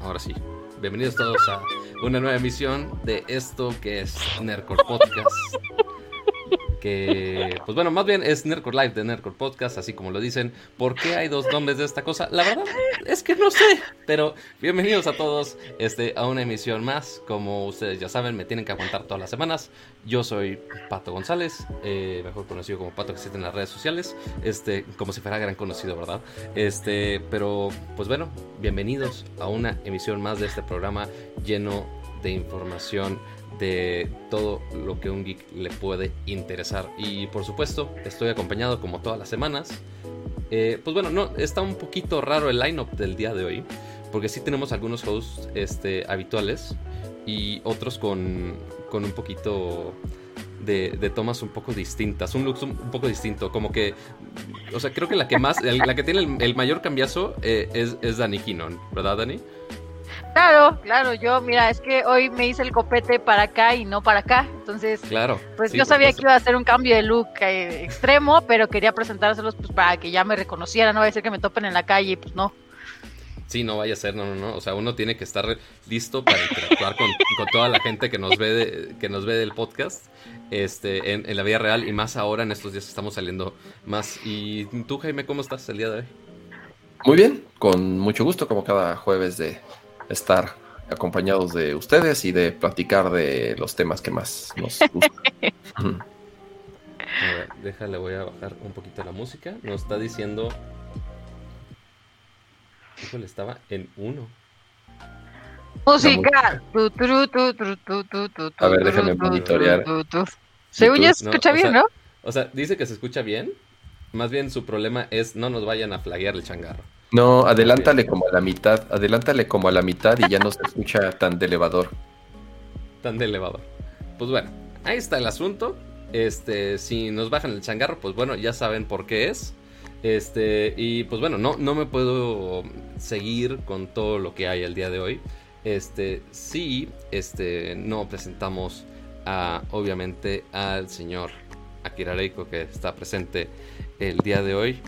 Ahora sí, bienvenidos todos a una nueva emisión de esto que es Nerdcore Podcast que, pues bueno, más bien es Nerdcore Live de Nerdcore Podcast, así como lo dicen. ¿Por qué hay dos nombres de esta cosa? La verdad es que no sé, pero bienvenidos a todos este, a una emisión más. Como ustedes ya saben, me tienen que aguantar todas las semanas. Yo soy Pato González, eh, mejor conocido como Pato que existe en las redes sociales, este, como si fuera gran conocido, ¿verdad? Este, pero, pues bueno, bienvenidos a una emisión más de este programa lleno de información de todo lo que un geek le puede interesar. Y por supuesto, estoy acompañado como todas las semanas. Eh, pues bueno, no, está un poquito raro el lineup del día de hoy, porque sí tenemos algunos hosts este, habituales y otros con, con un poquito de, tomas un poco distintas, un look un, poco distinto, como que, o sea, creo que la que más, la que tiene el, mayor cambiazo eh, es, es Dani Kinnon, ¿verdad, Dani? Claro, claro, yo, mira, es que hoy me hice el copete para acá y no para acá, entonces, claro, pues yo sabía que iba a hacer un cambio de look eh, extremo, pero quería presentárselos pues para que ya me reconocieran, no vaya a ser que me topen en la calle, pues no. Sí, no vaya a ser, no, no, no, o sea, uno tiene que estar listo para interactuar con, toda la gente que nos ve, que nos ve del podcast, este, en, en la vida real y más ahora en estos días estamos saliendo más. Y tú, Jaime, ¿cómo estás el día de hoy? Muy bien, con mucho gusto, como cada jueves de estar acompañados de ustedes y de platicar de los temas que más nos gustan. déjale, voy a bajar un poquito la música. Nos está diciendo. Híjole, estaba en uno. Música. A ver, déjame monitorear. Según ya se escucha bien, ¿no? O sea, dice que se escucha bien. Más bien su problema es no nos vayan a flaguear el changarro. No, adelántale como a la mitad, adelántale como a la mitad y ya no se escucha tan de elevador. Tan de elevador. Pues bueno, ahí está el asunto. Este, si nos bajan el changarro, pues bueno, ya saben por qué es. Este, y pues bueno, no, no me puedo seguir con todo lo que hay el día de hoy. Este, sí, este, no presentamos a, obviamente, al señor Akira Reiko que está presente el día de hoy.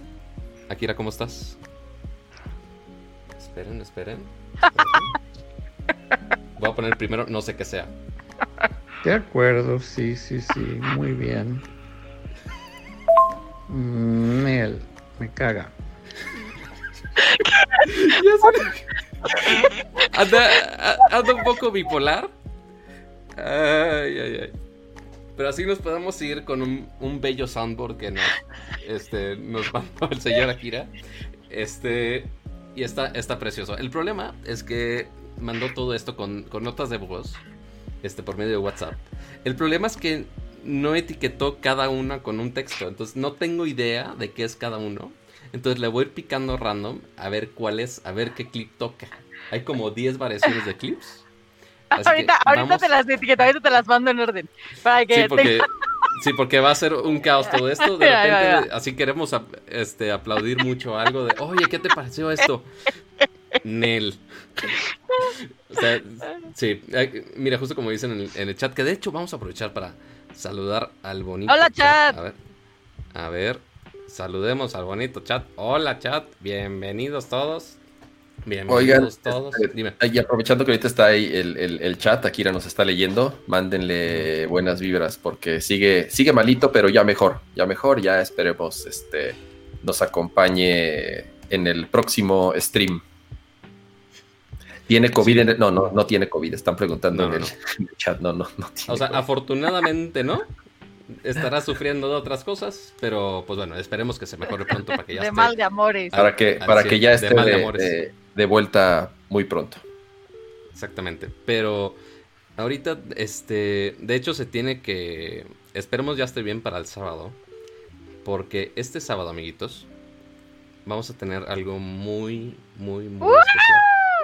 Akira, ¿cómo estás? Esperen, esperen. Voy a poner primero no sé qué sea. De acuerdo, sí, sí, sí, muy bien. Mel, me caga. anda, anda un poco bipolar. Ay, ay, ay. Pero así nos podemos ir con un, un bello soundboard que nos, este, nos mandó el señor Akira. Este, y está, está precioso. El problema es que mandó todo esto con, notas de voz este, por medio de WhatsApp. El problema es que no etiquetó cada una con un texto. Entonces no tengo idea de qué es cada uno. Entonces le voy a ir picando random a ver cuál es, a ver qué clip toca. Hay como 10 variaciones de clips. ahorita, ahorita te las etiqueto, ahorita te las mando en orden. Para que sí, porque, sí, porque va a ser un caos todo esto. De repente, así queremos este, aplaudir mucho algo de, oye, ¿qué te pareció esto? Nel. O sea, sí, mira, justo como dicen en el, chat, que de hecho vamos a aprovechar para saludar al bonito Hola, chat. A ver, a ver, saludemos al bonito chat. Hola, chat, bienvenidos todos. Bienvenidos todos. Este, y aprovechando que ahorita está ahí el, chat, Akira nos está leyendo, mándenle buenas vibras porque sigue, sigue malito, pero ya mejor, ya mejor, ya esperemos este nos acompañe en el próximo stream. ¿Tiene COVID? no, no, no tiene COVID, están preguntando en, el, chat, no, no, no O sea, afortunadamente no, estará sufriendo de otras cosas, pero pues bueno, esperemos que se mejore pronto para que ya de mal de amores. Para que, para que ya esté de, de vuelta muy pronto. Exactamente. Pero ahorita, este, de hecho se tiene que, esperemos ya esté bien para el sábado, porque este sábado, amiguitos, vamos a tener algo muy, muy, muy especial.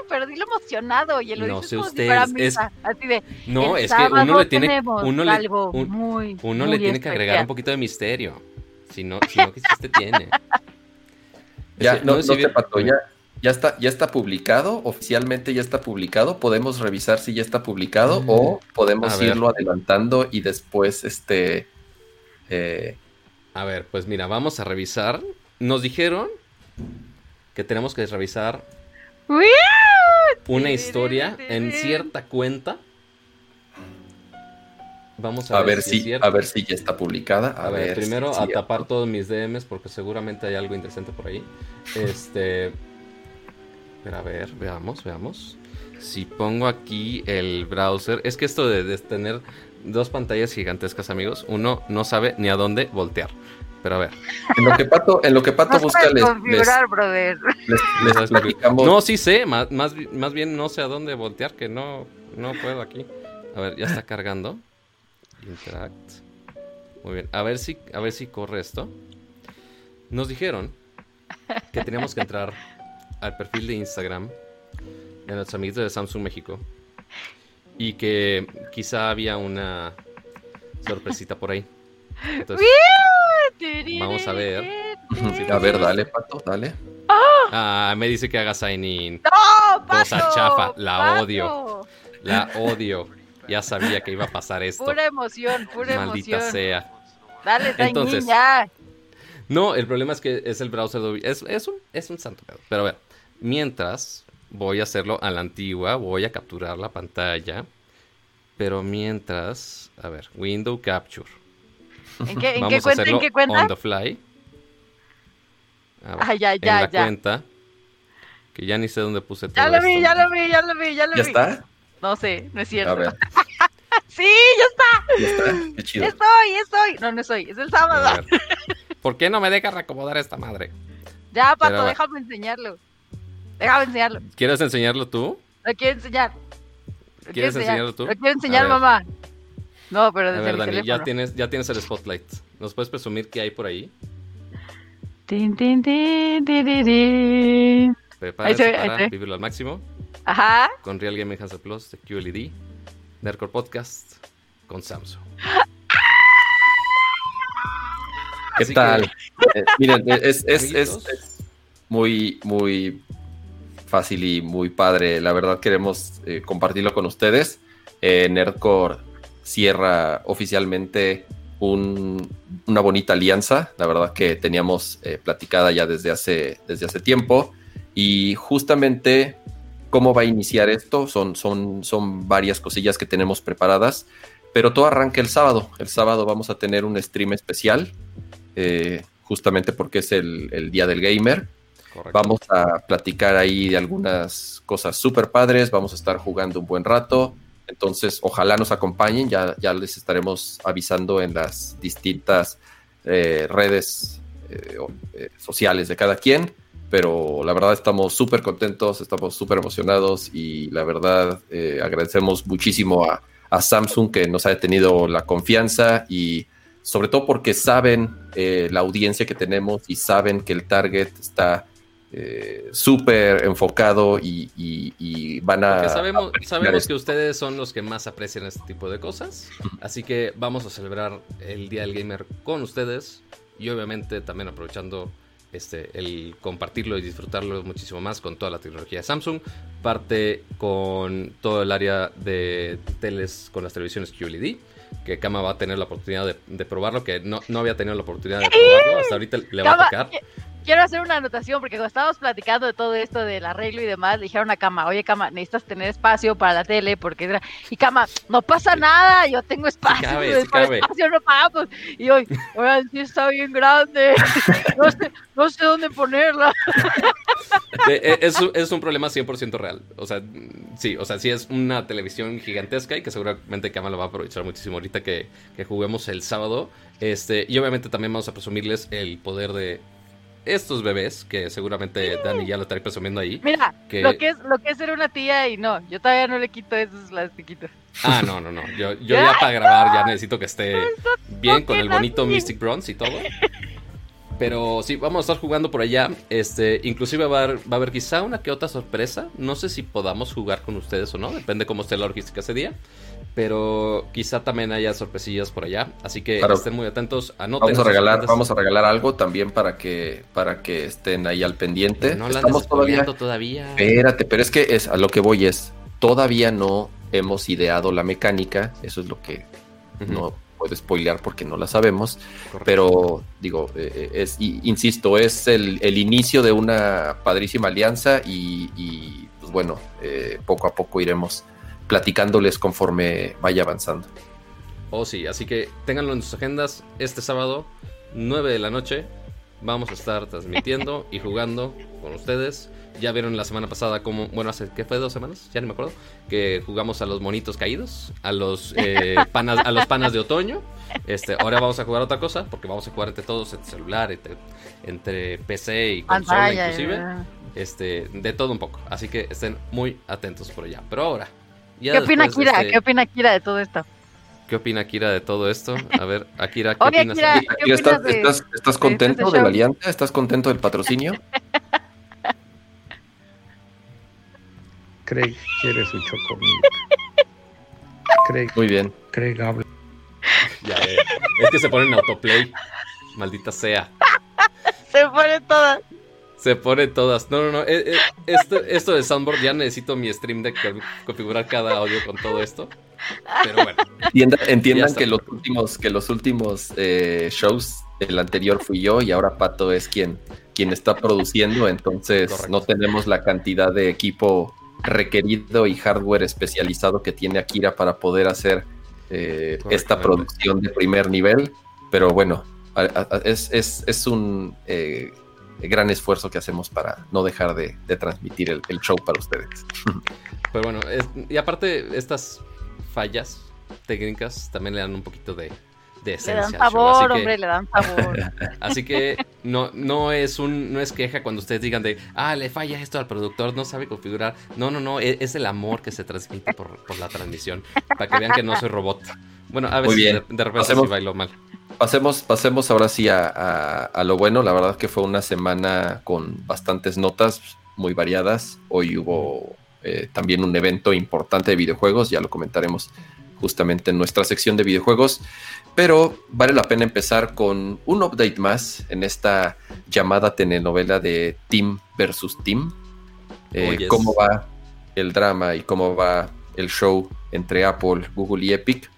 Pero dilo emocionado y el no sé ustedes, es, así de, no es que uno le tiene, uno le, uno le tiene que agregar un poquito de misterio, si no, si no que este tiene. Ya, no, no, no ya, ya está, ya está publicado, oficialmente ya está publicado. Podemos revisar si ya está publicado o mm, podemos irlo adelantando y después este. Eh, a ver, pues mira, vamos a revisar. Nos dijeron que tenemos que revisar una historia en cierta cuenta. Vamos a, ver, si, a ver si ya está publicada. A, ver, primero a tapar todos mis DMs porque seguramente hay algo interesante por ahí. Este, pero a ver, veamos, veamos. Si pongo aquí el browser, es que esto de, tener dos pantallas gigantescas, amigos, uno no sabe ni a dónde voltear. Pero a ver. En lo que Pato, en lo que Pato busca les, No, sí sé, más, más, más, bien no sé a dónde voltear, que no, no puedo aquí. A ver, ya está cargando. Interact. Muy bien. A ver si, a ver si corre esto. Nos dijeron que teníamos que entrar al perfil de Instagram de nuestros amigos de Samsung México y que quizá había una sorpresita por ahí. Entonces, vamos a ver. a ver, dale, pato, dale. Ah, me dice que haga sign in. Cosa chafa, la odio. La odio. Ya sabía que iba a pasar esto. Pura emoción, pura Maldita sea. Dale, Entonces, ya. No, el problema es que es el browser de es, es, un, es un santo pedo. Pero a ver, mientras voy a hacerlo a la antigua, voy a capturar la pantalla. Pero mientras, a ver, window capture. ¿En qué, ¿en qué cuenta? ¿En qué cuenta? On the fly. ah, ya, ya, en la cuenta. Que ya ni sé dónde puse todo. Ya lo vi, ya lo vi, ya lo vi, ya lo vi. ¿Ya está? No sé, no es cierto. A ver. sí, ya está. Ya está, qué chido. Estoy, estoy. No, no estoy, es el sábado. ¿Por qué no me deja reacomodar esta madre? Ya, Pato, déjame enseñarlo. Déjame enseñarlo. ¿Quieres enseñarlo tú? Lo quiero enseñar. ¿Quieres enseñarlo tú? Lo quiero enseñar, mamá. No, pero desde a ver, Dani, ya tienes, ya tienes el spotlight. ¿Nos puedes presumir qué hay por ahí? Tin, tin, tin, tin, Prepárate para vivirlo al máximo. Ajá. Con Real Gaming Hansel Plus de QLED. Nerdcore Podcast con Samsung. ¿Qué tal? Eh, miren, es, es, es, muy, muy fácil y muy padre. La verdad queremos eh, compartirlo con ustedes. Eh, Nerdcore cierra oficialmente una bonita alianza. La verdad que teníamos eh, platicada ya desde hace, desde hace tiempo. Y justamente cómo va a iniciar esto son, son, son varias cosillas que tenemos preparadas. Pero todo arranca el sábado. El sábado vamos a tener un stream especial. justamente porque es el, el día del gamer Vamos a platicar ahí de algunas cosas súper padres, vamos a estar jugando un buen rato. Entonces, ojalá nos acompañen, ya, les estaremos avisando en las distintas eh, redes eh, eh, sociales de cada quien. Pero la verdad estamos súper contentos, estamos súper emocionados y la verdad agradecemos muchísimo a, a, Samsung que nos haya tenido la confianza y sobre todo porque saben la audiencia que tenemos y saben que el target está eh, súper enfocado y, van a... sabemos, sabemos que ustedes son los que más aprecian este tipo de cosas, así que vamos a celebrar el Día del Gamer con ustedes y obviamente también aprovechando este, el compartirlo y disfrutarlo muchísimo más con toda la tecnología de Samsung, parte con todo el área de teles con las televisiones QLED que Kama va a tener la oportunidad de, probarlo, que no, no, había tenido la oportunidad de probarlo, hasta ahorita le va a tocar quiero hacer una anotación porque cuando estábamos platicando de todo esto del arreglo y demás, le dijeron a Cama, oye Cama, necesitas tener espacio para la tele porque y Cama, no pasa nada, yo tengo espacio, espacio no pagamos. Y hoy, oigan, sí está bien grande, no sé, no sé dónde ponerla. Es, es un problema 100% real, o sea, sí, o sea, sí es una televisión gigantesca y que seguramente Cama lo va a aprovechar muchísimo ahorita que, que juguemos el sábado. Este, y obviamente también vamos a presumirles el poder de estos bebés, que seguramente Dani ya lo estaré presumiendo ahí. Mira, lo, que es, lo que es ser una tía y no, yo todavía no le quito esos plastiquitos. Ah, no, no, no. Yo, yo ya para grabar ya necesito que esté bien con el bonito Mystic Bronze y todo. Pero sí, vamos a estar jugando por allá. Este, inclusive va a, haber, va a haber quizá una que otra sorpresa. No sé si podamos jugar con ustedes o no. Depende cómo esté la logística ese día pero quizá también haya sorpresillas por allá, así que estén muy atentos. Vamos a regalar, vamos a regalar algo también para que para que estén ahí al pendiente. no Estamos todavía, todavía. Espérate, pero es que es a lo que voy es todavía no hemos ideado la mecánica, eso es lo que no puedo spoilear porque no la sabemos, pero digo, eh, es, insisto, es el, inicio de una padrísima alianza y, pues bueno, poco a poco iremos platicándoles conforme vaya avanzando. Oh sí, así que ténganlo en sus agendas este sábado, 9 de la noche, vamos a estar transmitiendo y jugando con ustedes. Ya vieron la semana pasada como, bueno, hace, ¿qué fue? ¿Dos semanas? Ya no me acuerdo. Que jugamos a los monitos caídos, a los, eh, panas, a los panas de otoño. Este, ahora vamos a jugar otra cosa, porque vamos a jugar entre todos, entre celular, entre, PC y consola inclusive. Este, de todo un poco. Así que estén muy atentos por allá. Pero ahora. ¿Qué opina Kira? Este ¿Qué opina Kira de todo esto? ¿Qué opina Kira de todo esto? A ver, Akira, ¿qué opinas? ¿estás, contento este de, la alianza? ¿Estás contento del patrocinio? Craig quiere su chocomilk. Craig. Muy bien. Craig habla. Ya, eh. Es que se ponen autoplay. Maldita sea. se ponen todas. Se ponen todas. No, no, no. Eh, eh, esto, esto de Soundboard ya necesito mi stream deck configurar cada audio con todo esto. Pero bueno. entiendan que los últimos, que los últimos eh, shows, el anterior fui yo y ahora Pato es quien, quien está produciendo, entonces no tenemos la cantidad de equipo requerido y hardware especializado que tiene Akira para poder hacer esta producción de primer nivel. Pero bueno, es, un eh, gran esfuerzo que hacemos para no dejar de, transmitir el, show para ustedes. Pero bueno, y aparte estas fallas técnicas también le dan un poquito de, de esencia. Le dan sabor, hombre, le dan sabor. Así que no, no es un, no es queja cuando ustedes digan de ah, le falla esto al productor, no sabe configurar. No, no, no, e, es, el amor que se transmite por, la transmisión. Para que vean que no soy robot. Bueno, a veces de, de, repente pasemos, bailo mal. Pasemos, pasemos ahora sí a, a, lo bueno. La verdad que fue una semana con bastantes notas muy variadas. Hoy hubo eh, también un evento importante de videojuegos, ya lo comentaremos justamente en nuestra sección de videojuegos, pero vale la pena empezar con un update más en esta llamada telenovela de Team versus Team. Eh, oh, cómo va el drama y cómo va el show entre Apple, Google y Epic.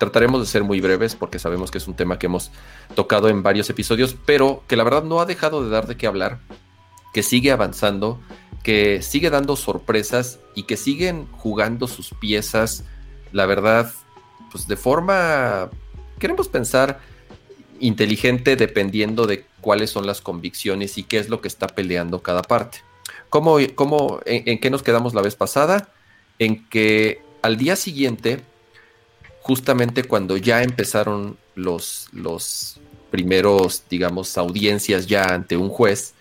Trataremos de ser muy breves porque sabemos que es un tema que hemos tocado en varios episodios, pero que la verdad no ha dejado de dar de qué hablar, que sigue avanzando que sigue dando sorpresas y que siguen jugando sus piezas, la verdad, pues de forma, queremos pensar, inteligente dependiendo de cuáles son las convicciones y qué es lo que está peleando cada parte. ¿Cómo, cómo, en, qué nos quedamos la vez pasada? En que al día siguiente, justamente cuando ya empezaron los, los primeros, digamos, audiencias ya ante un juez,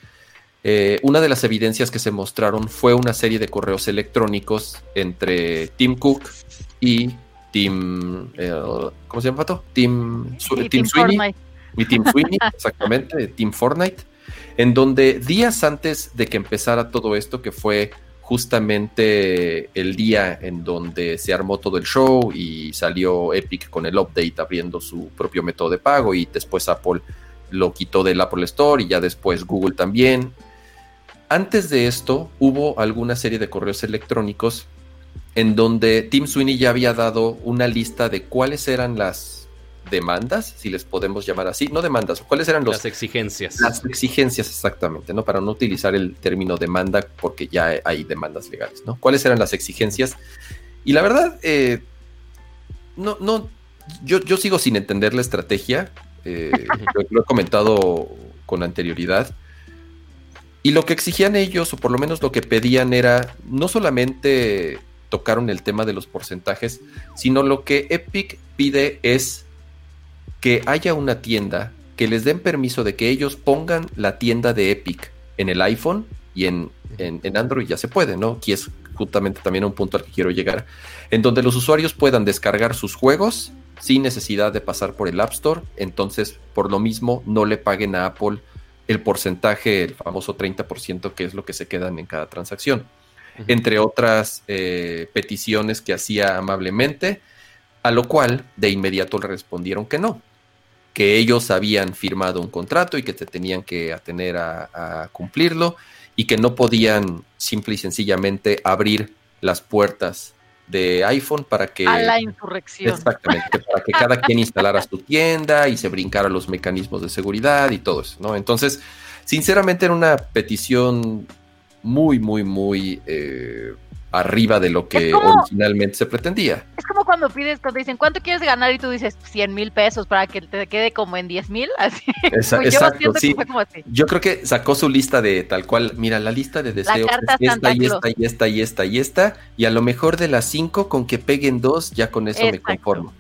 eh, una de las evidencias que se mostraron fue una serie de correos electrónicos entre Tim Cook y Tim. Eh, ¿Cómo se llama, Pato? Tim, Tim, Sweeney. Y Tim Sweeney, exactamente, Tim Fortnite. En donde días antes de que empezara todo esto, que fue justamente el día en donde se armó todo el show y salió Epic con el update abriendo su propio método de pago y después Apple lo quitó del Apple Store y ya después Google también. Antes de esto, hubo alguna serie de correos electrónicos en donde Tim Sweeney ya había dado una lista de cuáles eran las demandas, si les podemos llamar así, no demandas, cuáles eran las exigencias. Las exigencias exactamente, ¿no? Para no utilizar el término demanda porque ya hay demandas legales, ¿no? ¿Cuáles eran las exigencias? Y la verdad, eh, no, no, yo, yo, sigo sin entender la estrategia, eh, lo he comentado con anterioridad. Y lo que exigían ellos, o por lo menos lo que pedían, era no solamente tocaron el tema de los porcentajes, sino lo que Epic pide es que haya una tienda que les den permiso de que ellos pongan la tienda de Epic en el iPhone y en, en, Android ya se puede, ¿no? Aquí es justamente también un punto al que quiero llegar, en donde los usuarios puedan descargar sus juegos sin necesidad de pasar por el App Store, entonces por lo mismo no le paguen a Apple el porcentaje, el famoso 30%, que es lo que se quedan en cada transacción. Entre otras eh, peticiones que hacía amablemente, a lo cual de inmediato le respondieron que no, que ellos habían firmado un contrato y que te tenían que atener a, cumplirlo y que no podían simple y sencillamente abrir las puertas de iPhone para que... A la insurrección. Exactamente, para que cada quien instalara su tienda y se brincara los mecanismos de seguridad y todo eso, ¿no? Entonces, sinceramente era una petición muy, muy, muy... Eh, arriba de lo que originalmente se pretendía. Es como cuando pides, cuando dicen, ¿cuánto quieres ganar? Y tú dices 100 mil pesos para que te quede como en 10 mil, así. exacto, sí. Yo creo que sacó su lista de tal cual, mira, la lista de deseos es esta y esta y esta y esta y esta, y a lo mejor de las cinco con que peguen dos, ya con eso me conformo.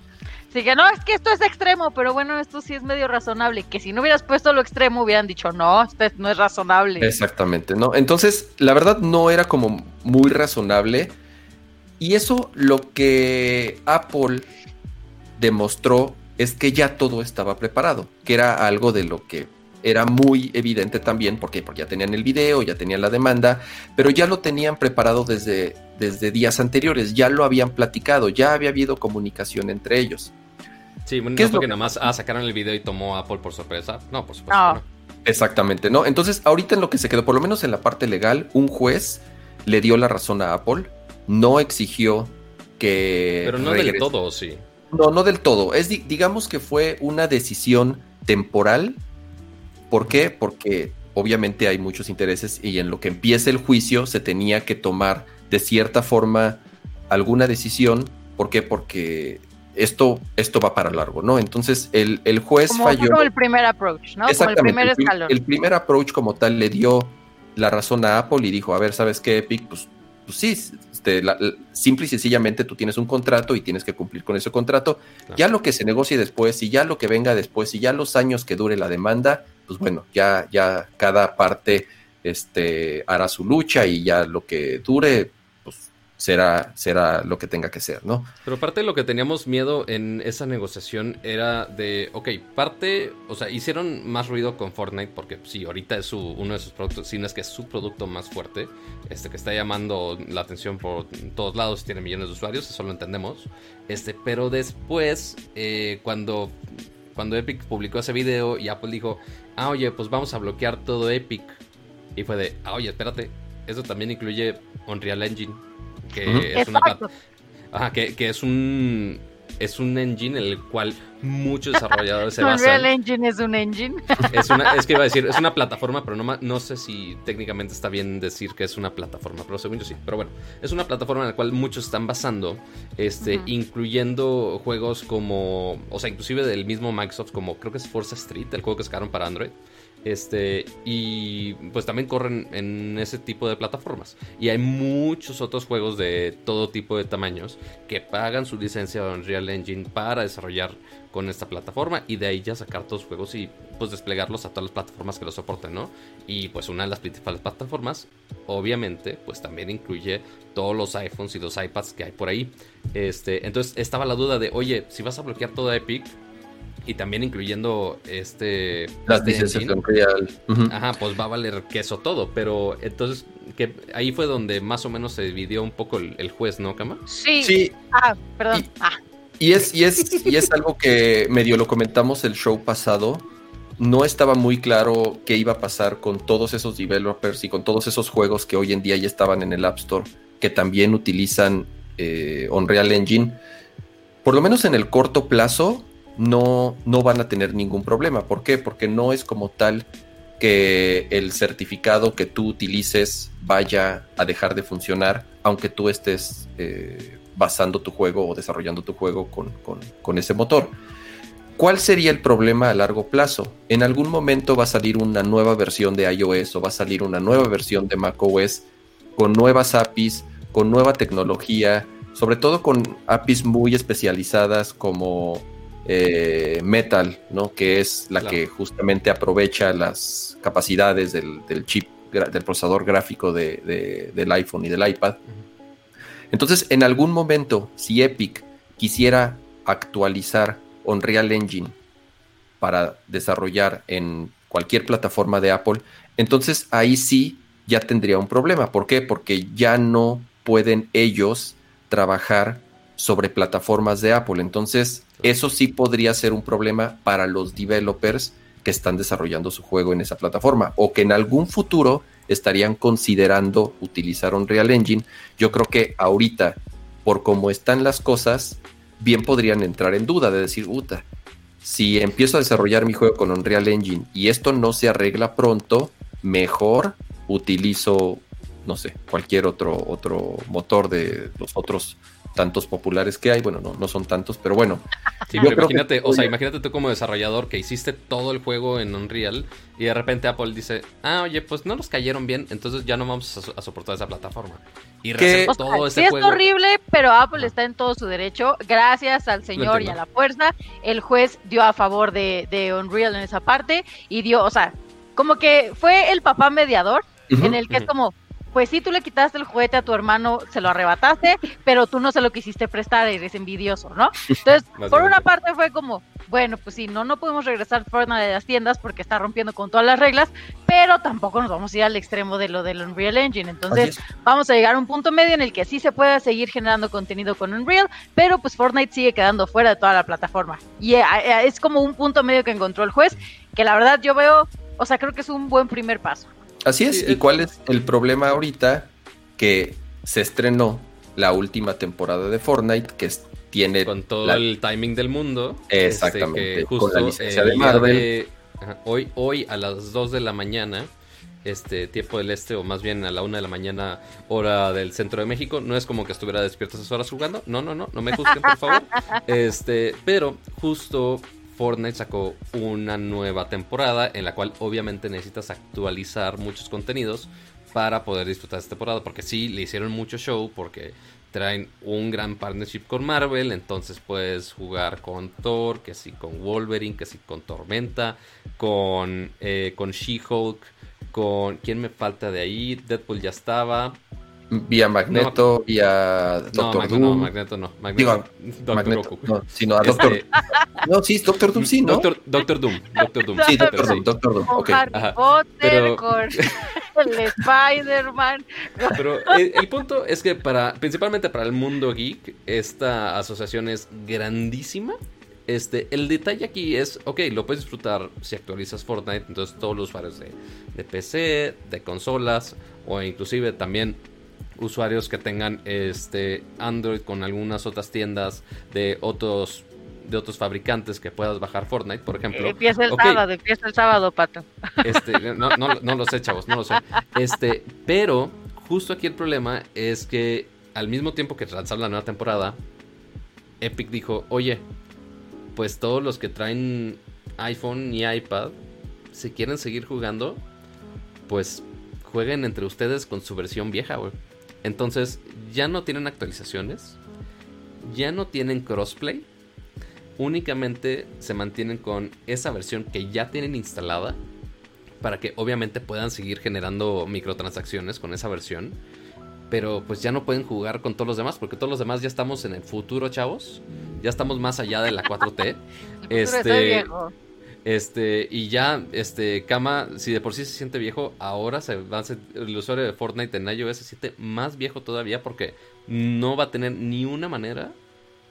Sí, que no, es que esto es extremo, pero bueno, esto sí es medio razonable. Que si no hubieras puesto lo extremo, hubieran dicho, no, esto no es razonable. Exactamente, ¿no? Entonces, la verdad no era como muy razonable. Y eso lo que Apple demostró es que ya todo estaba preparado, que era algo de lo que era muy evidente también, ¿por qué? Porque ya tenían el video, ya tenían la demanda, pero ya lo tenían preparado desde, desde días anteriores, ya lo habían platicado, ya había habido comunicación entre ellos. Sí, no es porque nada más ah, sacaron el video y tomó Apple por sorpresa. No, por supuesto. No. Exactamente, ¿no? Entonces, ahorita en lo que se quedó, por lo menos en la parte legal, un juez le dio la razón a Apple, no exigió que. Pero no del todo, sí. No, no del todo. Es, digamos que fue una decisión temporal. ¿Por qué? Porque obviamente hay muchos intereses y en lo que empiece el juicio se tenía que tomar de cierta forma alguna decisión. ¿Por qué? Porque esto, esto va para largo, ¿no? Entonces el, el juez falló. Como el primer approach, ¿no? Como el primer escalón. El, primer approach como tal le dio la razón a Apple y dijo, a ver, ¿sabes qué, Epic? Pues, pues sí, este, simple y sencillamente tú tienes un contrato y tienes que cumplir con ese contrato. Ya lo que se negocie después y ya lo que venga después y ya los años que dure la demanda, pues bueno, ya, ya cada parte este, hará su lucha y ya lo que dure, será, será lo que tenga que ser, ¿no? Pero parte de lo que teníamos miedo en esa negociación era de, ok, parte, o sea, hicieron más ruido con Fortnite porque sí, ahorita es su, uno de sus productos, si es que es su producto más fuerte, este que está llamando la atención por todos lados, tiene millones de usuarios, eso lo entendemos, este, pero después, eh, cuando, cuando Epic publicó ese video y Apple dijo, ah, oye, pues vamos a bloquear todo Epic, y fue de, ah, oye, espérate, eso también incluye Unreal Engine que es una Ajá, que, que, es un es un engine en el cual muchos desarrolladores se basan. Unreal Engine es un engine. Es, una, es que iba a decir, es una plataforma, pero no, no sé si técnicamente está bien decir que es una plataforma, pero según yo sí. Pero bueno, es una plataforma en la cual muchos están basando, este, incluyendo juegos como, o sea, inclusive del mismo Microsoft, como creo que es Forza Street, el juego que sacaron para Android. Este, y pues también corren en ese tipo de plataformas. Y hay muchos otros juegos de todo tipo de tamaños que pagan su licencia de Unreal Engine para desarrollar con esta plataforma y de ahí ya sacar todos los juegos y pues desplegarlos a todas las plataformas que lo soporten, ¿no? Y pues una de las principales plataformas, obviamente, pues también incluye todos los iPhones y los iPads que hay por ahí. Este, entonces estaba la duda de, oye, si vas a bloquear toda Epic, y también incluyendo este las licencias de Unreal. Ajá, pues va a valer queso todo, pero entonces que ahí fue donde más o menos se dividió un poco el, juez, ¿no, Cama? Sí. sí. Ah, perdón. Y, ah. y es y es y es algo que medio lo comentamos el show pasado. No estaba muy claro qué iba a pasar con todos esos developers y con todos esos juegos que hoy en día ya estaban en el App Store, que también utilizan eh, Unreal Engine. Por lo menos en el corto plazo, no, no van a tener ningún problema. ¿Por qué? Porque no es como tal que el certificado que tú utilices vaya a dejar de funcionar, aunque tú estés eh, basando tu juego o desarrollando tu juego con, ese motor. ¿Cuál sería el problema a largo plazo? En algún momento va a salir una nueva versión de iOS o va a salir una nueva versión de macOS con nuevas APIs, con nueva tecnología, sobre todo con APIs muy especializadas como eh, Metal, ¿no? Que es la que justamente aprovecha las capacidades del, chip, del procesador gráfico del iPhone y del iPad. Entonces, en algún momento, si Epic quisiera actualizar Unreal Engine para desarrollar en cualquier plataforma de Apple, entonces ahí sí ya tendría un problema. ¿Por qué? Porque ya no pueden ellos trabajar sobre plataformas de Apple. Entonces, eso sí podría ser un problema para los developers que están desarrollando su juego en esa plataforma o que en algún futuro estarían considerando utilizar Unreal Engine. Yo creo que ahorita por cómo están las cosas, bien podrían entrar en duda de decir, puta, si empiezo a desarrollar mi juego con Unreal Engine y esto no se arregla pronto, mejor utilizo, no sé, cualquier otro, otro motor de los otros tantos populares que hay. Bueno, no, no son tantos, pero bueno. imagínate, o sea, imagínate tú como desarrollador que hiciste todo el juego en Unreal y de repente Apple dice, ah, oye, pues no nos cayeron bien, entonces ya no vamos a, soportar esa plataforma. Y todo ese sí es horrible, pero Apple está en todo su derecho. Gracias al señor y a la fuerza, el juez dio a favor de, de Unreal en esa parte y dio, o sea, como que fue el papá mediador en el que es como, pues sí, tú le quitaste el juguete a tu hermano, se lo arrebataste, pero tú no se lo quisiste prestar, eres envidioso, ¿no? Entonces, por una parte fue como, bueno, pues sí, no, no podemos regresar Fortnite de las tiendas porque está rompiendo con todas las reglas, pero tampoco nos vamos a ir al extremo de lo del Unreal Engine. Entonces, vamos a llegar a un punto medio en el que sí se pueda seguir generando contenido con Unreal, pero pues Fortnite sigue quedando fuera de toda la plataforma. Y eh, eh, es como un punto medio que encontró el juez, que la verdad yo veo, o sea, creo que es un buen primer paso. Así es. ¿Y cuál es el problema ahorita? Que se estrenó la última temporada de Fortnite, que tiene... Con todo el timing del mundo. Este, Exactamente. con la licencia de Marvel. hoy, hoy a las 2 de la mañana, este tiempo del este, o más bien a la 1 de la mañana, hora del centro de México. No es como que estuviera despierto esas horas jugando. No, no, no, no me juzguen, por favor. Este, pero justo Fortnite sacó una nueva temporada en la cual obviamente necesitas actualizar muchos contenidos para poder disfrutar esta temporada. Porque sí, le hicieron mucho show porque traen un gran partnership con Marvel. Entonces puedes jugar con Thor, que sí con Wolverine, que sí con Tormenta, con, eh, con She-Hulk, con... ¿Quién me falta de ahí? Deadpool ya estaba. Vía Magneto, vía Doctor Doom. No, Magneto no. Magneto, Doctor Magneto, no, sino a Doctor. Este... No, sí, Doctor Doom, sí, ¿no? Doctor, Doctor Doom. Doctor Doom. Sí, Doctor Doom, Doctor Doom. Okay. Harry Potter, Pero... con el Spider-Man. Pero el, el, punto es que para, principalmente para el mundo geek, esta asociación es grandísima. Este, el detalle aquí es, ok, lo puedes disfrutar si actualizas Fortnite, entonces todos los usuarios de, de PC, de consolas, o inclusive también usuarios que tengan este Android con algunas otras tiendas de otros de otros fabricantes que puedas bajar Fortnite, por ejemplo. Empieza el sábado, empieza el sábado, pato. Este, no, no, lo sé, chavos, no lo sé. Este, pero justo aquí el problema es que al mismo tiempo que lanzaron la nueva temporada, Epic dijo, oye, pues todos los que traen iPhone y iPad, si quieren seguir jugando, pues jueguen entre ustedes con su versión vieja, güey. Entonces, ya no tienen actualizaciones, ya no tienen crossplay, únicamente se mantienen con esa versión que ya tienen instalada para que obviamente puedan seguir generando microtransacciones con esa versión. Pero pues ya no pueden jugar con todos los demás porque todos los demás ya estamos en el futuro, chavos. Ya estamos más allá de la 4T. este, este, y ya, este, Kama, si de por sí se siente viejo, ahora se va a el usuario de Fortnite en iOS se siente más viejo todavía porque no va a tener ni una manera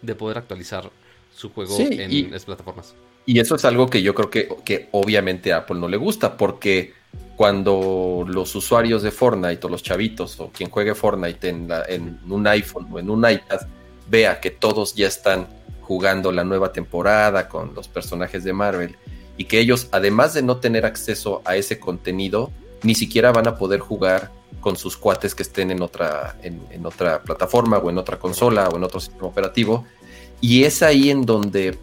de poder actualizar su juego en las plataformas. Y eso es algo que yo creo que, que obviamente a Apple no le gusta porque cuando los usuarios de Fortnite o los chavitos o quien juegue Fortnite en, en un iPhone o en un iPad vea que todos ya están jugando la nueva temporada con los personajes de Marvel y que ellos, además de no tener acceso a ese contenido, ni siquiera van a poder jugar con sus cuates que estén en otra, en, otra plataforma o en otra consola o en otro sistema operativo. Y es ahí en donde,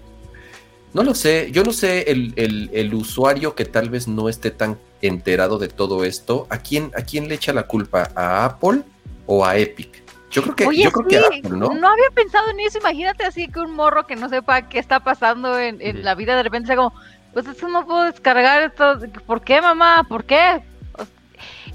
no lo sé, yo no sé, el, usuario que tal vez no esté tan enterado de todo esto, ¿a quién, ¿a quién le echa la culpa? ¿A Apple o a Epic? Yo creo que, yo creo que Apple, ¿no? No había pensado en eso. Imagínate así que un morro que no sepa qué está pasando en, la vida, de repente sea como, pues eso no puedo descargar esto. ¿Por qué, mamá? ¿Por qué?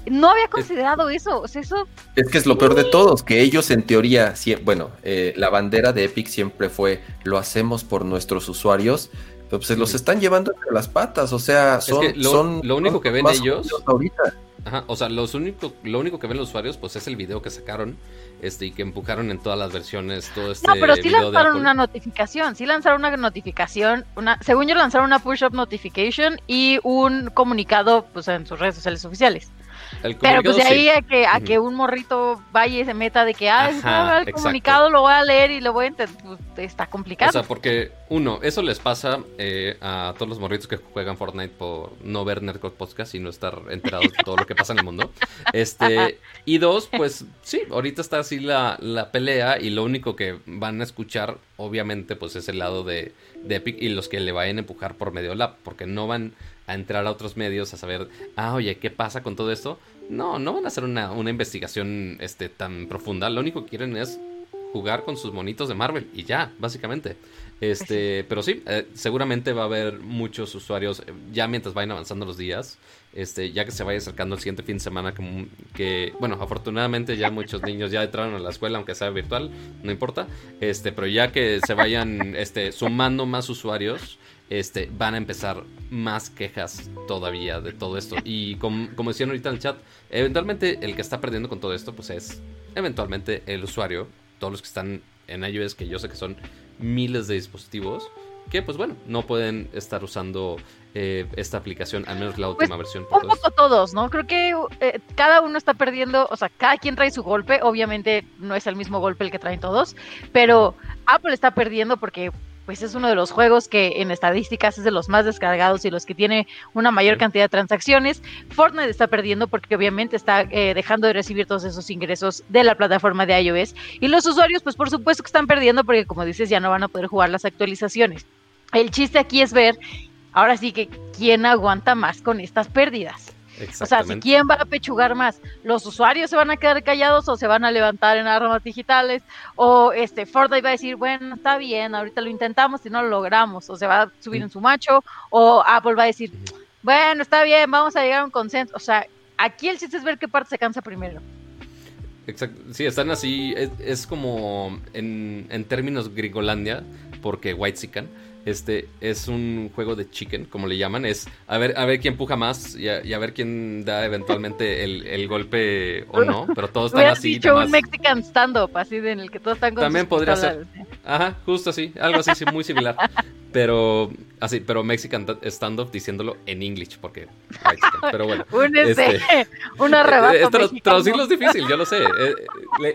No había considerado eso. eso. Es que es lo peor de todos, que ellos en teoría, bueno, eh, la bandera de Epic siempre fue lo hacemos por nuestros usuarios, pero pues se los están llevando entre las patas, o sea, son, lo, lo único que ven ellos ahorita. Ajá, o sea, los único, lo único que ven los usuarios pues es el video que sacaron este y que empujaron en todas las versiones todo este No, pero sí lanzaron una notificación, sí lanzaron una notificación, una según yo lanzaron una push up notification y un comunicado pues en sus redes sociales oficiales. Pero pues de ahí a que, a que un morrito vaya y se meta de que, ah, el comunicado lo voy a leer y lo voy a entender, pues, está complicado. O sea, porque, uno, eso les pasa eh, a todos los morritos que juegan Fortnite por no ver Nerdcore Podcast y no estar enterados de todo lo que pasa en el mundo. Este, y dos, pues sí, ahorita está así la, la pelea y lo único que van a escuchar, obviamente, pues es el lado de, de Epic y los que le vayan a empujar por medio de la porque no van a entrar a otros medios a saber, ah, oye, ¿qué pasa con todo esto? No, no van a hacer una, investigación este, tan profunda. Lo único que quieren es jugar con sus monitos de Marvel y ya, básicamente. Este, pero sí, eh, seguramente va a haber muchos usuarios eh, ya mientras vayan avanzando los días, este, ya que se vaya acercando el siguiente fin de semana, que, que, bueno, afortunadamente ya muchos niños ya entraron a la escuela, aunque sea virtual, no importa, este, pero ya que se vayan, este, sumando más usuarios, este, van a empezar más quejas todavía de todo esto. Y como, decían ahorita en el chat, eventualmente el que está perdiendo con todo esto, pues es eventualmente el usuario, todos los que están en iOS, que yo sé que son miles de dispositivos, que pues bueno, no pueden estar usando eh, esta aplicación, al menos la pues, última versión. un poco todos, ¿no? Creo que eh, cada uno está perdiendo, o sea, cada quien trae su golpe, obviamente no es el mismo golpe el que traen todos, pero Apple está perdiendo porque pues es uno de los juegos que en estadísticas es de los más descargados y los que tiene una mayor cantidad de transacciones. Fortnite está perdiendo porque obviamente está eh, dejando de recibir todos esos ingresos de la plataforma de iOS. Y los usuarios, pues por supuesto que están perdiendo porque como dices, ya no van a poder jugar las actualizaciones. El chiste aquí es ver, ahora sí que, quién aguanta más con estas pérdidas. O sea, ¿quién va a pechugar más? ¿Los usuarios se van a quedar callados o se van a levantar en armas digitales? ¿O este Fortnite va a decir, bueno, está bien, ahorita lo intentamos y no lo logramos? ¿O se va a subir en su macho? ¿O Apple va a decir, bueno, está bien, vamos a llegar a un consenso? O sea, aquí el chiste es ver qué parte se cansa primero. Exacto, sí, están así, es, como en, en, términos Grigolandia, porque White Sican este es un juego de chicken, como le llaman. Es a ver, a ver quién puja más y a, ver quién da eventualmente el, golpe o no. Pero todos están así. dicho un Mexican stand-up, así en el que todos están con También podría ser. Ajá, justo así. Algo así, muy similar. Pero así, pero Mexican stand-up diciéndolo en English, porque. Pero bueno. un este, un arrebato. Eh, traducirlo es difícil, yo lo sé. Eh,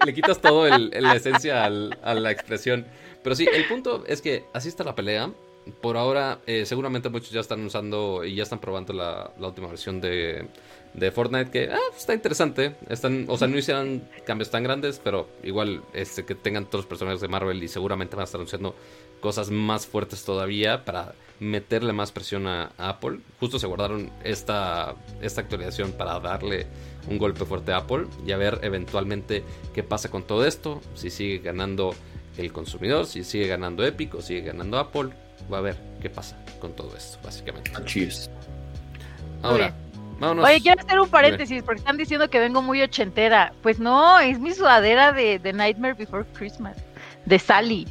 le, quitas todo el, la esencia a la expresión. Pero sí, el punto es que así está la pelea. Por ahora, eh, seguramente muchos ya están usando y ya están probando la, última versión de, de Fortnite, que ah, está interesante. Están, o sea, no hicieron cambios tan grandes, pero igual este, que tengan todos los personajes de Marvel y seguramente van a estar anunciando cosas más fuertes todavía para meterle más presión a, Apple. Justo se guardaron esta, esta actualización para darle un golpe fuerte a Apple y a ver eventualmente qué pasa con todo esto, si sigue ganando el consumidor, si sigue ganando Epic o sigue ganando Apple, va a ver qué pasa con todo esto, básicamente. Cheers. Ahora, vámonos. Oye, quiero hacer un paréntesis porque están diciendo que vengo muy ochentera. Pues no, es mi sudadera de, de Nightmare Before Christmas, de Sally.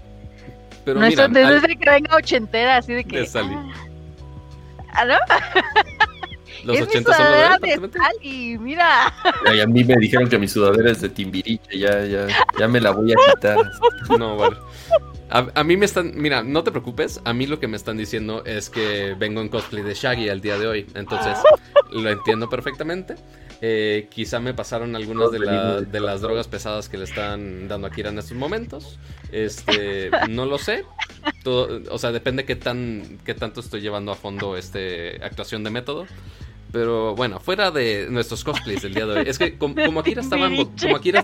Pero no, mira, es de que venga ochentera, así de que. De Sally. ¿Ah, no? Los es 80 son los de Sally, mira. Y a mí me dijeron que mi sudadera es de Timbiriche, ya, ya, ya me la voy a quitar. No, vale. A, mí me están, mira, no te preocupes, a mí lo que me están diciendo es que vengo en cosplay de Shaggy al día de hoy, entonces lo entiendo perfectamente. Eh, quizá me pasaron algunas de, de, las drogas pesadas que le están dando a Kira en estos momentos. Este, no lo sé. o sea, depende qué tan qué tanto estoy llevando a fondo este actuación de método. Pero bueno, fuera de nuestros cosplays del día de hoy. Es que como, como Akira estaba en, como Akira,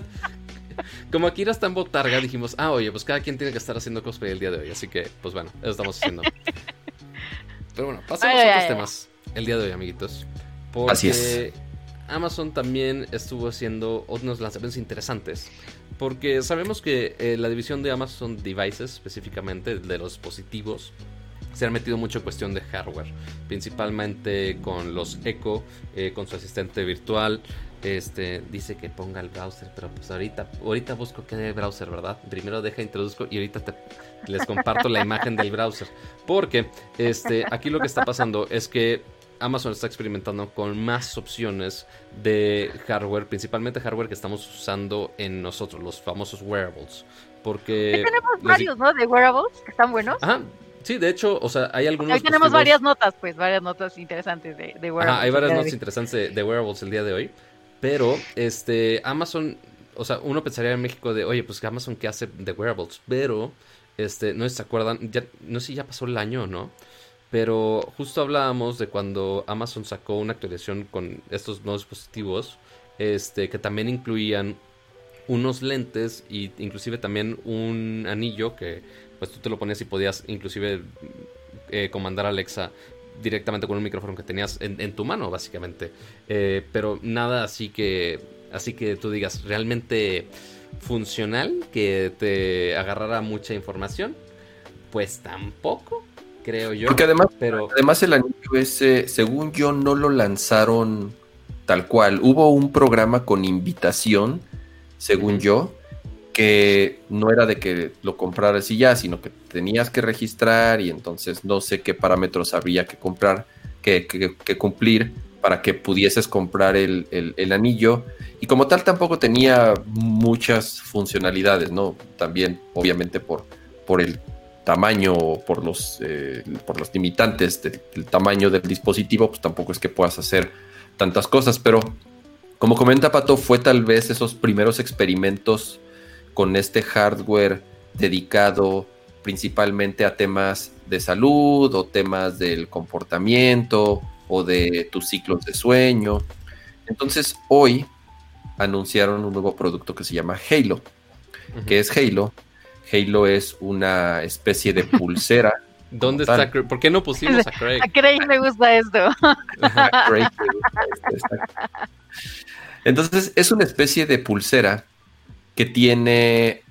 como Akira está en botarga, dijimos, ah, oye, pues cada quien tiene que estar haciendo cosplay el día de hoy. Así que, pues bueno, eso estamos haciendo. Pero bueno, pasemos a otros temas el día de hoy, amiguitos. Porque Así es. Amazon también estuvo haciendo unos lanzamientos interesantes. Porque sabemos que eh, la división de Amazon Devices, específicamente de los dispositivos, se han metido mucho en cuestión de hardware, principalmente con los Echo, eh, con su asistente virtual. Este dice que ponga el browser, pero pues ahorita, ahorita busco qué browser, ¿verdad? Primero deja introduzco y ahorita les comparto la imagen del browser. Porque este, aquí lo que está pasando es que Amazon está experimentando con más opciones de hardware, principalmente hardware que estamos usando en nosotros, los famosos wearables. Porque. tenemos varios, ¿no? De wearables que están buenos. Ajá. Sí, de hecho, o sea, hay algunos. Ahí tenemos varias notas, pues, varias notas interesantes de, de wearables. Ajá, hay varias notas interesantes de, wearables el día de hoy. Pero, este, Amazon, o sea, uno pensaría en México de, oye, pues Amazon, ¿qué hace de wearables? Pero, este, no se acuerdan, ya, no sé si ya pasó el año o no. Pero justo hablábamos de cuando Amazon sacó una actualización con estos nuevos dispositivos, este, que también incluían unos lentes y inclusive también un anillo que pues tú te lo ponías y podías inclusive eh, comandar a Alexa directamente con un micrófono que tenías en, tu mano básicamente. Eh, pero nada así que así que tú digas realmente funcional que te agarrara mucha información pues tampoco creo yo. Porque además pero además el anillo ese según yo no lo lanzaron tal cual. Hubo un programa con invitación según yo, que no era de que lo compraras y ya, sino que tenías que registrar y entonces no sé qué parámetros habría que comprar, que, cumplir para que pudieses comprar el, anillo. Y como tal tampoco tenía muchas funcionalidades, ¿no? También, obviamente, por, por el tamaño, por los, eh, por los limitantes del tamaño del dispositivo, pues tampoco es que puedas hacer tantas cosas, pero como comenta Pato, fue tal vez esos primeros experimentos con este hardware dedicado principalmente a temas de salud o temas del comportamiento o de tus ciclos de sueño. Entonces hoy anunciaron un nuevo producto que se llama Halo. ¿Qué es Halo? Halo es una especie de pulsera. ¿Dónde está ¿Por qué no pusimos a Craig? A Craig le gusta esto. a Craig le gusta esto. Entonces es una especie de pulsera que tiene,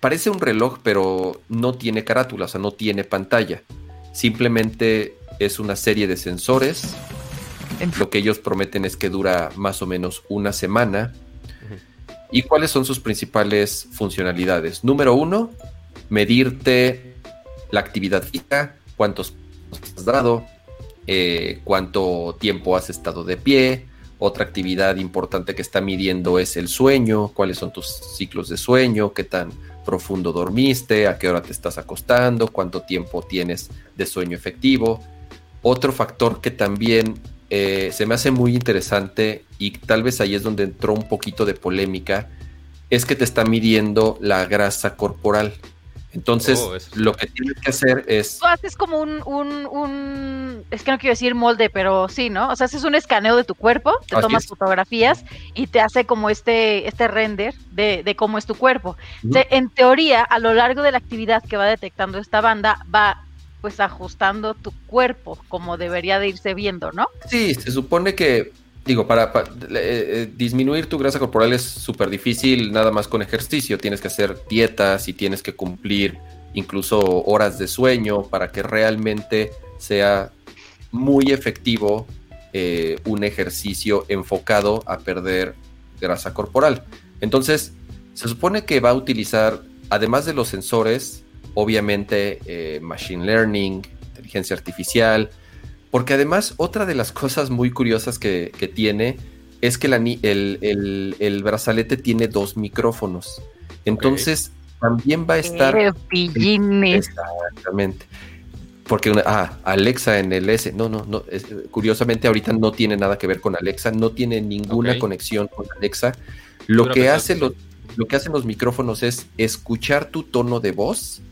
parece un reloj, pero no tiene carátula, o sea, no tiene pantalla. Simplemente es una serie de sensores. Lo que ellos prometen es que dura más o menos una semana. ¿Y cuáles son sus principales funcionalidades? Número uno, medirte la actividad física, cuántos has dado, eh, cuánto tiempo has estado de pie, otra actividad importante que está midiendo es el sueño, cuáles son tus ciclos de sueño, qué tan profundo dormiste, a qué hora te estás acostando, cuánto tiempo tienes de sueño efectivo. Otro factor que también eh, se me hace muy interesante y tal vez ahí es donde entró un poquito de polémica, es que te está midiendo la grasa corporal. Entonces, oh, lo que tienes que hacer es... Tú haces como un, un, es que no quiero decir molde, pero sí, ¿no? O sea, haces un escaneo de tu cuerpo, te tomas fotografías y te hace como este, este render de, de cómo es tu cuerpo. en teoría, a lo largo de la actividad que va detectando esta banda, va pues ajustando tu cuerpo como debería de irse viendo, ¿no? Sí, se supone que digo, para, eh, eh, disminuir tu grasa corporal es súper difícil nada más con ejercicio. Tienes que hacer dietas y tienes que cumplir incluso horas de sueño para que realmente sea muy efectivo eh, un ejercicio enfocado a perder grasa corporal. Entonces, se supone que va a utilizar, además de los sensores, obviamente machine learning, inteligencia artificial, porque además, otra de las cosas muy curiosas que, tiene es que el, el, brazalete tiene dos micrófonos. Entonces, también va a estar. Exactamente. Porque ah, Alexa en el S. No, no, no. curiosamente, ahorita no tiene nada que ver con Alexa. No tiene ninguna conexión con Alexa. Lo que, hace lo, lo que hacen los micrófonos es escuchar tu tono de voz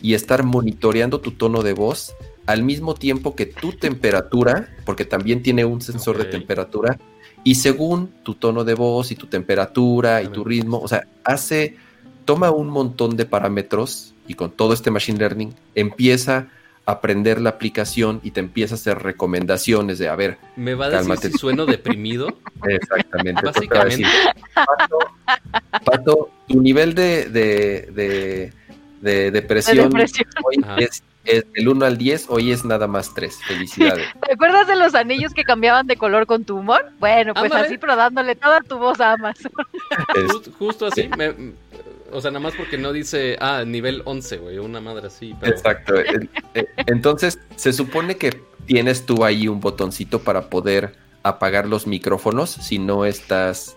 y estar monitoreando tu tono de voz al mismo tiempo que tu temperatura, porque también tiene un sensor de temperatura, y según tu tono de voz y tu temperatura y tu ritmo, o sea, hace, toma un montón de parámetros y con todo este machine learning empieza a aprender la aplicación y te empieza a hacer recomendaciones de, a ver, ¿me va a decir si sueno deprimido? Exactamente. Básicamente. Pato, tu nivel de, de, de, depresión, Hoy es el 1 al 10, hoy es nada más 3. Felicidades. ¿Te acuerdas de los anillos que cambiaban de color con tu humor? Bueno, pues así, pero dándole toda tu voz a Amazon. justo así, o sea, nada más porque no dice, ah, nivel 11, güey, una madre así. Exacto. Eh, entonces, se supone que tienes tú ahí un botoncito para poder apagar los micrófonos si no estás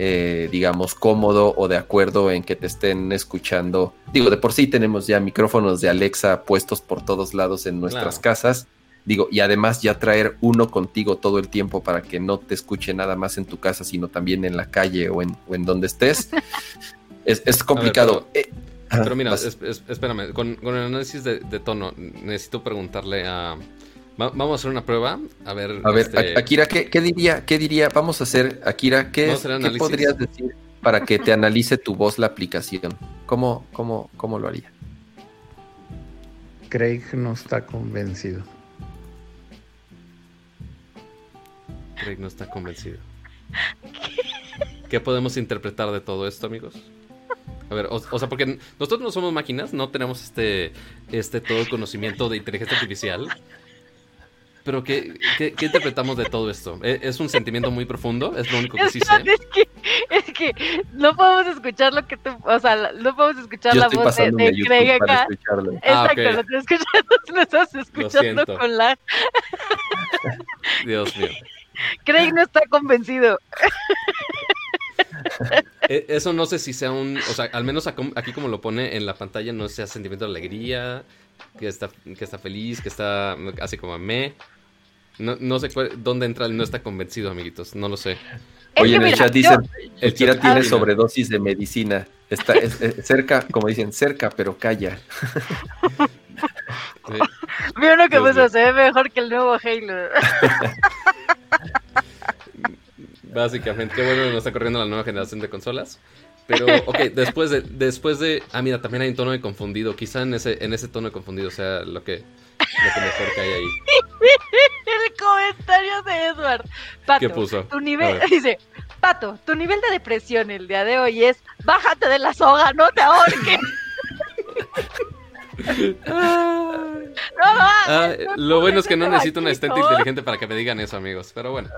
eh, digamos, cómodo o de acuerdo en que te estén escuchando. Digo, de por sí tenemos ya micrófonos de Alexa puestos por todos lados en nuestras casas. Digo, y además ya traer uno contigo todo el tiempo para que no te escuche nada más en tu casa, sino también en la calle o en, donde estés, es, complicado. Eh, pero, mira, espérame, con, el análisis de, tono, necesito preguntarle a... vamos a hacer una prueba. A ver, a ver este Akira, ¿qué, diría? ¿Qué diría? Vamos a hacer, Akira, ¿qué, ¿qué podrías decir para que te analice tu voz la aplicación? ¿Cómo, cómo, cómo lo haría? Craig no está convencido. Craig no está convencido. ¿Qué podemos interpretar de todo esto, amigos? A ver, o, sea, porque nosotros no somos máquinas, no tenemos este, este todo el conocimiento de inteligencia artificial. Pero ¿qué, qué, interpretamos de todo esto? ¿E, ¿Es un sentimiento muy profundo? Es lo único que sí sé. Es que, es que no podemos escuchar lo que tú, o sea, no podemos escuchar la voz de, de Craig acá. Ah, Exacto, lo, lo estás escuchando con la... Dios mío. Craig no está convencido. E, eso no sé si sea un, o sea, al menos aquí como lo pone en la pantalla, no sea sentimiento de alegría, que está, que está feliz, que está así como me. No, no sé dónde entra el no está convencido, amiguitos, no lo sé. Oye, en el chat dicen, el Kira tiene sobredosis de medicina. Está cerca, como dicen, cerca, pero calla. Mira lo que puso, se ve mejor que el nuevo Halo. Básicamente, qué bueno que no está corriendo la nueva generación de consolas. Pero, ok, después de, después de. Ah, mira, también hay un tono de confundido. Quizá en ese, en ese tono de confundido sea lo que, lo que mejor que hay ahí. El comentario de Edward. Pato, ¿Qué puso? Tu nivel, dice, Pato, tu nivel de depresión el día de hoy es bájate de la soga, no te ahorques. Ah, lo bueno es que no necesito un asistente inteligente para que me digan eso, amigos. Pero bueno,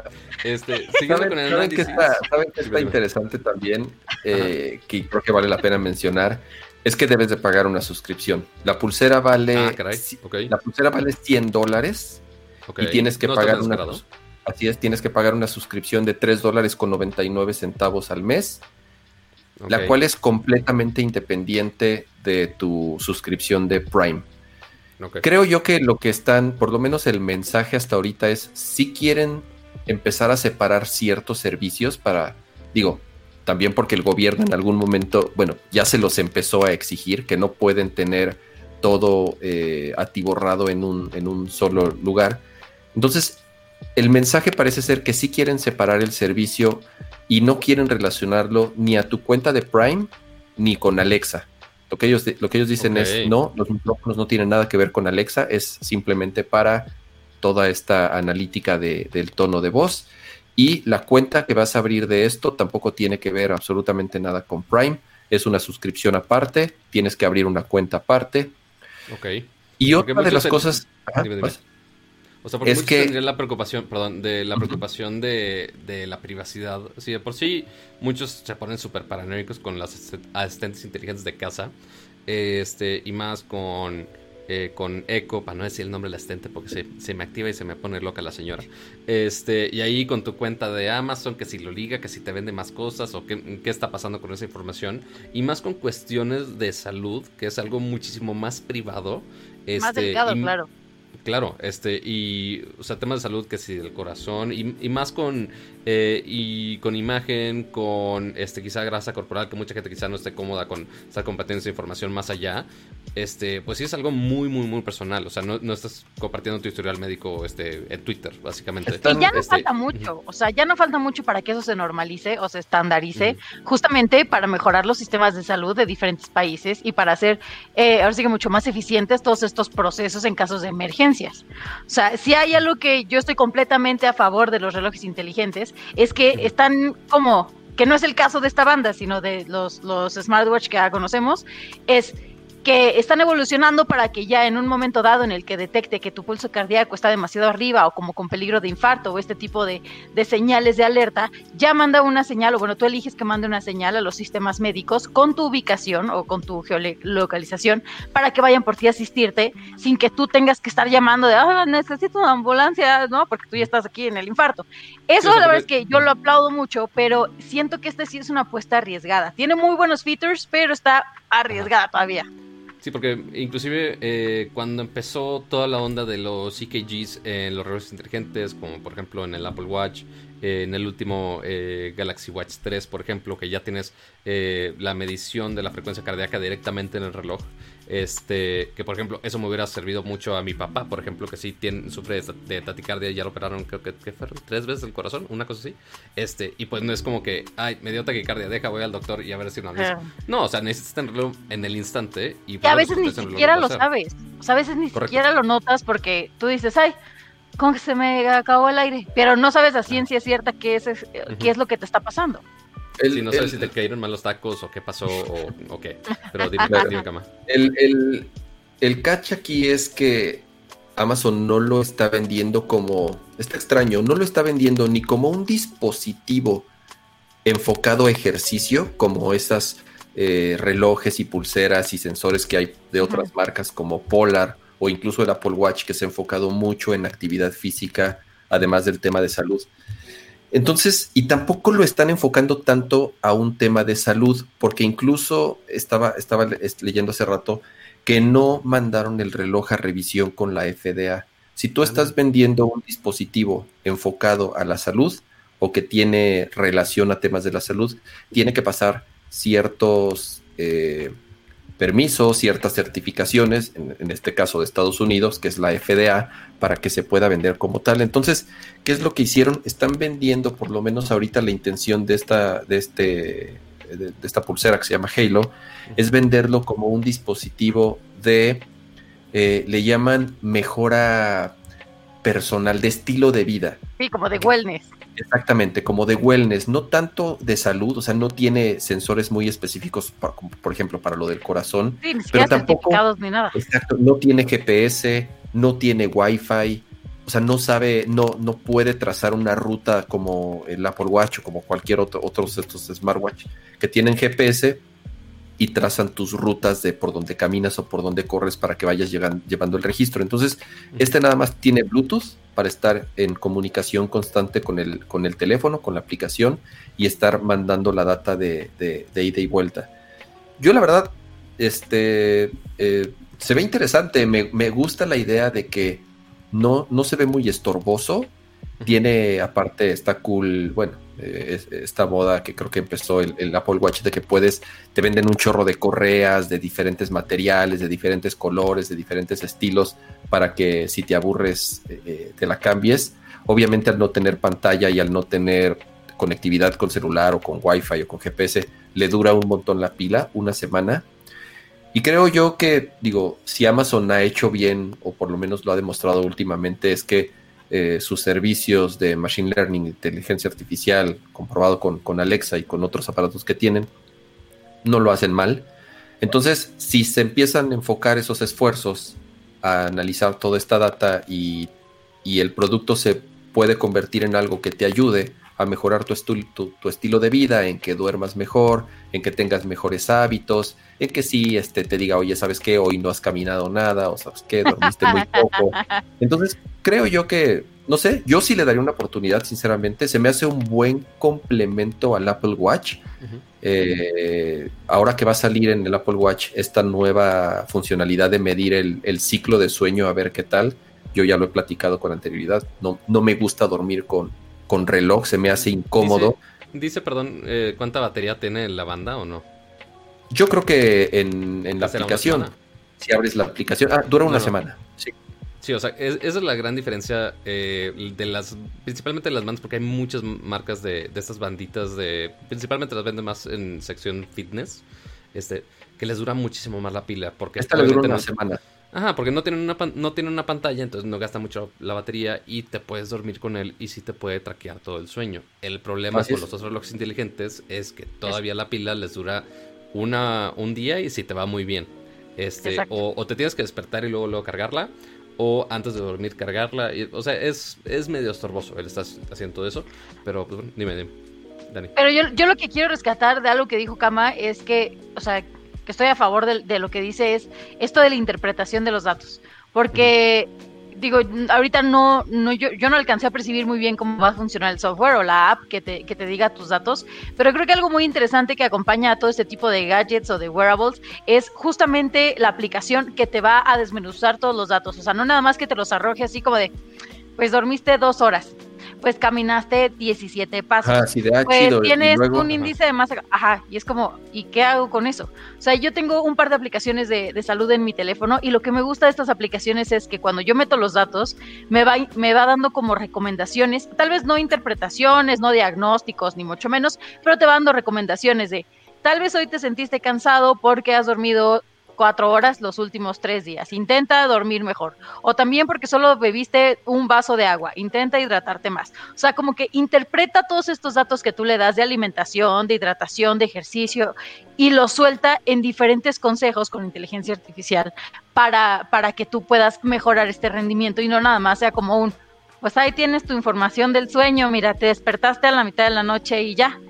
este, siguiendo con el análisis. ¿Saben que está, interesante también? Eh, que creo que vale la pena mencionar. Es que debes de pagar una suscripción. La pulsera vale. Ah, La pulsera vale 100 dólares. Y tienes que pagar una. Así es, tienes que pagar una suscripción de 3 dólares con 99 centavos al mes la cual es completamente independiente de tu suscripción de Prime. Creo yo que lo que están, por lo menos el mensaje hasta ahorita es, si quieren empezar a separar ciertos servicios para, digo, también porque el gobierno en algún momento, bueno, ya se los empezó a exigir, que no pueden tener todo eh, atiborrado en un, en un solo lugar. Entonces, el mensaje parece ser que sí quieren separar el servicio y no quieren relacionarlo ni a tu cuenta de Prime ni con Alexa. Lo que ellos, lo que ellos dicen es, no, los micrófonos no tienen nada que ver con Alexa, es simplemente para toda esta analítica del tono de voz. Y la cuenta que vas a abrir de esto tampoco tiene que ver absolutamente nada con Prime. Es una suscripción aparte, tienes que abrir una cuenta aparte. Ok. Y otra de las cosas... O sea, porque es que tendrían la preocupación, perdón, de la preocupación de, de la privacidad. Sí, de por sí muchos se ponen súper paranoicos con las asistentes inteligentes de casa. Este, y más con, eh, con Echo, para no decir el nombre del asistente porque se, se, me activa y se me pone loca la señora. Este, y ahí con tu cuenta de Amazon, que si lo liga, que si te vende más cosas o qué, qué está pasando con esa información. Y más con cuestiones de salud, que es algo muchísimo más privado. Este, más delicado, claro Claro, este, y, o sea, temas de salud que sí, del corazón, y, y más con, eh, y con imagen, con, este, quizá grasa corporal, que mucha gente quizá no esté cómoda con estar compartiendo esa información más allá, este, pues sí es algo muy, muy, muy personal, o sea, no, no estás compartiendo tu historial médico, este, en Twitter, básicamente. Y ya no este, falta mucho, o sea, ya no falta mucho para que eso se normalice o se estandarice, justamente para mejorar los sistemas de salud de diferentes países y para hacer, eh, ahora sí que mucho más eficientes todos estos procesos en casos de emergencia o sea, si hay algo que yo estoy completamente a favor de los relojes inteligentes, es que están como, que no es el caso de esta banda, sino de los, los smartwatch que ya conocemos, es que están evolucionando para que ya en un momento dado en el que detecte que tu pulso cardíaco está demasiado arriba o como con peligro de infarto o este tipo de, señales de alerta, ya manda una señal, o bueno, tú eliges que mande una señal a los sistemas médicos con tu ubicación o con tu geolocalización para que vayan por ti a asistirte sin que tú tengas que estar llamando de, ah, necesito una ambulancia, ¿no? Porque tú ya estás aquí en el infarto. Eso la verdad es que yo lo aplaudo mucho, pero siento que este sí es una apuesta arriesgada. Tiene muy buenos features, pero está arriesgada todavía. Sí, porque inclusive eh, cuando empezó toda la onda de los EKGs en los relojes inteligentes, como por ejemplo en el Apple Watch, eh, en el último eh, Galaxy Watch 3, por ejemplo, que ya tienes la medición de la frecuencia cardíaca directamente en el reloj, este, que por ejemplo, eso me hubiera servido mucho a mi papá, por ejemplo, que sí tiene, sufre de, taticardia, ya lo operaron, creo que, fueron tres veces el corazón, una cosa así. Este, y pues no es como que, ay, me dio taquicardia, deja, voy al doctor y a ver si no No, o sea, necesitas tenerlo en el instante. Y, a veces ni siquiera lo sabes. O sea, a veces ni siquiera lo notas porque tú dices, ay, como que se me acabó el aire. Pero no sabes a ciencia cierta qué es, qué es lo que te está pasando. El, si no sabes si te cayeron mal los tacos o qué pasó o, qué. Pero dime, dime cama. El, el, el catch aquí es que Amazon no lo está vendiendo como. Está extraño, no lo está vendiendo ni como un dispositivo enfocado a ejercicio, como esas eh, relojes y pulseras y sensores que hay de otras marcas como Polar o incluso el Apple Watch, que se ha enfocado mucho en actividad física, además del tema de salud. Entonces, y tampoco lo están enfocando tanto a un tema de salud, porque incluso estaba, estaba leyendo hace rato que no mandaron el reloj a revisión con la FDA. Si tú estás vendiendo un dispositivo enfocado a la salud o que tiene relación a temas de la salud, tiene que pasar ciertos eh, permisos, ciertas certificaciones, en, este caso de Estados Unidos, que es la FDA, para que se pueda vender como tal. Entonces, ¿qué es lo que hicieron? Están vendiendo, por lo menos ahorita, la intención de esta, de este, de, esta pulsera que se llama Halo, es venderlo como un dispositivo de, eh, le llaman mejora personal, de estilo de vida. Sí, como de wellness. Exactamente, como de wellness, no tanto de salud, o sea, no tiene sensores muy específicos, por ejemplo, para lo del corazón, pero tampoco ni nada. Exacto, no tiene GPS, no tiene Wi-Fi, o sea, no sabe, no, no puede trazar una ruta como el Apple Watch o como cualquier otro otros de estos smartwatch que tienen GPS, y trazan tus rutas de por donde caminas o por donde corres para que vayas llevando el registro. Entonces, este nada más tiene Bluetooth para estar en comunicación constante con el, con el teléfono, con la aplicación y estar mandando la data de, ida y vuelta. Yo la verdad, este, eh, se ve interesante, me, me, gusta la idea de que no, no se ve muy estorboso, tiene aparte, está cool, bueno, eh, esta moda que creo que empezó el, Apple Watch de que puedes, te venden un chorro de correas de diferentes materiales, de diferentes colores, de diferentes estilos, para que si te aburres eh, te la cambies. Obviamente al no tener pantalla y al no tener conectividad con celular o con Wi-Fi o con GPS, le dura un montón la pila, una semana. Y creo yo que, digo, si Amazon ha hecho bien, o por lo menos lo ha demostrado últimamente, es que eh, sus servicios de Machine Learning, inteligencia artificial, comprobado con, Alexa y con otros aparatos que tienen, no lo hacen mal. Entonces, si se empiezan a enfocar esos esfuerzos a analizar toda esta data y, el producto se puede convertir en algo que te ayude a mejorar tu, tu, estilo de vida, en que duermas mejor, en que tengas mejores hábitos, en que sí este, te diga, oye, ¿sabes qué? Hoy no has caminado nada, o ¿sabes qué? Dormiste muy poco. Entonces, creo yo que, no sé, yo sí le daría una oportunidad, sinceramente. Se me hace un buen complemento al Apple Watch. Eh, ahora que va a salir en el Apple Watch esta nueva funcionalidad de medir el, ciclo de sueño, a ver qué tal. Yo ya lo he platicado con anterioridad. No, no me gusta dormir con, con reloj, se me hace incómodo. Dice, perdón, eh, ¿cuánta batería tiene la banda o no? Yo creo que en, en la aplicación, si abres la aplicación, ah, dura una semana. Sí. Sí, o sea, esa es la gran diferencia eh, de las, principalmente de las bandas, porque hay muchas marcas de, estas banditas de, principalmente las venden más en sección fitness, este, que les dura muchísimo más la pila, porque esta le dura una semana. Ajá, porque no tienen una no tiene una pantalla, entonces no gasta mucho la batería y te puedes dormir con él y sí te puede traquear todo el sueño. El problema con los otros relojes inteligentes es que todavía la pila les dura una un día y sí te va muy bien. Este, o, o, te tienes que despertar y luego luego cargarla o antes de dormir cargarla. o sea, es, es medio estorboso él está haciendo todo eso, pero pues, dime, dime, Dani. Pero yo, yo lo que quiero rescatar de algo que dijo Kama es que, o sea, que estoy a favor de, lo que dice es esto de la interpretación de los datos, porque digo, ahorita no, no yo, yo no alcancé a percibir muy bien cómo va a funcionar el software o la app que te, que te diga tus datos, pero creo que algo muy interesante que acompaña a todo este tipo de gadgets o de wearables es justamente la aplicación que te va a desmenuzar todos los datos. O sea, no nada más que te los arroje así como de, pues dormiste dos horas pues caminaste 17 pasos. Ah, sí, de, ah, pues tienes un índice de masa, ajá, y es como, ¿y qué hago con eso? O sea, yo tengo un par de aplicaciones de, de, salud en mi teléfono y lo que me gusta de estas aplicaciones es que cuando yo meto los datos, me va, me va dando como recomendaciones, tal vez no interpretaciones, no diagnósticos, ni mucho menos, pero te va dando recomendaciones de, tal vez hoy te sentiste cansado porque has dormido cuatro horas los últimos tres días. Intenta dormir mejor. O también porque solo bebiste un vaso de agua. Intenta hidratarte más. O sea, como que interpreta todos estos datos que tú le das de alimentación, de hidratación, de ejercicio y los suelta en diferentes consejos con inteligencia artificial para, para que tú puedas mejorar este rendimiento y no nada más sea como un, pues ahí tienes tu información del sueño, mira, te despertaste a la mitad de la noche y ya,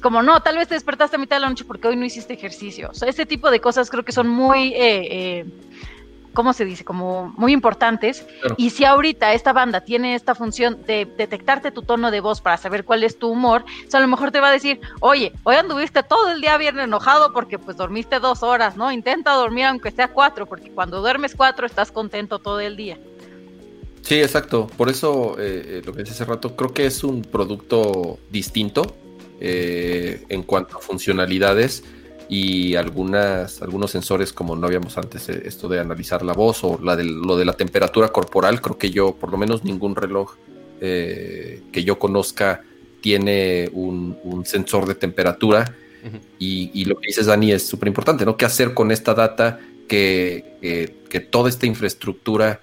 como, no, tal vez te despertaste a mitad de la noche porque hoy no hiciste ejercicio. O sea, ese tipo de cosas creo que son muy, eh, eh, ¿cómo se dice? Como muy importantes. Y si ahorita esta banda tiene esta función de detectarte tu tono de voz para saber cuál es tu humor, o sea, a lo mejor te va a decir, oye, hoy anduviste todo el día bien enojado porque pues dormiste dos horas, ¿no? Intenta dormir aunque sea cuatro, porque cuando duermes cuatro estás contento todo el día. Sí, exacto. Por eso, eh, lo que decía hace rato, creo que es un producto distinto eh, en cuanto a funcionalidades y algunas, algunos sensores como no habíamos antes, eh, esto de analizar la voz o la de, lo de la temperatura corporal, creo que yo, por lo menos ningún reloj eh, que yo conozca tiene un, sensor de temperatura. y, lo que dices, Dani, es súper importante, ¿no? ¿Qué hacer con esta data? Que, que toda esta infraestructura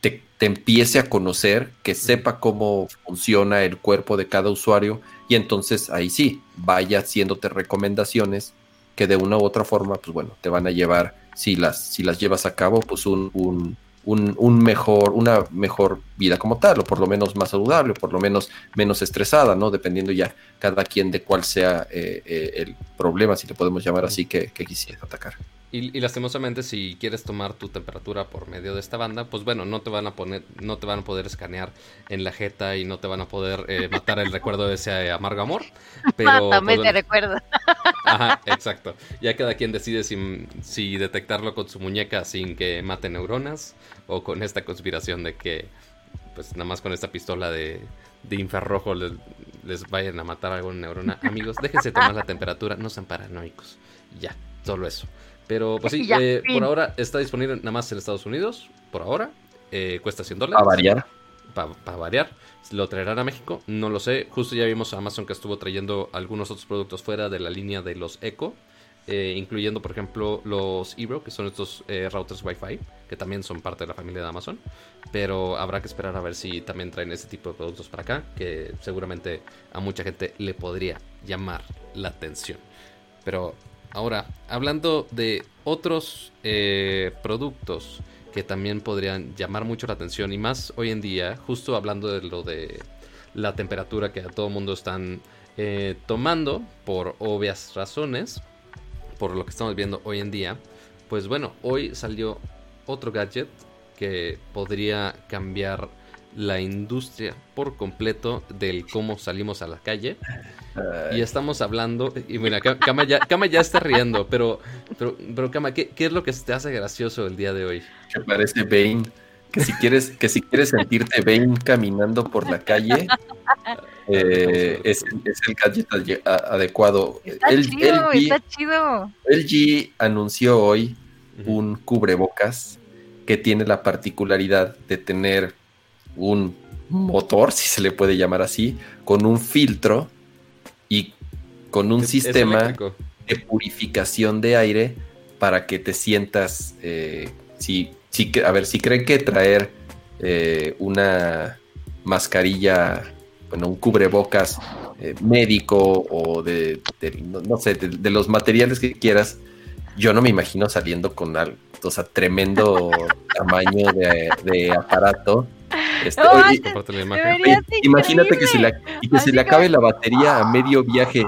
te, te, empiece a conocer, que sepa cómo funciona el cuerpo de cada usuario y entonces ahí sí, vaya haciéndote recomendaciones que de una u otra forma, pues bueno, te van a llevar, si las, si las llevas a cabo, pues un, un, un, mejor, una mejor vida como tal, o por lo menos más saludable, o por lo menos menos estresada, ¿no? Dependiendo ya cada quien de cuál sea eh, eh, el problema, si le podemos llamar así, que, que quisiera atacar. Y, lastimosamente si quieres tomar tu temperatura por medio de esta banda, pues bueno, no te van a poner, no te van a poder escanear en la jeta y no te van a poder eh, matar el recuerdo de ese amargo amor. Pero Mátame pues, recuerdo. Ajá, exacto. Ya cada quien decide si, si detectarlo con su muñeca sin que mate neuronas o con esta conspiración de que pues nada más con esta pistola de, de infrarrojo les, les, vayan a matar a alguna neurona. Amigos, déjense tomar la temperatura, no sean paranoicos. Ya, solo eso. Pero pues sí, eh, por ahora está disponible nada más en Estados Unidos, por ahora. Eh, cuesta 100 dólares. Para variar. Para variar. ¿Lo traerán a México? No lo sé. Justo ya vimos a Amazon que estuvo trayendo algunos otros productos fuera de la línea de los Echo. Eh, incluyendo por ejemplo los Ebro, que son estos routers Wi-Fi, que también son parte de la familia de Amazon. Pero habrá que esperar a ver si también traen ese tipo de productos para acá, que seguramente a mucha gente le podría llamar la atención. Pero Ahora, hablando de otros eh, productos que también podrían llamar mucho la atención y más hoy en día, justo hablando de lo de la temperatura que a todo mundo están eh, tomando por obvias razones, por lo que estamos viendo hoy en día, pues bueno, hoy salió otro gadget que podría cambiar la industria por completo del cómo salimos a la calle. Y estamos hablando, y mira, Kama ya, ya está riendo, pero, pero, pero Kama, ¿qué, es lo que te hace gracioso el día de hoy? Que parece Bane, que si quieres, que si quieres sentirte Bane caminando por la calle, eh, es, el gadget adecuado. Está chido, está chido. LG anunció hoy un cubrebocas que tiene la particularidad de tener un motor, si se le puede llamar así, con un filtro y con un sistema de purificación de aire para que te sientas, eh, si, si, a ver, si creen que traer eh, una mascarilla, bueno, un cubrebocas eh, médico o de, no, sé, de, los materiales que quieras, yo no me imagino saliendo con algo, o sea, tremendo tamaño de aparato este, imagínate que se le, y que se le acabe la batería a medio viaje.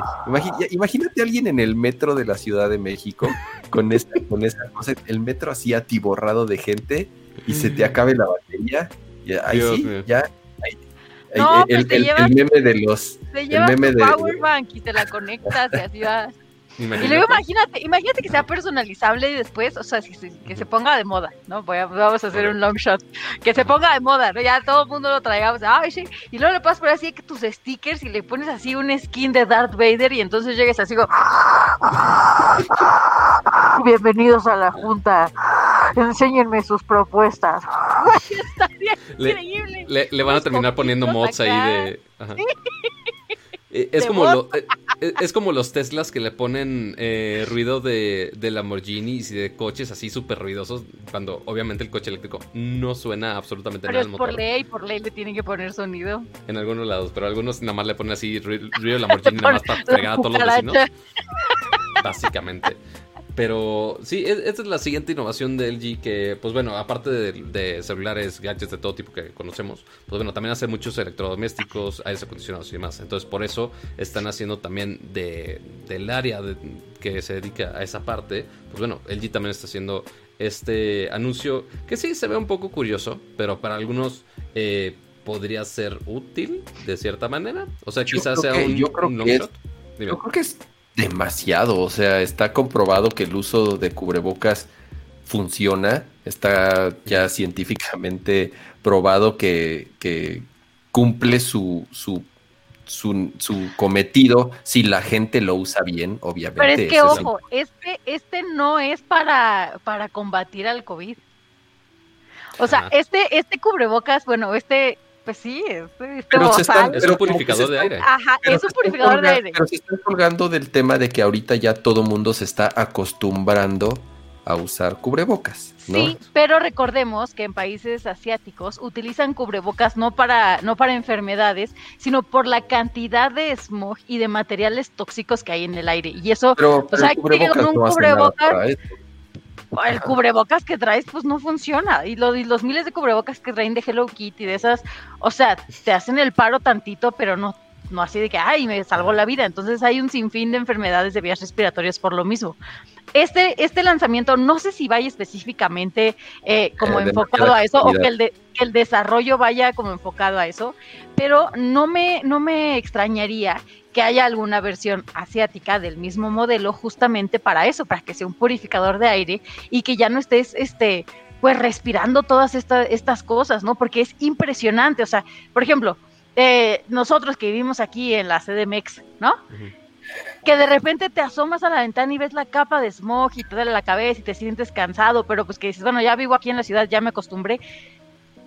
imagínate a alguien en el metro de la Ciudad de México con esta, con esta cosa, el metro así atiborrado de gente y se te acabe la batería. Y ahí sí, ya. no, el, pues el, meme de los. Te llevas el meme tu power bank y te la conectas y así vas. Y luego imagínate, imagínate que sea personalizable y después, o sea, que se ponga de moda, ¿no? Voy a, vamos a hacer un long shot. Que se ponga de moda, ¿no? Ya todo el mundo lo traigamos, ay, sí. Y luego le puedes poner así que tus stickers y le pones así un skin de Darth Vader y entonces llegues así como... Bienvenidos a la junta. Enséñenme sus propuestas. Estaría increíble. Le, van a terminar poniendo mods ahí de... Eh, es como, lo, eh, eh, es como los Teslas que le ponen ruido de, de Lamborghinis y de coches así súper ruidosos, cuando obviamente el coche eléctrico no suena absolutamente nada al motor. por ley, por ley le tienen que poner sonido. En algunos lados, pero algunos nada más le ponen así ruido de Lamborghini nada más para fregar a todos los vecinos. Básicamente. Pero sí, esta es la siguiente innovación de LG que, pues bueno, aparte de, celulares, gadgets de todo tipo que conocemos, pues bueno, también hace muchos electrodomésticos, aires acondicionados y demás. Entonces, por eso están haciendo también de, del área que se dedica a esa parte, pues bueno, LG también está haciendo este anuncio que sí se ve un poco curioso, pero para algunos eh, podría ser útil de cierta manera. O sea, quizás sea un, yo creo que yo creo que es demasiado. O sea, está comprobado que el uso de cubrebocas funciona. Está ya científicamente probado que, cumple su, su, su, cometido si la gente lo usa bien, obviamente. Pero es que, ojo, este, este no es para, para combatir al COVID. O sea, este, este cubrebocas, bueno, este pues sí, es, es un purificador de aire. Ajá, es un purificador de aire. Pero se están colgando del tema de que ahorita ya todo mundo se está acostumbrando a usar cubrebocas. Sí, pero recordemos que en países asiáticos utilizan cubrebocas no para, no para enfermedades, sino por la cantidad de smog y de materiales tóxicos que hay en el aire. Y eso, pero, o sea, un cubrebocas el cubrebocas que traes pues no funciona. Y, los miles de cubrebocas que traen de Hello Kitty de esas, o sea, te hacen el paro tantito, pero no no así de que ay, me salvó la vida. Entonces hay un sinfín de enfermedades de vías respiratorias por lo mismo. Este, este lanzamiento, no sé si vaya específicamente eh, como eh, enfocado a eso o que el, de, que el desarrollo vaya como enfocado a eso, pero no me, no me extrañaría que haya alguna versión asiática del mismo modelo justamente para eso, para que sea un purificador de aire y que ya no estés este pues respirando todas estas cosas, ¿no? Porque es impresionante, o sea, por ejemplo, eh, nosotros que vivimos aquí en la CDMX, ¿no? Que de repente te asomas a la ventana y ves la capa de smog y te duele la cabeza y te sientes cansado, pero pues que dices, bueno, ya vivo aquí en la ciudad, ya me acostumbré.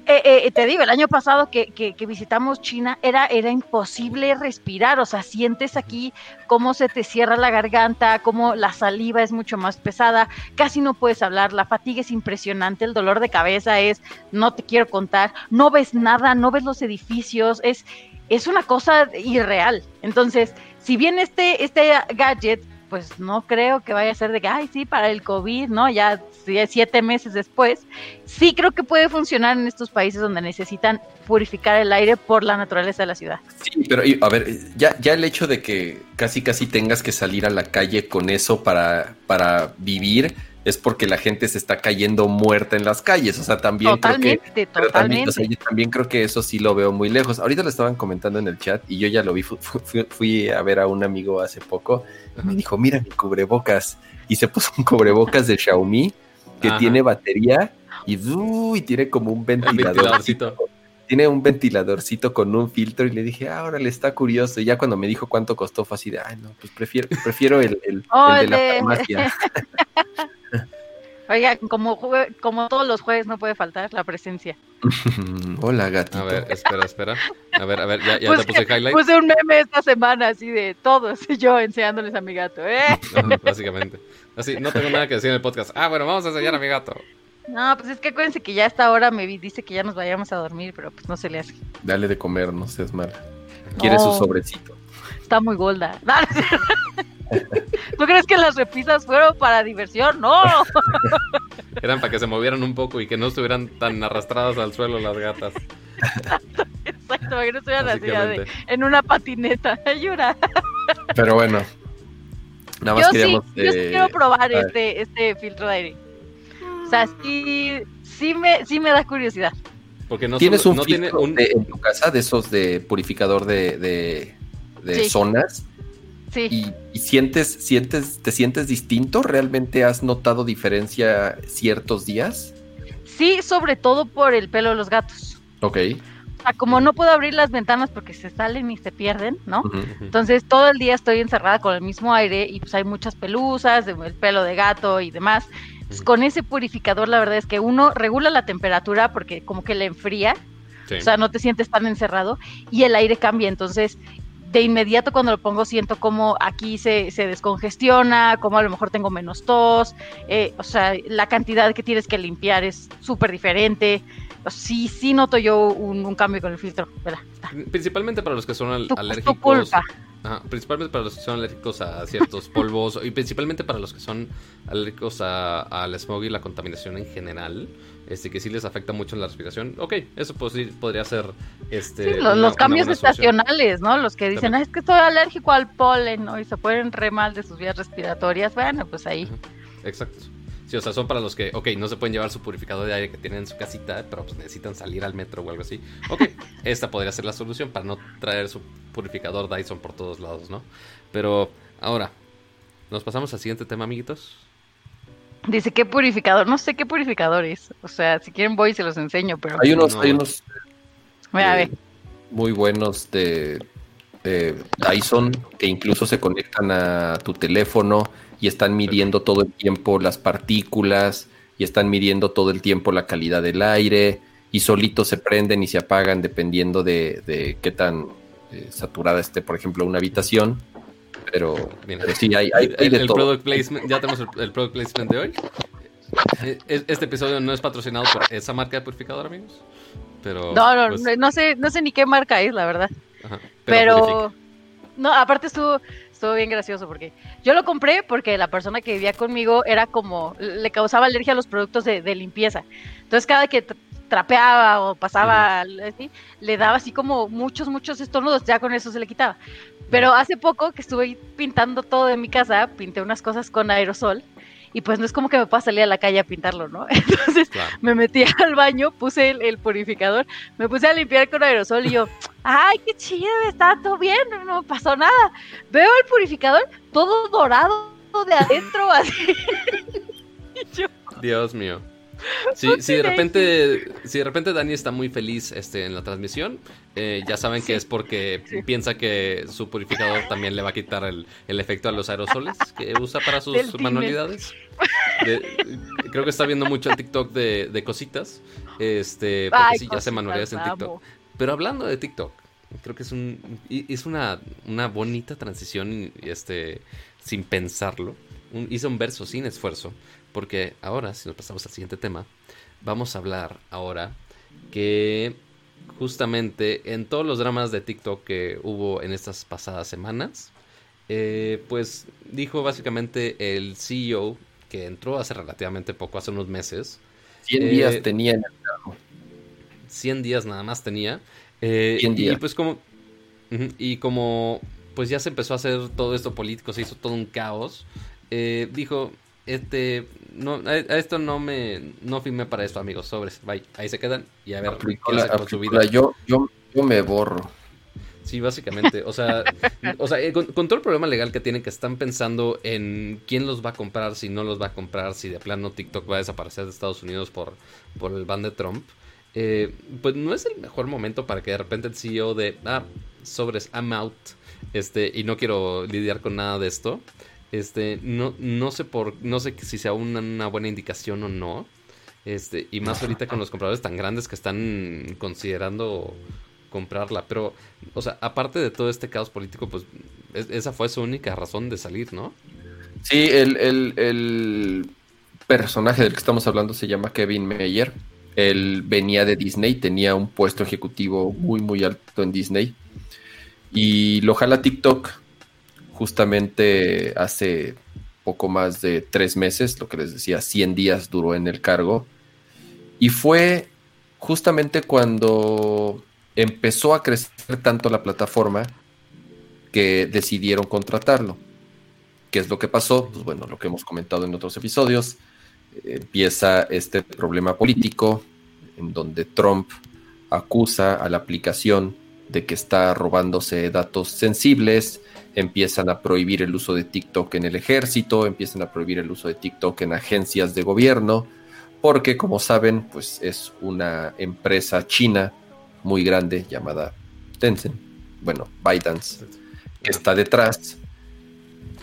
Eh, eh, te digo, el año pasado que, que, visitamos China era, era imposible respirar, o sea, sientes aquí cómo se te cierra la garganta, cómo la saliva es mucho más pesada, casi no puedes hablar, la fatiga es impresionante, el dolor de cabeza es, no te quiero contar, no ves nada, no ves los edificios, es, es una cosa irreal. Entonces, si bien este, este gadget pues no creo que vaya a ser de que, ay, sí, para el COVID, ¿no? Ya siete meses después, sí creo que puede funcionar en estos países donde necesitan purificar el aire por la naturaleza de la ciudad. Sí, pero a ver, ya, ya el hecho de que casi casi tengas que salir a la calle con eso para, para vivir, es porque la gente se está cayendo muerta en las calles. O sea, también creo que. Totalmente. También, yo también creo que eso sí lo veo muy lejos. Ahorita lo estaban comentando en el chat y yo ya lo vi. Fui, a ver a un amigo hace poco y me dijo: Mira mi cubrebocas. Y se puso un cubrebocas de Xiaomi que tiene batería y, y tiene como un ventilador tiene un ventiladorcito con un filtro y le dije, ah, le está curioso. Y ya cuando me dijo cuánto costó fue así de, ay, no, pues prefiero, prefiero el, el, de la farmacia. Oiga, como, como todos los jueves no puede faltar la presencia. Hola, gatito. A ver, espera, espera. A ver, a ver, ya, ya te puse highlight. Puse un meme esta semana así de todos y yo enseñándoles a mi gato. ¿eh? básicamente. Así, no tengo nada que decir en el podcast. Ah, bueno, vamos a enseñar a mi gato. No, pues es que acuérdense que ya a esta hora me dice que ya nos vayamos a dormir, pero pues no se le hace. Dale de comer, no seas mal. Quiere su sobrecito. Está muy golda. ¿Tú crees que las repisas fueron para diversión? No. Eran para que se movieran un poco y que no estuvieran tan arrastradas al suelo las gatas. Exacto, para que no estuvieran así en una patineta. Ayuda. Pero bueno. Nada más yo, sí, yo sí quiero probar este, este filtro de aire. O sea, sí, sí me, sí me da curiosidad. Porque no ¿Tienes un no tiene un... en tu casa de esos de purificador de, de, zonas? Sí. Y, sientes, sientes, te sientes distinto? ¿Realmente has notado diferencia ciertos días? Sí, sobre todo por el pelo de los gatos. Ok. O sea, como no puedo abrir las ventanas porque se salen y se pierden, ¿no? Entonces todo el día estoy encerrada con el mismo aire y pues hay muchas pelusas, el pelo de gato y demás. Pues, con ese purificador la verdad es que uno regula la temperatura porque como que le enfría, o sea, no te sientes tan encerrado y el aire cambia, entonces de inmediato cuando lo pongo siento como aquí se, se descongestiona, como a lo mejor tengo menos tos, eh, o sea, la cantidad que tienes que limpiar es súper diferente. Sí, sí noto yo un, cambio con el filtro, ¿verdad? Principalmente para los que son alérgicos. principalmente para los que son alérgicos a ciertos polvos y principalmente para los que son alérgicos al smog y la contaminación en general este, que sí les afecta mucho en la respiración. Ok, eso pues, podría ser este, los, cambios estacionales, ¿no? Los que dicen, es que estoy alérgico al polen, ¿no? Y se pueden re mal de sus vías respiratorias. Bueno, pues ahí. Exacto. Sí, o sea, son para los que, ok, no se pueden llevar su purificador de aire que tienen en su casita, pero pues necesitan salir al metro o algo así. Ok, esta podría ser la solución para no traer su purificador Dyson por todos lados, ¿no? Pero ahora, nos pasamos al siguiente tema, amiguitos. Dice, ¿qué purificador? No sé qué purificador es. O sea, si quieren voy y se los enseño, pero... Hay unos, hay unos eh, muy buenos de, Dyson que incluso se conectan a tu teléfono y están midiendo todo el tiempo las partículas y están midiendo todo el tiempo la calidad del aire y solitos se prenden y se apagan dependiendo de, qué tan eh, saturada esté, por ejemplo, una habitación. Pero, sí, hay, el, Product placement, ya tenemos el, product placement de hoy. Eh, este episodio no es patrocinado por esa marca de purificador, amigos. Pero, no, no, pues no, sé, no sé ni qué marca es, la verdad. pero, no, aparte estuvo, estuvo bien gracioso porque yo lo compré porque la persona que vivía conmigo era como, le causaba alergia a los productos de, limpieza. Entonces cada que trapeaba o pasaba, así, le daba así como muchos, muchos estornudos, ya con eso se le quitaba. Pero hace poco que estuve pintando todo de mi casa, pinté unas cosas con aerosol y pues no es como que me pueda salir a la calle a pintarlo, ¿no? Entonces me metí al baño, puse el, purificador, me puse a limpiar con aerosol y yo, ay, qué chido, está todo bien, no pasó nada. Veo el purificador todo dorado de adentro, así. Dios mío. Sí, si de repente, si de repente Dani está muy feliz este, en la transmisión, eh, ya saben que es porque piensa que su purificador también le va a quitar el, efecto a los aerosoles que usa para sus manualidades. creo que está viendo mucho el TikTok de, cositas, este, porque sí, ya se manualidades en TikTok. Pero hablando de TikTok, creo que es un es una, una bonita transición, este, sin pensarlo. hice un verso sin esfuerzo porque ahora, si nos pasamos al siguiente tema, vamos a hablar ahora que justamente en todos los dramas de TikTok que hubo en estas pasadas semanas, eh, pues dijo básicamente el CEO que entró hace relativamente poco, hace unos meses. 100 días eh, tenía en el trabajo. 100 días nada más tenía. Eh, y pues como... Y como pues ya se empezó a hacer todo esto político, se hizo todo un caos, dijo, este, no, a, esto no me, no firmé para esto, amigos, sobres, bye, ahí se quedan y a ver qué con su vida. Yo, yo, yo me borro. Sí, básicamente, o sea, o sea eh, con, todo el problema legal que tienen, que están pensando en quién los va a comprar, si no los va a comprar, si de plano TikTok va a desaparecer de Estados Unidos por, por el ban de Trump, eh, pues no es el mejor momento para que de repente el CEO de, ah, sobres, I'm out, este, y no quiero lidiar con nada de esto, este, no, no sé por, no sé si sea una, buena indicación o no. Este, y más ahorita con los compradores tan grandes que están considerando comprarla. Pero, o sea, aparte de todo este caos político, pues esa fue su única razón de salir, ¿no? Sí, el, el, personaje del que estamos hablando se llama Kevin Mayer. Él venía de Disney, tenía un puesto ejecutivo muy, muy alto en Disney. Y lo jala TikTok justamente hace poco más de tres meses, lo que les decía, 100 días duró en el cargo. Y fue justamente cuando empezó a crecer tanto la plataforma que decidieron contratarlo. ¿Qué es lo que pasó? Pues bueno, lo que hemos comentado en otros episodios. empieza este problema político en donde Trump acusa a la aplicación de que está robándose datos sensibles, empiezan a prohibir el uso de TikTok en el ejército, empiezan a prohibir el uso de TikTok en agencias de gobierno, porque como saben, pues es una empresa china muy grande llamada Tencent, bueno, ByteDance, que está detrás.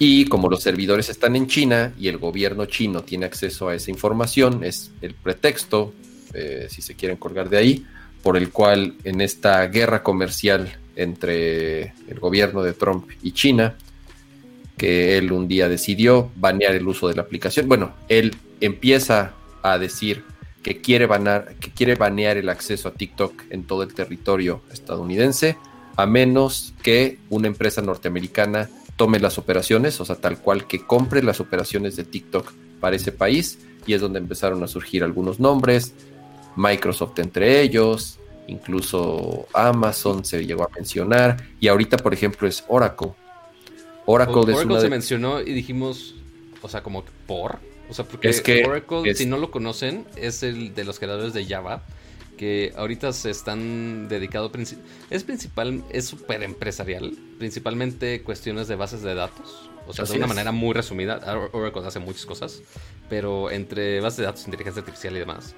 Y como los servidores están en China y el gobierno chino tiene acceso a esa información, es el pretexto, eh, si se quieren colgar de ahí, por el cual en esta guerra comercial entre el gobierno de Trump y China, que él un día decidió banear el uso de la aplicación. Bueno, él empieza a decir que quiere, banar, que quiere banear el acceso a TikTok en todo el territorio estadounidense, a menos que una empresa norteamericana tome las operaciones, o sea, tal cual que compre las operaciones de TikTok para ese país, y es donde empezaron a surgir algunos nombres, Microsoft entre ellos, incluso Amazon se llegó a mencionar, y ahorita, por ejemplo, es Oracle. Oracle, se mencionó y dijimos, o sea, como por, o sea, porque Oracle, si no lo conocen, es el de los creadores de Java, que ahorita se están dedicados, es principal, es súper empresarial, principalmente cuestiones de bases de datos, o sea, de una manera muy resumida, Oracle hace muchas cosas, pero entre bases de datos, inteligencia artificial y demás,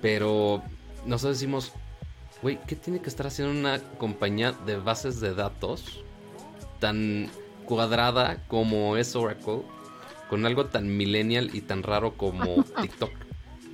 pero nosotros decimos, güey, ¿qué tiene que estar haciendo una compañía de bases de datos tan cuadrada como es Oracle con algo tan millennial y tan raro como TikTok?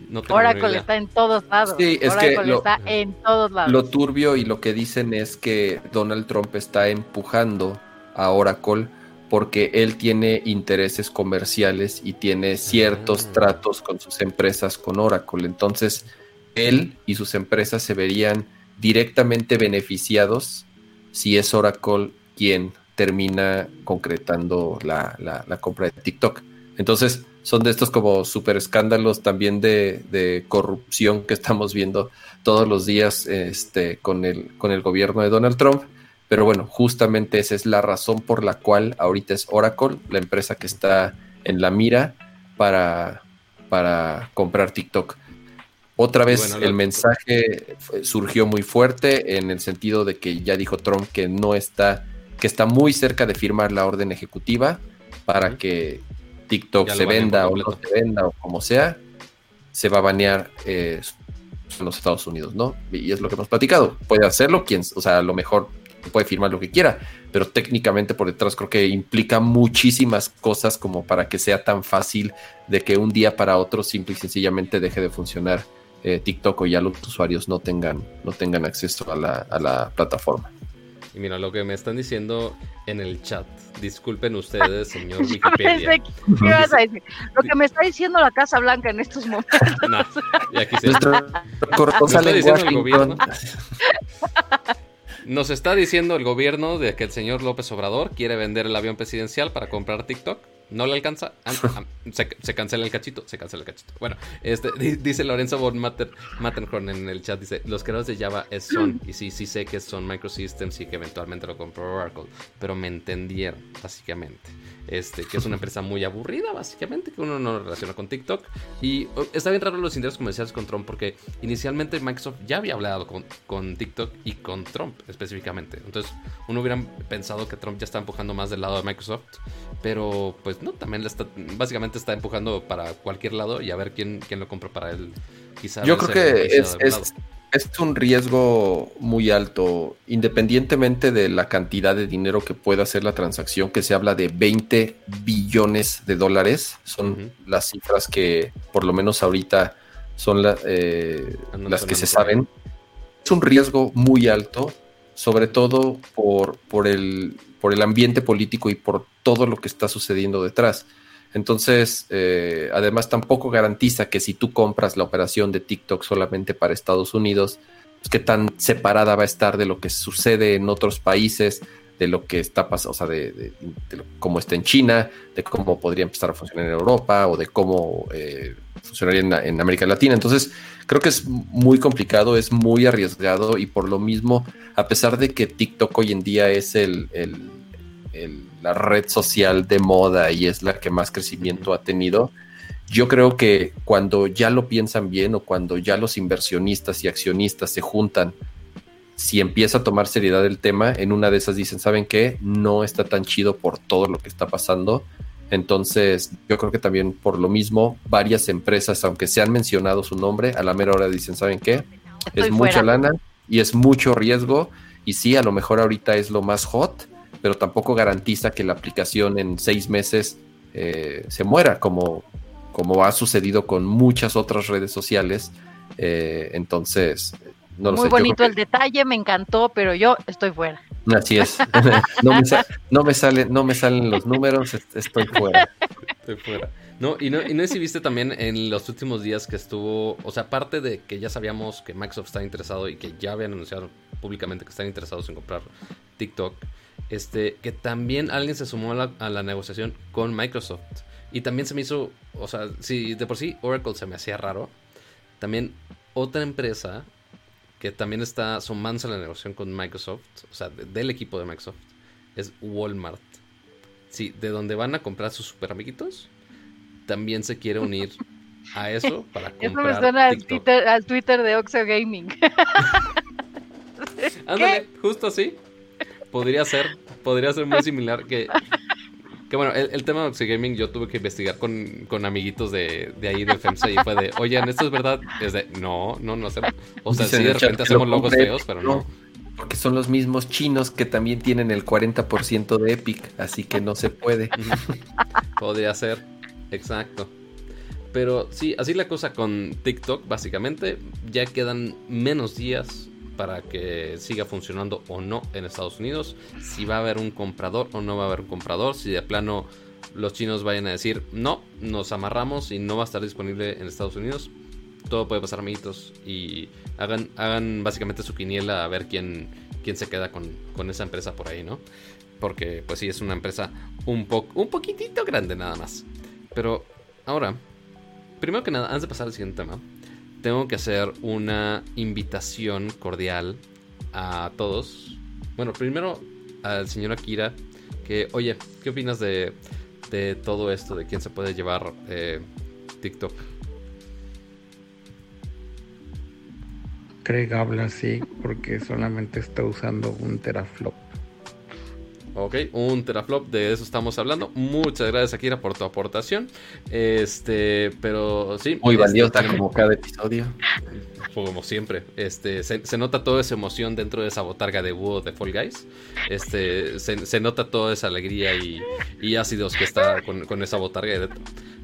No Oracle está en todos lados. Sí, es que lo, está en todos lados. Lo turbio y lo que dicen es que Donald Trump está empujando a Oracle porque él tiene intereses comerciales y tiene ciertos ah. tratos con sus empresas con Oracle. Entonces, él y sus empresas se verían directamente beneficiados si es Oracle quien termina concretando la, compra de TikTok. Entonces, son de estos como super escándalos también de, corrupción que estamos viendo todos los días este, con, el, con el gobierno de Donald Trump. Pero bueno, justamente esa es la razón por la cual ahorita es Oracle, la empresa que está en la mira para, para comprar TikTok. Otra vez el mensaje surgió muy fuerte en el sentido de que ya dijo Trump que no está, que está muy cerca de firmar la orden ejecutiva para que TikTok se venda o no se venda o como sea, se va a banear eh, en los Estados Unidos, ¿no? Y es lo que hemos platicado. Puede hacerlo quien, o sea, a lo mejor puede firmar lo que quiera, pero técnicamente por detrás creo que implica muchísimas cosas como para que sea tan fácil de que un día para otro simple y sencillamente deje de funcionar eh, TikTok o ya los usuarios no tengan, no tengan acceso a la, plataforma. Y mira lo que me están diciendo en el chat. Disculpen ustedes, señor Wikipedia. ¿Qué vas a decir? Lo que me está diciendo la Casa Blanca en estos momentos. El gobierno. Nos está diciendo el gobierno de que el señor López Obrador quiere vender el avión presidencial para comprar TikTok no le alcanza, ah, se, cancela el cachito, se cancela el cachito. Bueno, este, dice Lorenzo von Matter, Matterhorn en el chat, dice, los creadores de Java es Son, y sí, sí sé que son Microsystems y que eventualmente lo compró Oracle, pero me entendieron, básicamente. Este, que es una empresa muy aburrida, básicamente, que uno no relaciona con TikTok. Y está bien raro los intereses comerciales con Trump, porque inicialmente Microsoft ya había hablado con, con TikTok y con Trump específicamente. Entonces, uno hubiera pensado que Trump ya está empujando más del lado de Microsoft, pero pues no, también está, básicamente está empujando para cualquier lado y a ver quién, quién lo compra para él. Quizá Yo creo que es, es un riesgo muy alto, independientemente de la cantidad de dinero que pueda hacer la transacción, que se habla de 20 billones de dólares, son las cifras que por lo menos ahorita son eh, las que se saben. Es un riesgo muy alto, sobre todo por, por, el, por el ambiente político y por todo lo que está sucediendo detrás. Entonces, eh, además tampoco garantiza que si tú compras la operación de TikTok solamente para Estados Unidos, pues qué tan separada va a estar de lo que sucede en otros países, de lo que está pasando, o sea, de, cómo está en China, de cómo podría empezar a funcionar en Europa o de cómo eh, funcionaría en, América Latina. Entonces, creo que es muy complicado, es muy arriesgado y por lo mismo, a pesar de que TikTok hoy en día es el la red social de moda y es la que más crecimiento ha tenido. yo creo que cuando ya lo piensan bien o cuando ya los inversionistas y accionistas se juntan, si empieza a tomar seriedad el tema, en una de esas dicen, ¿saben qué? No está tan chido por todo lo que está pasando. Entonces, yo creo que también por lo mismo, varias empresas, aunque se han mencionado su nombre, a la mera hora dicen, ¿saben qué? es mucha lana y es mucho riesgo. Y sí, a lo mejor ahorita es lo más hot, pero tampoco garantiza que la aplicación en seis meses eh, se muera, como, como ha sucedido con muchas otras redes sociales. Eh, entonces, no lo Muy bonito el detalle, me encantó, pero yo estoy fuera. Así es. no, me no, me sale, no me salen los números, estoy fuera. Estoy fuera. No, y no, y no sé si viste también en los últimos días que estuvo, o sea, aparte de que ya sabíamos que Microsoft está interesado y que ya habían anunciado públicamente que están interesados en comprar TikTok, este, que también alguien se sumó a la, negociación con Microsoft. Y también se me hizo, o sea, si de por sí Oracle se me hacía raro, también otra empresa que también está sumándose a la negociación con Microsoft, o sea, del equipo de Microsoft, es Walmart. Sí, de donde van a comprar sus super amiguitos también se quiere unir a eso para comprar Eso me suena al Twitter, al Twitter, de Oxo Gaming. Ándale, justo así. Podría ser, podría ser muy similar que... Que bueno, el, tema de Oxo Gaming yo tuve que investigar con, con amiguitos de, de, ahí de FEMSA y fue de, oye, ¿esto es verdad? Es de, no, no, no hacemos. O sea, sí, de repente hacemos logos feos, pero no. Porque son los mismos chinos que también tienen el 40% de Epic, así que no se puede. Podría ser. Exacto. Pero sí, así la cosa con TikTok, básicamente. Ya quedan menos días para que siga funcionando o no en Estados Unidos. Si va a haber un comprador o no va a haber un comprador. Si de plano los chinos vayan a decir no, nos amarramos y no va a estar disponible en Estados Unidos. Todo puede pasar, amiguitos. Y hagan, hagan básicamente su quiniela a ver quién, quién se queda con, con esa empresa por ahí, ¿no? Porque pues sí, es una empresa un, po un poquitito grande nada más. Pero ahora, primero que nada, antes de pasar al siguiente tema, tengo que hacer una invitación cordial a todos. Bueno, primero al señor Akira, que, oye, ¿qué opinas de, de todo esto? ¿De quién se puede llevar eh, TikTok? Craig habla así porque solamente está usando un teraflop. Ok, un teraflop, de eso estamos hablando. Muchas gracias, Akira, por tu aportación. Este, pero sí. Muy este, valiosa como cada episodio. Como siempre. Este, se, nota toda esa emoción dentro de esa botarga de búho de Fall Guys. Este, se, nota toda esa alegría y, ácidos que está con, esa botarga.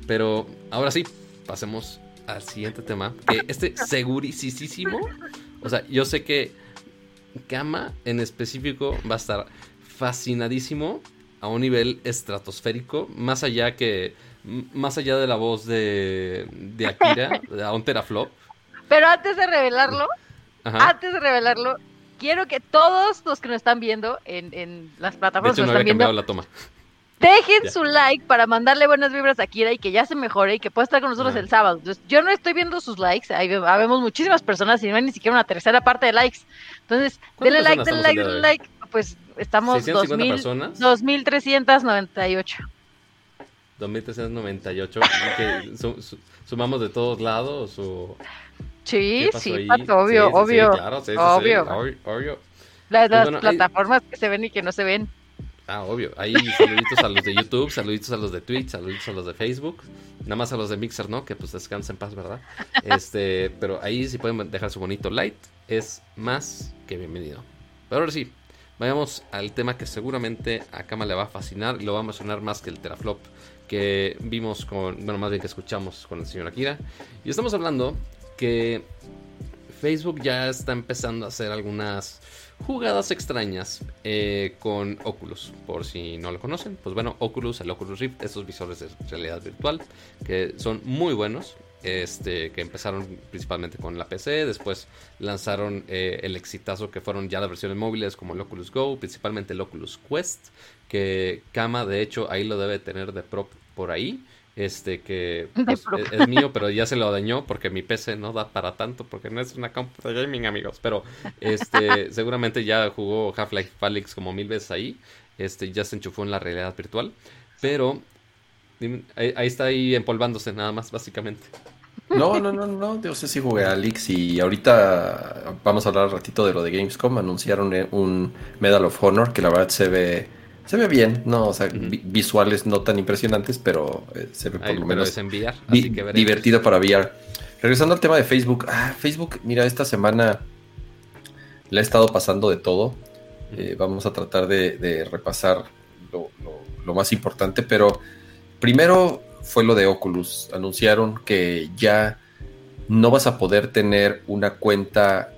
Pero ahora sí, pasemos al siguiente tema. Que este segurísimo. O sea, yo sé que Kama en específico va a estar fascinadísimo a un nivel estratosférico, más allá que más allá de la voz de, de Akira, a un teraflop. Pero antes de revelarlo, antes de revelarlo, quiero que todos los que nos están viendo en, en las plataformas de viendo, la toma. Dejen su like para mandarle buenas vibras a Akira y que ya se mejore y que pueda estar con nosotros el sábado. yo no estoy viendo sus likes, ahí vemos muchísimas personas y no hay ni siquiera una tercera parte de likes. Entonces, denle like, denle like, denle like. Pues Estamos 2000, personas. 2398. 2398. ¿Sumamos de todos lados? O... Sí, sí, obvio, obvio. obvio. Las, pues plataformas que se ven y que no se ven. Ah, obvio. Ahí saluditos a los de YouTube, saluditos a los de Twitch, saluditos a los de Facebook. Nada más a los de Mixer, ¿no? Que pues descansen en paz, ¿verdad? Este, pero ahí si pueden dejar su bonito like, es más que bienvenido. Pero ahora sí, Vayamos al tema que seguramente a Kama le va a fascinar lo va a emocionar más que el teraflop que vimos con, bueno, más bien que escuchamos con el señor Akira. Y estamos hablando que Facebook ya está empezando a hacer algunas jugadas extrañas eh, con Oculus. Por si no lo conocen, pues bueno, Oculus, el Oculus Rift, estos visores de realidad virtual que son muy buenos este, que empezaron principalmente con la PC, después lanzaron eh, el exitazo que fueron ya las versiones móviles como el Oculus Go, principalmente el Oculus Quest, que Kama de hecho ahí lo debe tener de prop por ahí, este que pues, e-, es, mío, pero ya se lo dañó porque mi PC no da para tanto, porque no es una compu de gaming amigos, pero este seguramente ya jugó Half-Life Alyx como mil veces ahí, este ya se enchufó en la realidad virtual, pero Ahí, está ahí empolvándose nada más, básicamente. No, no, no, no, yo sé si jugué a Alix y ahorita vamos a hablar un ratito de lo de Gamescom. Anunciaron eh, un Medal of Honor que la verdad se ve se ve bien, no, o sea, visuales no tan impresionantes, pero eh, se ve por lo menos enviar, divertido para VR. Regresando al tema de Facebook, ah, Facebook, mira, esta semana le ha estado pasando de todo. Eh, vamos a tratar de, repasar lo, más importante, pero primero fue lo de Oculus. Anunciaron que ya no vas a poder tener una cuenta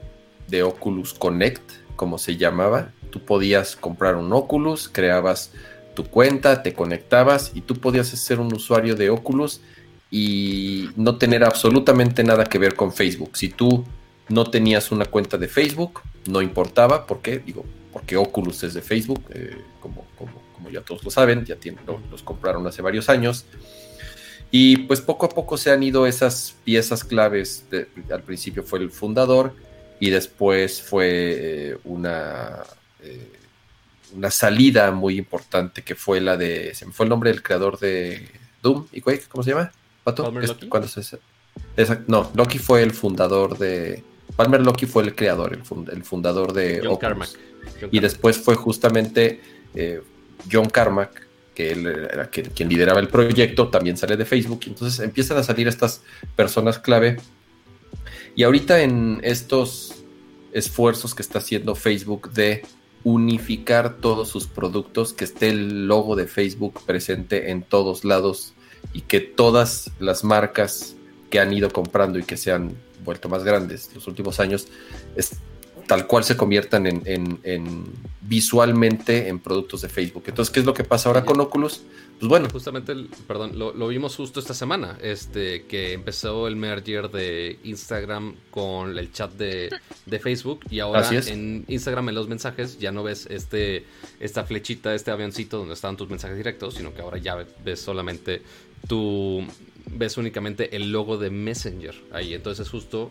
de Oculus Connect, como se llamaba. Tú podías comprar un Oculus, creabas tu cuenta, te conectabas y tú podías ser un usuario de Oculus y no tener absolutamente nada que ver con Facebook. Si tú no tenías una cuenta de Facebook, no importaba, ¿por qué? Digo, porque Oculus es de Facebook, eh, como, como, ya todos lo saben, ya tienen, los compraron hace varios años. Y pues poco a poco se han ido esas piezas claves. al principio fue el fundador y después fue eh, una, eh, una salida muy importante que fue la de. Se me fue el nombre del creador de Doom y Quake, ¿cómo se llama? ¿Pato? ¿Cuándo se, no, Loki fue el fundador de. Palmer Loki fue el creador, el, fundador de John Carmack. y después fue justamente eh, John Carmack, que él era quien, lideraba el proyecto, también sale de Facebook. Entonces empiezan a salir estas personas clave. Y ahorita en estos esfuerzos que está haciendo Facebook de unificar todos sus productos, que esté el logo de Facebook presente en todos lados y que todas las marcas que han ido comprando y que se han vuelto más grandes los últimos años, tal cual se conviertan en, visualmente en productos de Facebook. Entonces, ¿qué es lo que pasa ahora con Oculus? Pues bueno. Justamente, perdón, lo, vimos justo esta semana, este, que empezó el merger de Instagram con el chat de, Facebook y ahora en Instagram en los mensajes ya no ves este, esta flechita, este avioncito donde están tus mensajes directos, sino que ahora ya ves solamente tu ves únicamente el logo de Messenger ahí. Entonces justo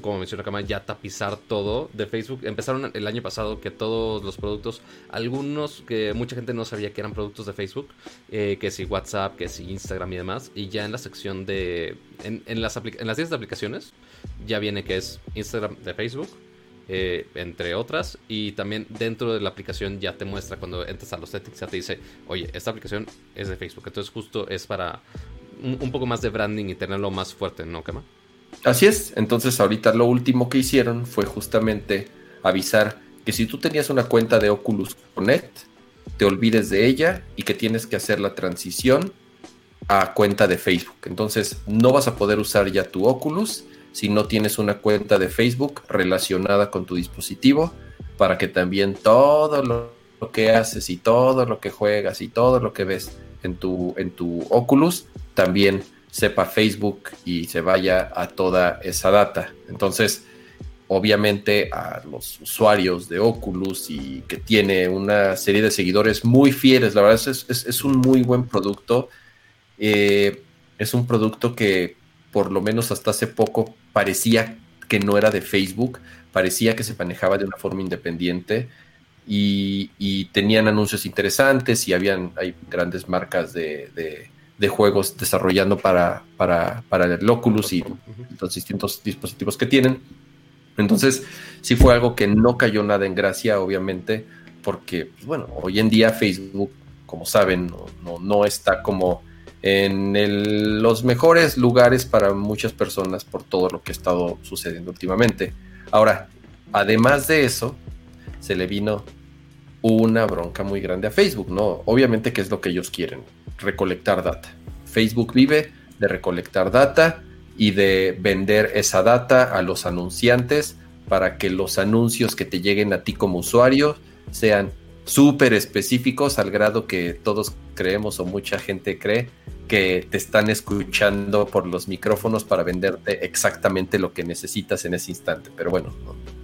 como menciona Kama, ya tapizar todo de Facebook. Empezaron el año pasado que todos los productos, algunos que mucha gente no sabía que eran productos de Facebook, eh, que si WhatsApp, que si Instagram y demás, y ya en la sección de, en, las, en las 10 de aplicaciones, ya viene que es Instagram de Facebook, eh, entre otras. Y también dentro de la aplicación ya te muestra cuando entras a los settings, ya te dice, oye, esta aplicación es de Facebook. Entonces justo es para un, un poco más de branding y tenerlo más fuerte, ¿no, Kama? Así es, entonces ahorita lo último que hicieron fue justamente avisar que si tú tenías una cuenta de Oculus Connect, te olvides de ella y que tienes que hacer la transición a cuenta de Facebook. Entonces no vas a poder usar ya tu Oculus si no tienes una cuenta de Facebook relacionada con tu dispositivo para que también todo lo, que haces y todo lo que juegas y todo lo que ves en tu, en tu Oculus también sepa Facebook y se vaya a toda esa data. Entonces, obviamente a los usuarios de Oculus y que tiene una serie de seguidores muy fieles, la verdad es, es, un muy buen producto. Eh, es un producto que por lo menos hasta hace poco parecía que no era de Facebook, parecía que se manejaba de una forma independiente y, tenían anuncios interesantes y habían hay grandes marcas de juegos desarrollando para, para, para el Oculus y los distintos dispositivos que tienen. Entonces, sí fue algo que no cayó nada en gracia, obviamente, porque, pues, bueno, hoy en día Facebook, como saben, no, no, está como en los mejores lugares para muchas personas por todo lo que ha estado sucediendo últimamente. Ahora, además de eso, se le vino una bronca muy grande a Facebook, ¿no? Obviamente que es lo que ellos quieren, recolectar data. Facebook vive de recolectar data y de vender esa data a los anunciantes para que los anuncios que te lleguen a ti como usuario sean súper específicos al grado que todos creemos o mucha gente cree que te están escuchando por los micrófonos para venderte exactamente lo que necesitas en ese instante. Pero bueno,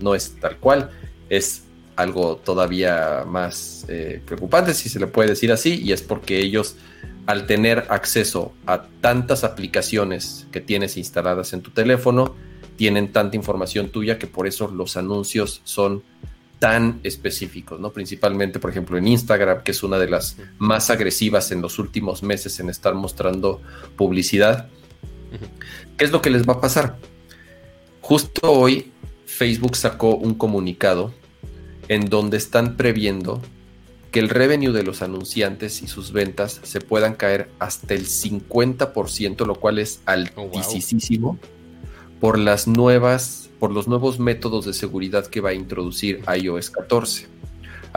no, es tal cual, es algo todavía más eh, preocupante, si se le puede decir así, y es porque ellos, al tener acceso a tantas aplicaciones que tienes instaladas en tu teléfono, tienen tanta información tuya que por eso los anuncios son tan específicos, ¿no? Principalmente, por ejemplo, en Instagram, que es una de las más agresivas en los últimos meses en estar mostrando publicidad. ¿Qué es lo que les va a pasar? Justo hoy Facebook sacó un comunicado en donde están previendo que el revenue de los anunciantes y sus ventas se puedan caer hasta el 50%, lo cual es oh, altísimo, por las nuevas, por los nuevos métodos de seguridad que va a introducir iOS 14.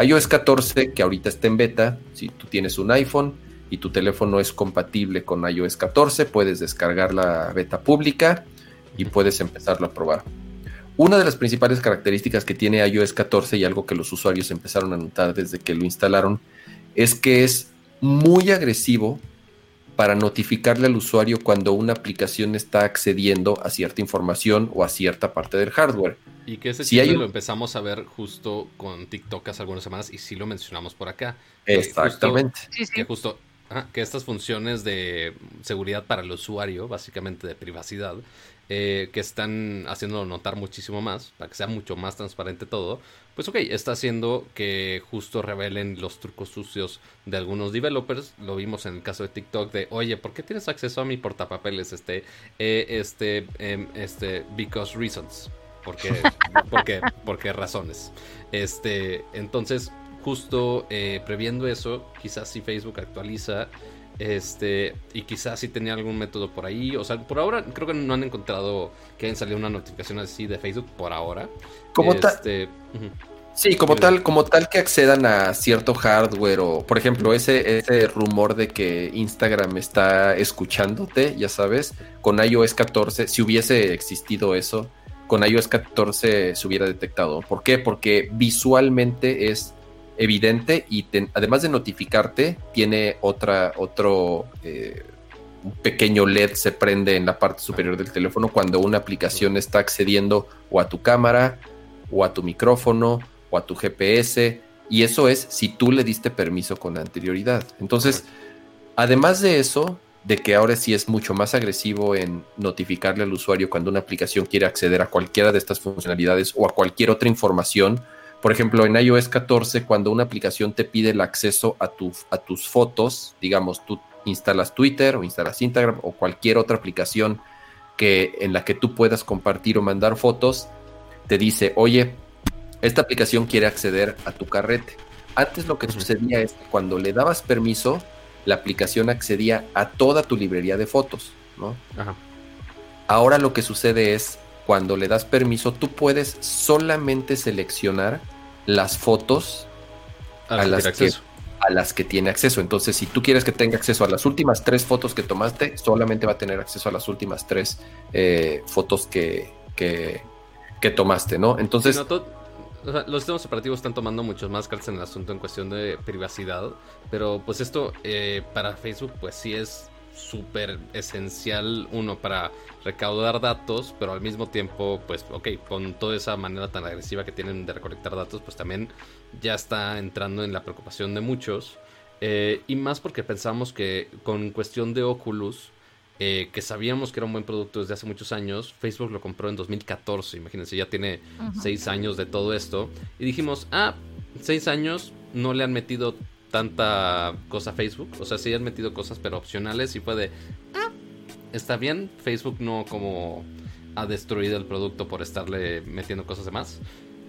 iOS 14, que ahorita está en beta, si tú tienes un iPhone y tu teléfono es compatible con iOS 14, puedes descargar la beta pública y puedes empezarlo a probar. Una de las principales características que tiene iOS 14 y algo que los usuarios empezaron a notar desde que lo instalaron es que es muy agresivo para notificarle al usuario cuando una aplicación está accediendo a cierta información o a cierta parte del hardware. Y que ese si lo empezamos a ver justo con TikTok hace algunas semanas y sí lo mencionamos por acá. Exactamente. Que justo, que estas funciones de seguridad para el usuario, básicamente de privacidad, eh, que están haciéndolo notar muchísimo más, para que sea mucho más transparente todo, pues ok, está haciendo que justo revelen los trucos sucios de algunos developers. Lo vimos en el caso de TikTok de, oye, ¿por qué tienes acceso a mi portapapeles? Este, eh, este, em, este, because reasons. Porque, porque, porque razones. Este, entonces, justo eh, previendo eso, quizás si Facebook actualiza este, y quizás si tenía algún método por ahí. O sea, por ahora creo que no han encontrado que hayan salido una notificación así de Facebook por ahora. Como tal. Este, sí, como tal, como tal que accedan a cierto hardware o, por ejemplo, ese, ese rumor de que Instagram está escuchándote, ya sabes, con iOS 14, si hubiese existido eso, con iOS 14 se hubiera detectado. ¿Por qué? Porque visualmente es evidente y además de notificarte, tiene otra, otro eh, pequeño LED se prende en la parte superior del teléfono cuando una aplicación está accediendo o a tu cámara o a tu micrófono o a tu GPS y eso es si tú le diste permiso con anterioridad. Entonces, además de eso, de que ahora sí es mucho más agresivo en notificarle al usuario cuando una aplicación quiere acceder a cualquiera de estas funcionalidades o a cualquier otra información, por ejemplo, en iOS 14, cuando una aplicación te pide el acceso a, a tus fotos, digamos, tú instalas Twitter o instalas Instagram o cualquier otra aplicación que, en la que tú puedas compartir o mandar fotos, te dice, oye, esta aplicación quiere acceder a tu carrete. Antes lo que sucedía es que cuando le dabas permiso, la aplicación accedía a toda tu librería de fotos, ¿no? Ahora lo que sucede es cuando le das permiso, tú puedes solamente seleccionar las fotos a, las, que, a las que tiene acceso. Entonces, si tú quieres que tenga acceso a las últimas tres fotos que tomaste, solamente va a tener acceso a las últimas tres eh, fotos que, que, tomaste, ¿no? Entonces... los sistemas operativos están tomando muchos más cartas en el asunto en cuestión de privacidad, pero pues esto eh, para Facebook pues sí es súper esencial, uno, para recaudar datos, pero al mismo tiempo, pues, ok, con toda esa manera tan agresiva que tienen de recolectar datos, pues también ya está entrando en la preocupación de muchos. Eh, y más porque pensamos que con cuestión de Oculus, eh, que sabíamos que era un buen producto desde hace muchos años, Facebook lo compró en 2014, imagínense, ya tiene seis años de todo esto. Y dijimos, ah, seis años, no le han metido tanta cosa Facebook. O sea, sí han metido cosas, pero opcionales. Y fue de, ah, está bien. Facebook no como ha destruido el producto por estarle metiendo cosas de más.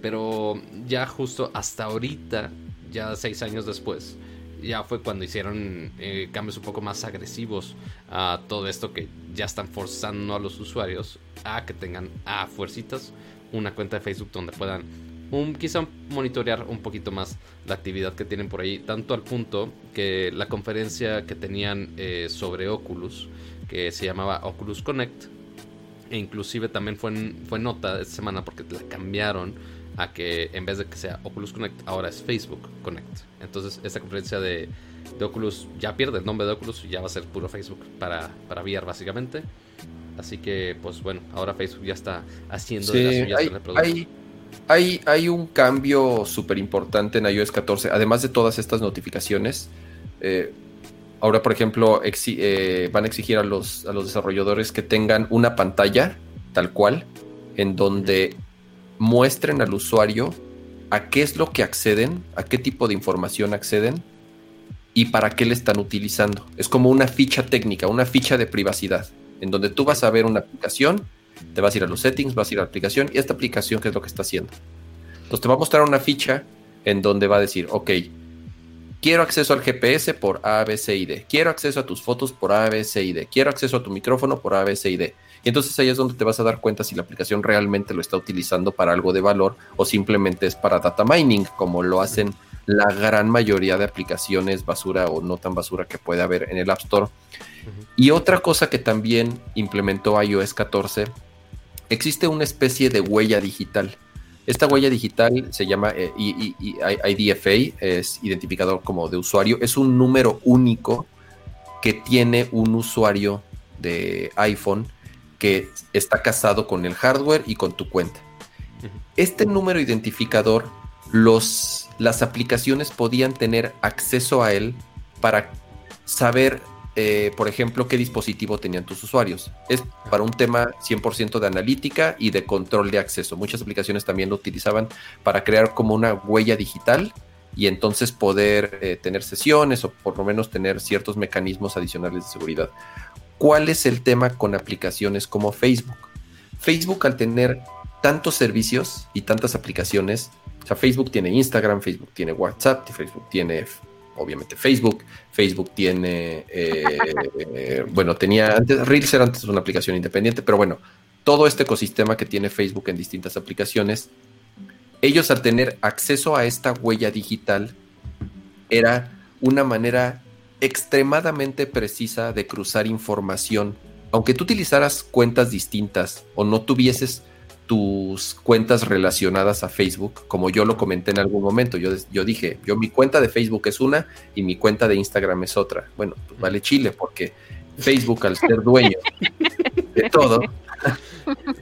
Pero ya justo hasta ahorita, ya seis años después, ya fue cuando hicieron eh, cambios un poco más agresivos a todo esto que ya están forzando a los usuarios a que tengan a fuercitas una cuenta de Facebook donde puedan un, quizá monitorear un poquito más la actividad que tienen por ahí, tanto al punto que la conferencia que tenían eh, sobre Oculus, que se llamaba Oculus Connect, e inclusive también fue, fue nota esta semana porque la cambiaron a que en vez de que sea Oculus Connect, ahora es Facebook Connect. Entonces esta conferencia de, Oculus ya pierde el nombre de Oculus y ya va a ser puro Facebook para, para VR básicamente. Así que, pues bueno, ahora Facebook ya está haciendo de las suyas hay, hay, hay, un cambio súper importante en iOS 14, además de todas estas notificaciones. Eh, ahora, por ejemplo, eh, van a exigir a los, a los desarrolladores que tengan una pantalla tal cual, en donde muestren al usuario a qué es lo que acceden, a qué tipo de información acceden y para qué le están utilizando. Es como una ficha técnica, una ficha de privacidad, en donde tú vas a ver una aplicación, te vas a ir a los settings, vas a ir a la aplicación y esta aplicación qué es lo que está haciendo. Entonces te va a mostrar una ficha en donde va a decir, ok, quiero acceso al GPS por A, B, C y D, quiero acceso a tus fotos por A, B, C y D, quiero acceso a tu micrófono por A, B, C y D. Y entonces ahí es donde te vas a dar cuenta si la aplicación realmente lo está utilizando para algo de valor o simplemente es para data mining, como lo hacen la gran mayoría de aplicaciones basura o no tan basura que puede haber en el App Store. Y otra cosa que también implementó iOS 14, existe una especie de huella digital. Esta huella digital se llama eh, IDFA, es identificador como de usuario, es un número único que tiene un usuario de iPhone que está casado con el hardware y con tu cuenta. Este número identificador los, las aplicaciones podían tener acceso a él para saber, eh, por ejemplo, qué dispositivo tenían tus usuarios. Es para un tema 100% de analítica y de control de acceso. Muchas aplicaciones también lo utilizaban para crear como una huella digital y entonces poder eh, tener sesiones o por lo menos tener ciertos mecanismos adicionales de seguridad. ¿Cuál es el tema con aplicaciones como Facebook? Facebook al tener tantos servicios y tantas aplicaciones o sea, Facebook tiene Instagram, Facebook tiene WhatsApp, Facebook tiene obviamente Facebook, Facebook tiene, eh, bueno, tenía antes, Reels era antes una aplicación independiente, pero bueno, todo este ecosistema que tiene Facebook en distintas aplicaciones, ellos al tener acceso a esta huella digital, era una manera extremadamente precisa de cruzar información. Aunque tú utilizaras cuentas distintas o no tuvieses tus cuentas relacionadas a Facebook, como yo lo comenté en algún momento. Yo, yo dije, yo mi cuenta de Facebook es una y mi cuenta de Instagram es otra. Bueno, pues vale Chile, porque Facebook al ser dueño de todo,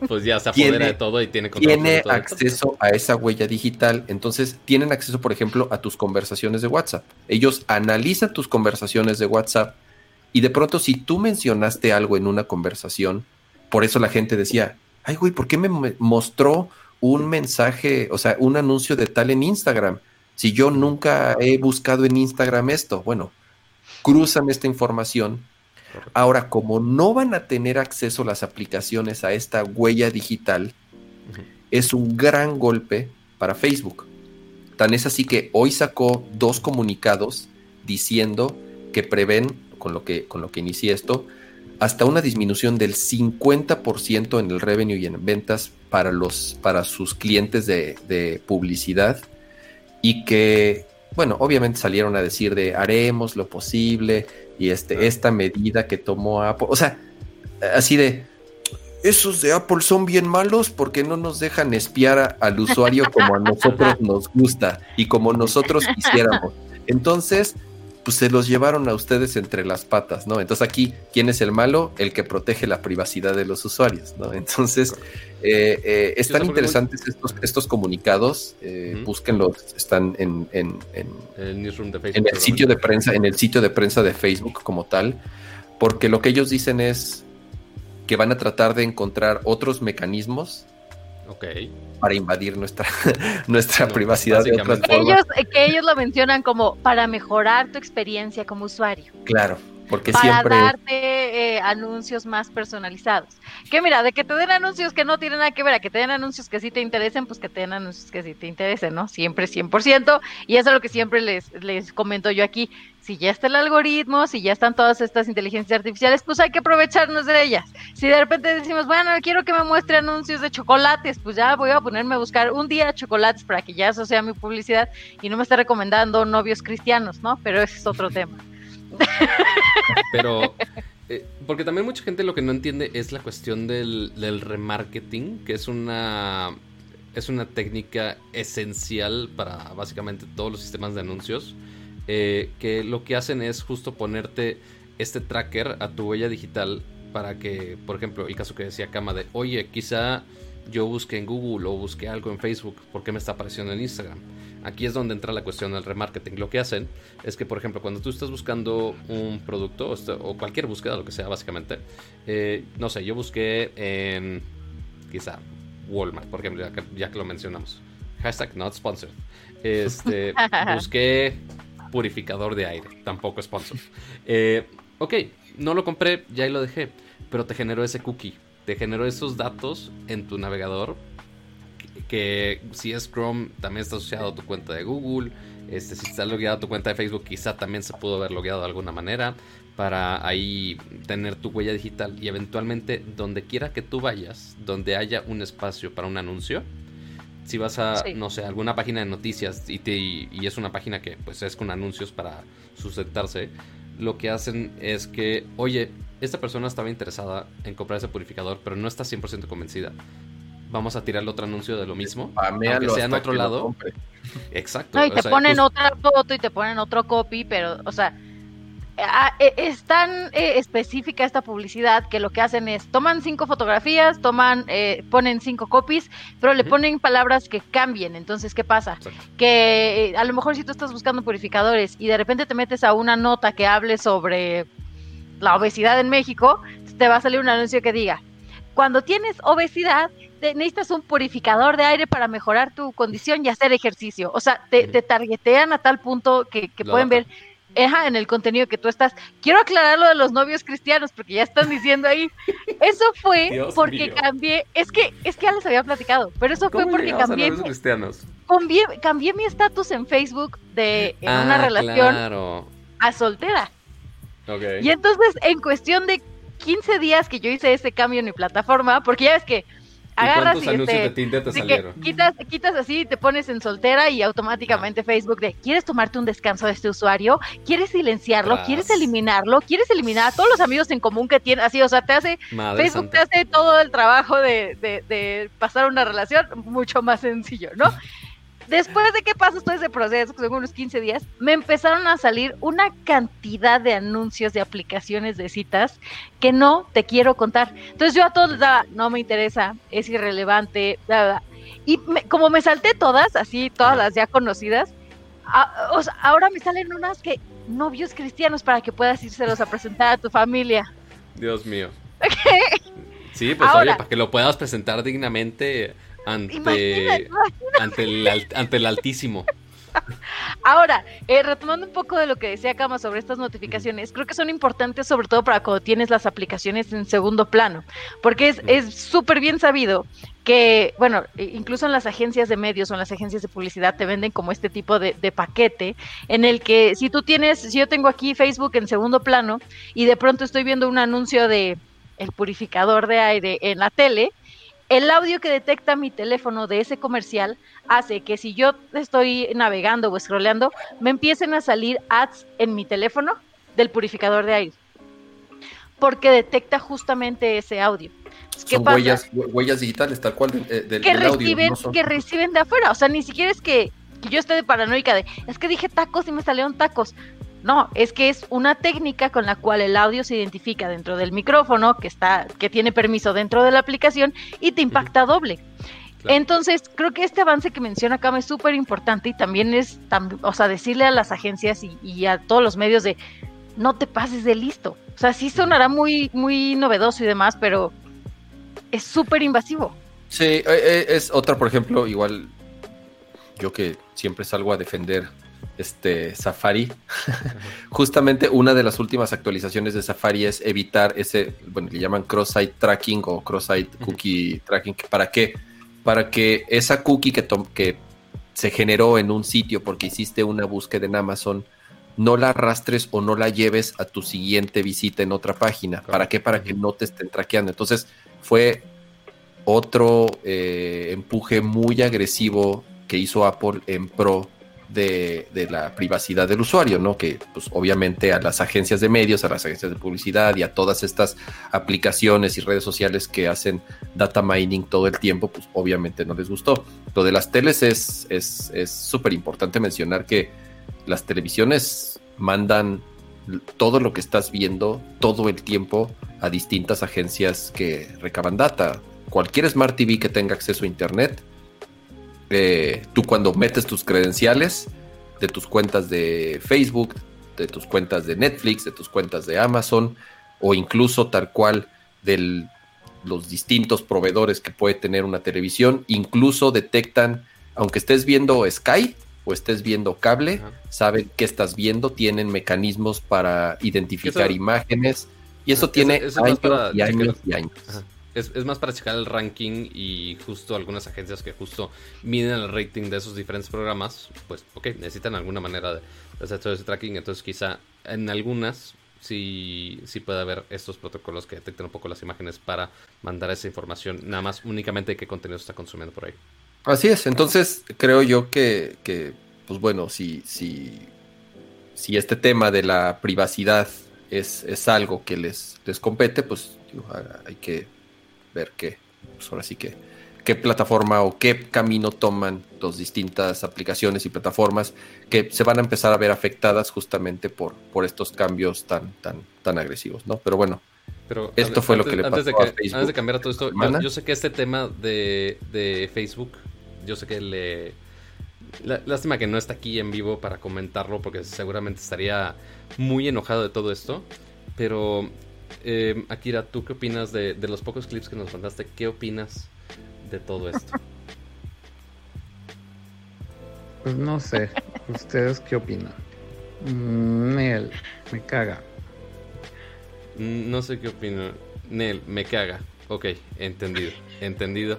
pues ya se apodera de todo y tiene, tiene acceso a esa huella digital. Entonces tienen acceso, por ejemplo, a tus conversaciones de WhatsApp. Ellos analizan tus conversaciones de WhatsApp y de pronto si tú mencionaste algo en una conversación, por eso la gente decía, ay, güey, ¿por qué me mostró un mensaje, o sea, un anuncio de tal en Instagram? Si yo nunca he buscado en Instagram esto, bueno, cruzan esta información. Ahora, como no van a tener acceso las aplicaciones a esta huella digital, es un gran golpe para Facebook. Tan es así que hoy sacó dos comunicados diciendo que prevén, con lo que, con lo que inicié esto, hasta una disminución del 50% en el revenue y en ventas para, los, para sus clientes de, publicidad. Y que, bueno, obviamente salieron a decir de haremos lo posible y este, esta medida que tomó Apple, o sea, así de, esos de Apple son bien malos porque no nos dejan espiar al usuario como a nosotros nos gusta y como nosotros quisiéramos. Entonces, pues se los llevaron a ustedes entre las patas, ¿no? Entonces aquí, ¿quién es el malo? El que protege la privacidad de los usuarios, ¿no? Entonces, eh, eh, están interesantes estos, estos comunicados, eh, búsquenlos, están en, en, en, el sitio de prensa, en el sitio de prensa de Facebook como tal, porque lo que ellos dicen es que van a tratar de encontrar otros mecanismos para invadir nuestra, nuestra privacidad de otras Ellos, que ellos lo mencionan como para mejorar tu experiencia como usuario. Claro, porque para siempre... darte eh, anuncios más personalizados. Que mira, de que te den anuncios que no tienen nada que ver, a que te den anuncios que sí te interesen, pues que te den anuncios que sí te interesen, ¿no? Siempre 100%. Y eso es lo que siempre les, les comento yo aquí. Si ya está el algoritmo, si ya están todas estas inteligencias artificiales, pues hay que aprovecharnos de ellas. Si de repente decimos, bueno, quiero que me muestre anuncios de chocolates, pues ya voy a ponerme a buscar un día chocolates para que ya eso sea mi publicidad y no me esté recomendando novios cristianos, ¿no? Pero ese es otro tema. Pero, eh, porque también mucha gente lo que no entiende es la cuestión del, remarketing, que es una, es una técnica esencial para básicamente todos los sistemas de anuncios, eh, que lo que hacen es justo ponerte este tracker a tu huella digital para que, por ejemplo, el caso que decía Kama de, oye, quizá yo busque en Google o busque algo en Facebook, ¿por qué me está apareciendo en Instagram? Aquí es donde entra la cuestión del remarketing. Lo que hacen es que, por ejemplo, cuando tú estás buscando un producto o, cualquier búsqueda, lo que sea, básicamente, eh, no sé, yo busqué en quizá Walmart, por ejemplo, ya que, lo mencionamos. hashtag not sponsored. Este, busqué purificador de aire, tampoco sponsor. Eh, ok, no lo compré, ya ahí lo dejé, pero te generó ese cookie, te generó esos datos en tu navegador que, si es Chrome también está asociado a tu cuenta de Google, este, si está logueado a tu cuenta de Facebook quizá también se pudo haber logueado de alguna manera para ahí tener tu huella digital y eventualmente donde quiera que tú vayas, donde haya un espacio para un anuncio, si vas a, no sé, alguna página de noticias y, te, y es una página que pues es con anuncios para sustentarse, lo que hacen es que, oye, esta persona estaba interesada en comprar ese purificador, pero no está 100% convencida. Vamos a tirarle otro anuncio de lo mismo, aunque sea en otro lado. Exacto. y te ponen otra foto y te ponen otro copy, pero, o sea, es tan eh, específica esta publicidad que lo que hacen es toman cinco fotografías, toman, eh, ponen cinco copies, pero le ponen palabras que cambien. Entonces, ¿qué pasa? Que eh, a lo mejor si tú estás buscando purificadores y de repente te metes a una nota que hable sobre la obesidad en México, te va a salir un anuncio que diga, cuando tienes obesidad, necesitas un purificador de aire para mejorar tu condición y hacer ejercicio. O sea, te, targetean a tal punto que, pueden ver en el contenido que tú estás. Quiero aclarar lo de los novios cristianos, porque ya están diciendo ahí. Eso fue porque cambié, es que, es que ya les había platicado, pero eso fue porque cambié. cristianos? Cambié, mi estatus en Facebook de una ah, relación a soltera. Y entonces, en cuestión de 15 días que yo hice ese cambio en mi plataforma, porque ya ves que agarras y, este, te quitas, quitas así, te pones en soltera y automáticamente Facebook de ¿quieres tomarte un descanso de este usuario? ¿Quieres silenciarlo? ¿Quieres eliminarlo? ¿Quieres eliminar a todos los amigos en común que tiene? Así, o sea, te hace Facebook te hace todo el trabajo de, de, de pasar una relación mucho más sencillo, ¿no? Después de que pasó todo ese proceso, que son unos 15 días, me empezaron a salir una cantidad de anuncios de aplicaciones de citas que no te quiero contar. Entonces yo a todos les daba, no me interesa, es irrelevante, y como me salté todas, así todas las ya conocidas, ahora me salen unas que novios cristianos para que puedas írselos a presentar a tu familia. Dios mío. Sí, pues oye, para que lo puedas presentar dignamente ante, ante, el, ante el Altísimo. Ahora, eh, retomando un poco de lo que decía Kama sobre estas notificaciones, creo que son importantes sobre todo para cuando tienes las aplicaciones en segundo plano, porque es súper bien sabido que, bueno, incluso en las agencias de medios o en las agencias de publicidad te venden como este tipo de, de paquete en el que si tú tienes, si yo tengo aquí Facebook en segundo plano y de pronto estoy viendo un anuncio de el purificador de aire en la tele, el audio que detecta mi teléfono de ese comercial hace que si yo estoy navegando o scrolleando, me empiecen a salir ads en mi teléfono del purificador de aire. Porque detecta justamente ese audio. Son huellas, huellas digitales, tal cual eh, del, que reciben, Que reciben de afuera. O sea, ni siquiera es que, que yo esté de paranoica de, es que dije tacos y me salieron tacos. No, es que es una técnica con la cual el audio se identifica dentro del micrófono, que está, que tiene permiso dentro de la aplicación, y te impacta doble. Entonces, creo que este avance que menciona acá es súper importante y también es, o sea, decirle a las agencias y, a todos los medios de no te pases de listo. O sea, sí sonará muy, muy novedoso y demás, pero es súper invasivo. Sí, eh, eh, es otra, por ejemplo, igual yo que siempre salgo a defender este Safari. Justamente una de las últimas actualizaciones de Safari es evitar ese, bueno, le llaman cross-site tracking o cross-site cookie tracking. ¿Para qué? Para que esa cookie que, que se generó en un sitio porque hiciste una búsqueda en Amazon, no la arrastres o no la lleves a tu siguiente visita en otra página. ¿Para qué? Para que no te estén traqueando. Entonces fue otro eh, empuje muy agresivo que hizo Apple en pro de, la privacidad del usuario, ¿no? Que pues obviamente a las agencias de medios, a las agencias de publicidad y a todas estas aplicaciones y redes sociales que hacen data mining todo el tiempo, pues obviamente no les gustó. Lo de las teles es súper es, importante mencionar que las televisiones mandan todo lo que estás viendo todo el tiempo a distintas agencias que recaban data. Cualquier Smart TV que tenga acceso a Internet eh, tú cuando metes tus credenciales de tus cuentas de Facebook, de tus cuentas de Netflix, de tus cuentas de Amazon o incluso tal cual de los distintos proveedores que puede tener una televisión, incluso detectan aunque estés viendo Sky o estés viendo cable, saben qué estás viendo, tienen mecanismos para identificar imágenes y eso tiene años, y años y años. Es, más para checar el ranking y justo algunas agencias que justo miden el rating de esos diferentes programas, pues ok, necesitan alguna manera de, hacer todo ese tracking, entonces quizá en algunas sí, sí puede haber estos protocolos que detecten un poco las imágenes para mandar esa información, nada más únicamente qué contenido está consumiendo por ahí. Así es, entonces creo yo que, que pues bueno, si, si, si este tema de la privacidad es, es algo que les, les compete, pues hay que ver qué, pues ahora sí que, qué plataforma o qué camino toman las distintas aplicaciones y plataformas que se van a empezar a ver afectadas justamente por, por estos cambios tan, tan, tan agresivos, ¿no? Pero bueno, pero esto fue lo que le pasó de a Facebook. Antes de cambiar a todo esto, yo, sé que este tema de, de Facebook, yo sé que le... lástima que no está aquí en vivo para comentarlo porque seguramente estaría muy enojado de todo esto. Pero eh, Akira, ¿tú qué opinas de, los pocos clips que nos mandaste? ¿Qué opinas de todo esto? Pues no sé. ¿Ustedes qué opinan? Mm, Nel, me caga. Mm, no sé qué opino. Nel, me caga. Ok, entendido. Entendido.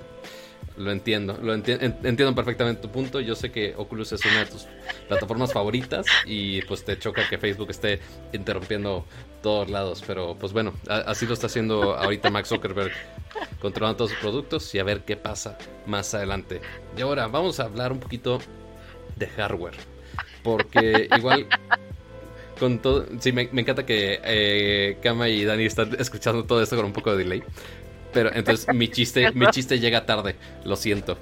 Lo entiendo, lo entiendo perfectamente tu punto. Yo sé que Oculus es una de tus plataformas favoritas y pues te choca que Facebook esté interrumpiendo todos lados, pero pues bueno, así lo está haciendo ahorita Max Zuckerberg, controlando todos sus productos y a ver qué pasa más adelante. Y ahora vamos a hablar un poquito de hardware, porque igual con todo, sí, me, encanta que eh, Kama y Dani están escuchando todo esto con un poco de delay. Pero entonces mi chiste, mi chiste llega tarde, lo siento.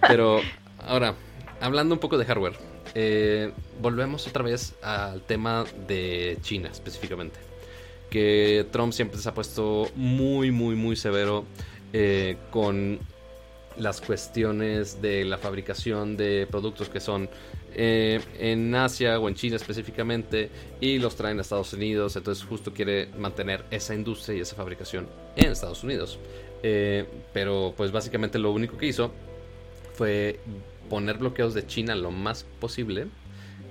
Pero ahora, hablando un poco de hardware, eh, volvemos otra vez al tema de China específicamente. Que Trump siempre se ha puesto muy, muy, muy severo eh, con las cuestiones de la fabricación de productos que son eh, en Asia o en China específicamente y los traen a Estados Unidos. Entonces justo quiere mantener esa industria y esa fabricación en Estados Unidos. Eh, pero pues básicamente lo único que hizo fue poner bloqueos de China lo más posible.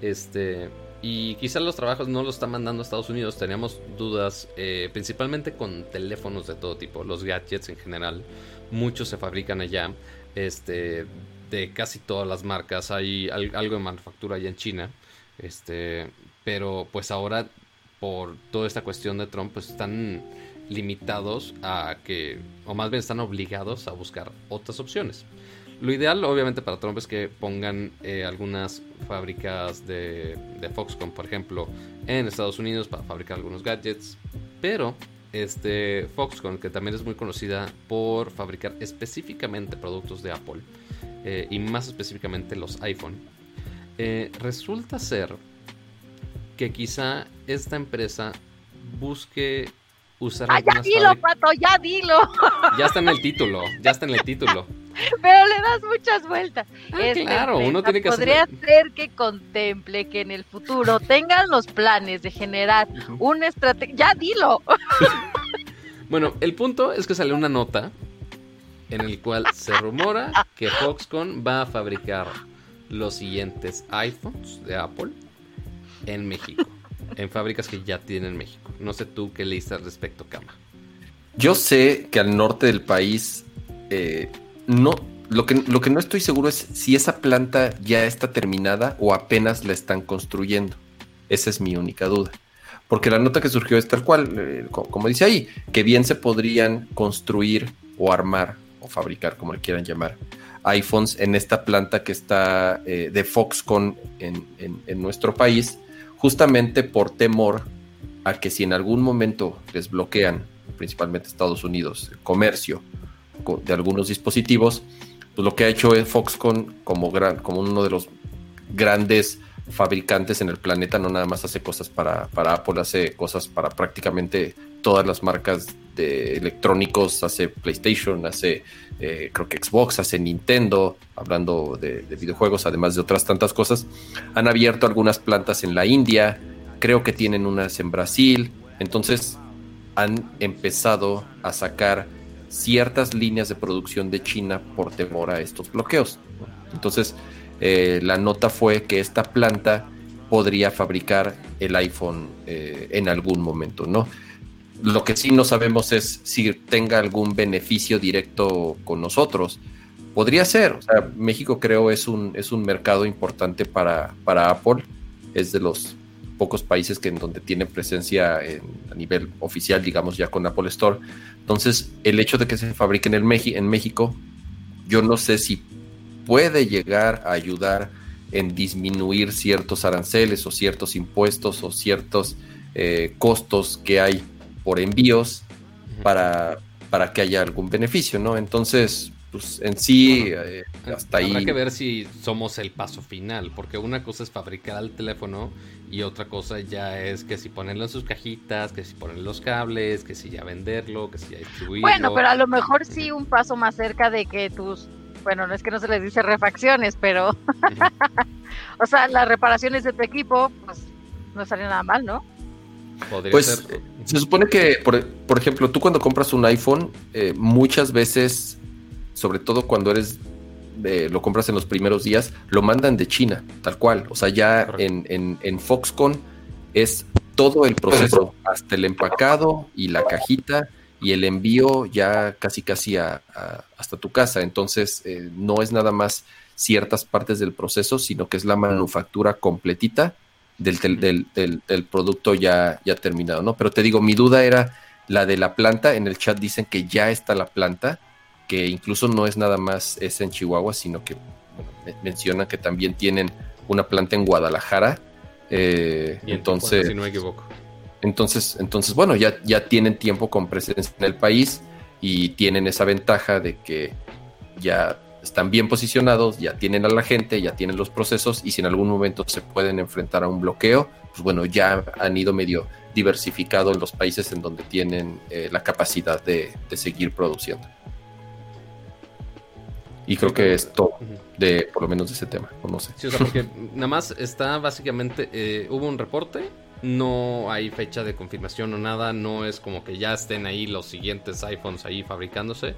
Este, y quizás los trabajos no los está mandando a Estados Unidos. Teníamos dudas eh, principalmente con teléfonos de todo tipo, los gadgets en general. Muchos se fabrican allá. Este, de casi todas las marcas. Hay algo de manufactura allá en China. Este, pero pues ahora por toda esta cuestión de Trump pues están limitados a que o más bien están obligados a buscar otras opciones. Lo ideal obviamente para Trump es que pongan eh, algunas fábricas de, de Foxconn, por ejemplo, en Estados Unidos para fabricar algunos gadgets, pero este Foxconn, que también es muy conocida por fabricar específicamente productos de Apple, eh, y más específicamente los iPhone, eh, resulta ser que quizá esta empresa busque usar ah, ya dilo, Pato, ya dilo. Ya está en el título, ya está en el título. Pero le das muchas vueltas. Ah, claro, uno tiene que Podría ser que contemple que en el futuro tengan los planes de generar una estrategia. Ya dilo. bueno, el punto es que sale una nota en el cual se rumora que Foxconn va a fabricar los siguientes iPhones de Apple en México, en fábricas que ya tienen México. No sé tú qué leíste al respecto, Cama. Yo sé que al norte del país eh, no, lo que, lo que no estoy seguro es si esa planta ya está terminada o apenas la están construyendo. Esa es mi única duda. Porque la nota que surgió es tal cual, eh, como dice ahí, que bien se podrían construir o armar o fabricar, como le quieran llamar, iPhones en esta planta que está eh, de Foxconn en, en, nuestro país, justamente por temor a que si en algún momento les bloquean, principalmente Estados Unidos, el comercio de algunos dispositivos, pues lo que ha hecho es Foxconn como, gran, como uno de los grandes fabricantes en el planeta, no nada más hace cosas para, para Apple, hace cosas para prácticamente todas las marcas de electrónicos, hace PlayStation, hace eh, creo que Xbox, hace Nintendo, hablando de, videojuegos, además de otras tantas cosas. Han abierto algunas plantas en la India, creo que tienen unas en Brasil, entonces han empezado a sacar ciertas líneas de producción de China por temor a estos bloqueos. Entonces, eh, la nota fue que esta planta podría fabricar el iPhone eh, en algún momento, ¿no? Lo que sí no sabemos es si tenga algún beneficio directo con nosotros. Podría ser, o sea, México creo es un, es un mercado importante para, para Apple, es de los pocos países que en donde tiene presencia a nivel oficial, digamos ya con Apple Store. Entonces, el hecho de que se fabrique en, el en México, yo no sé si puede llegar a ayudar en disminuir ciertos aranceles o ciertos impuestos o ciertos eh, costos que hay por envíos para, para que haya algún beneficio, ¿no? Entonces, pues en sí, eh, hasta ahí. Habrá que ver si somos el paso final, porque una cosa es fabricar el teléfono y otra cosa ya es que si ponerlo en sus cajitas, que si ponen los cables, que si ya venderlo, que si ya distribuirlo. Bueno, pero a lo mejor sí un paso más cerca de que tus, bueno, no es que no se les dice refacciones, pero, o sea, las reparaciones de tu equipo, pues no salen nada mal, ¿no? Pues se supone que, por, por, ejemplo, tú cuando compras un iPhone, eh, muchas veces sobre todo cuando eres lo compras en los primeros días, lo mandan de China, tal cual. O sea, ya en, en, Foxconn es todo el proceso, hasta el empacado y la cajita y el envío ya casi casi hasta tu casa. Entonces, eh, no es nada más ciertas partes del proceso, sino que es la manufactura completita del, del, del, del, producto ya, ya terminado, ¿no? Pero te digo, mi duda era la de la planta. En el chat dicen que ya está la planta que incluso no es nada más es en Chihuahua, sino que mencionan que también tienen una planta en Guadalajara. Eh, entonces, si no me equivoco. Entonces, entonces, bueno, ya, ya tienen tiempo con presencia en el país y tienen esa ventaja de que ya están bien posicionados, ya tienen a la gente, ya tienen los procesos y si en algún momento se pueden enfrentar a un bloqueo, pues bueno, ya han ido medio diversificado en los países en donde tienen eh, la capacidad de seguir produciendo. Y creo que es todo de, por lo menos de ese tema, no sé. Sí, o sea, porque nada más está básicamente, eh, hubo un reporte, no hay fecha de confirmación o nada, no es como que ya estén ahí los siguientes iPhones ahí fabricándose.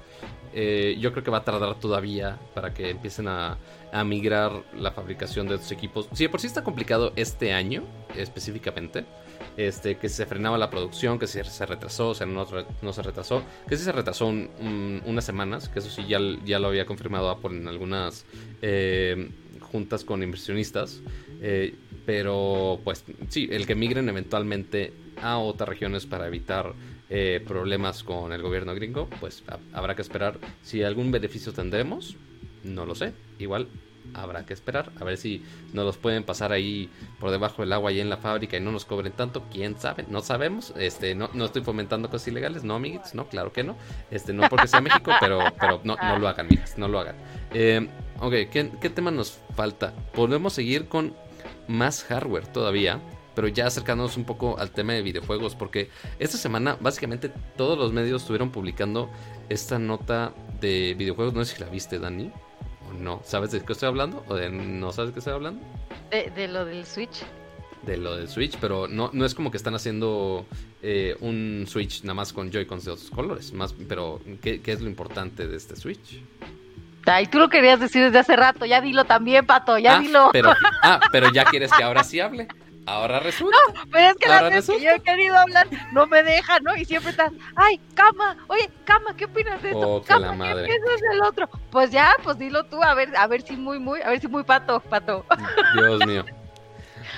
Eh, yo creo que va a tardar todavía para que empiecen a, migrar la fabricación de estos equipos. Si por sí está complicado este año específicamente, este, que se frenaba la producción, que si se retrasó, o sea, no, no se retrasó, que si se retrasó unas semanas, que eso sí ya, ya lo había confirmado Apple en algunas eh, juntas con inversionistas, eh, pero pues sí, el que migren eventualmente a otras regiones para evitar eh, problemas con el gobierno gringo, pues habrá que esperar. Si algún beneficio tendremos, no lo sé, igual habrá que esperar. A ver si nos los pueden pasar ahí por debajo del agua ahí en la fábrica y no nos cobren tanto, quién sabe, no sabemos, este, no, no estoy fomentando cosas ilegales, no amiguitos, no, claro que no, este, no porque sea México, pero, pero no, no lo hagan, migas, no lo hagan. Eh, ok, ¿qué, ¿qué tema nos falta? Podemos seguir con más hardware todavía, pero ya acercándonos un poco al tema de videojuegos, porque esta semana básicamente todos los medios estuvieron publicando esta nota de videojuegos, no sé si la viste, Dani no? ¿Sabes de qué estoy hablando? ¿O de no sabes de qué estoy hablando? De, lo del Switch. De lo del Switch, pero no, no es como que están haciendo eh, un Switch nada más con Joy-Cons de otros colores. Más, pero, ¿qué, es lo importante de este Switch? Ay, tú lo querías decir desde hace rato, ya dilo también, Pato, ya ah, dilo. Pero, ah, pero ya quieres que ahora sí hable. Ahora resulta. No, pero es que la vez que yo he querido hablar no me deja, ¿no? Y siempre estás, ay, cama, oye, cama, ¿qué opinas de esto? Oh, cama, la madre. ¿qué piensas del otro? Pues ya, pues dilo tú, a ver, a ver si muy, muy, a ver si muy pato, pato. Dios mío.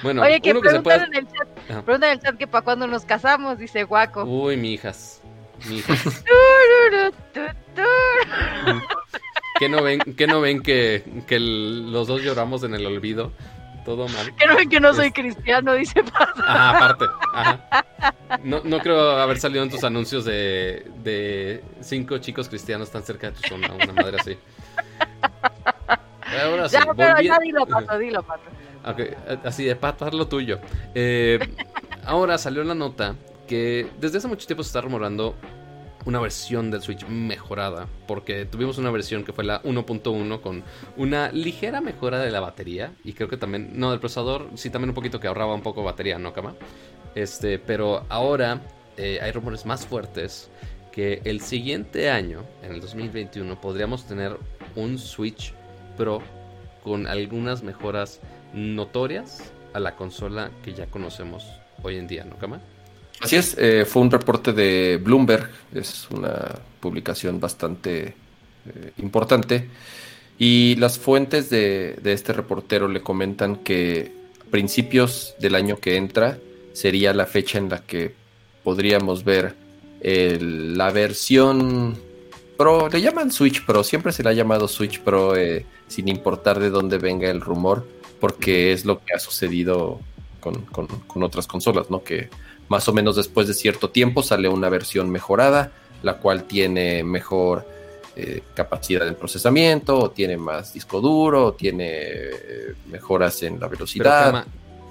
Bueno, oye, que preguntan, en el chat, preguntan en el chat que para cuando nos casamos, dice Guaco. Uy, mi hijas. Mi hijas. ¿Qué no ven, qué no ven que, que los dos lloramos en el olvido? todo mal. Que no que no soy cristiano, dice Ajá, aparte. No, no creo haber salido en tus anuncios de, de cinco chicos cristianos tan cerca de tu zona, una madre así. Ahora sí, ya, pero ya dilo, Pato, dilo, Pato. Okay, así de Pato, haz lo tuyo. Eh, ahora salió la nota que desde hace mucho tiempo se está rumorando una versión del Switch mejorada, porque tuvimos una versión que fue la 1.1 con una ligera mejora de la batería y creo que también, no, del procesador, sí también un poquito que ahorraba un poco batería, ¿no, Kama? Este, pero ahora eh, hay rumores más fuertes que el siguiente año, en el 2021, podríamos tener un Switch Pro con algunas mejoras notorias a la consola que ya conocemos hoy en día, ¿no, Kama? Así es, eh, fue un reporte de Bloomberg, es una publicación bastante eh, importante, y las fuentes de, este reportero le comentan que a principios del año que entra sería la fecha en la que podríamos ver la versión Pro, le llaman Switch Pro, siempre se le ha llamado Switch Pro eh, sin importar de dónde venga el rumor, porque es lo que ha sucedido con, con otras consolas, ¿no? Que más o menos después de cierto tiempo sale una versión mejorada, la cual tiene mejor eh, capacidad de procesamiento, o tiene más disco duro, o tiene eh, mejoras en la velocidad.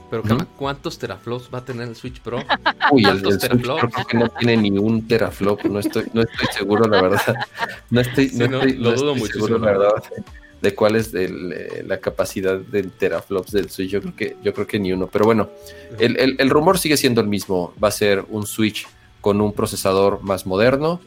Pero, ¿cuántos teraflops va a tener el Switch Pro? Uy, el, Switch Pro creo que no tiene ni un teraflop, no estoy, no estoy seguro, la verdad. No estoy, no, lo dudo seguro, la verdad de cuál es eh, la capacidad de teraflops del Switch. Yo creo que, yo creo que ni uno. Pero bueno, el, rumor sigue siendo el mismo. Va a ser un Switch con un procesador más moderno.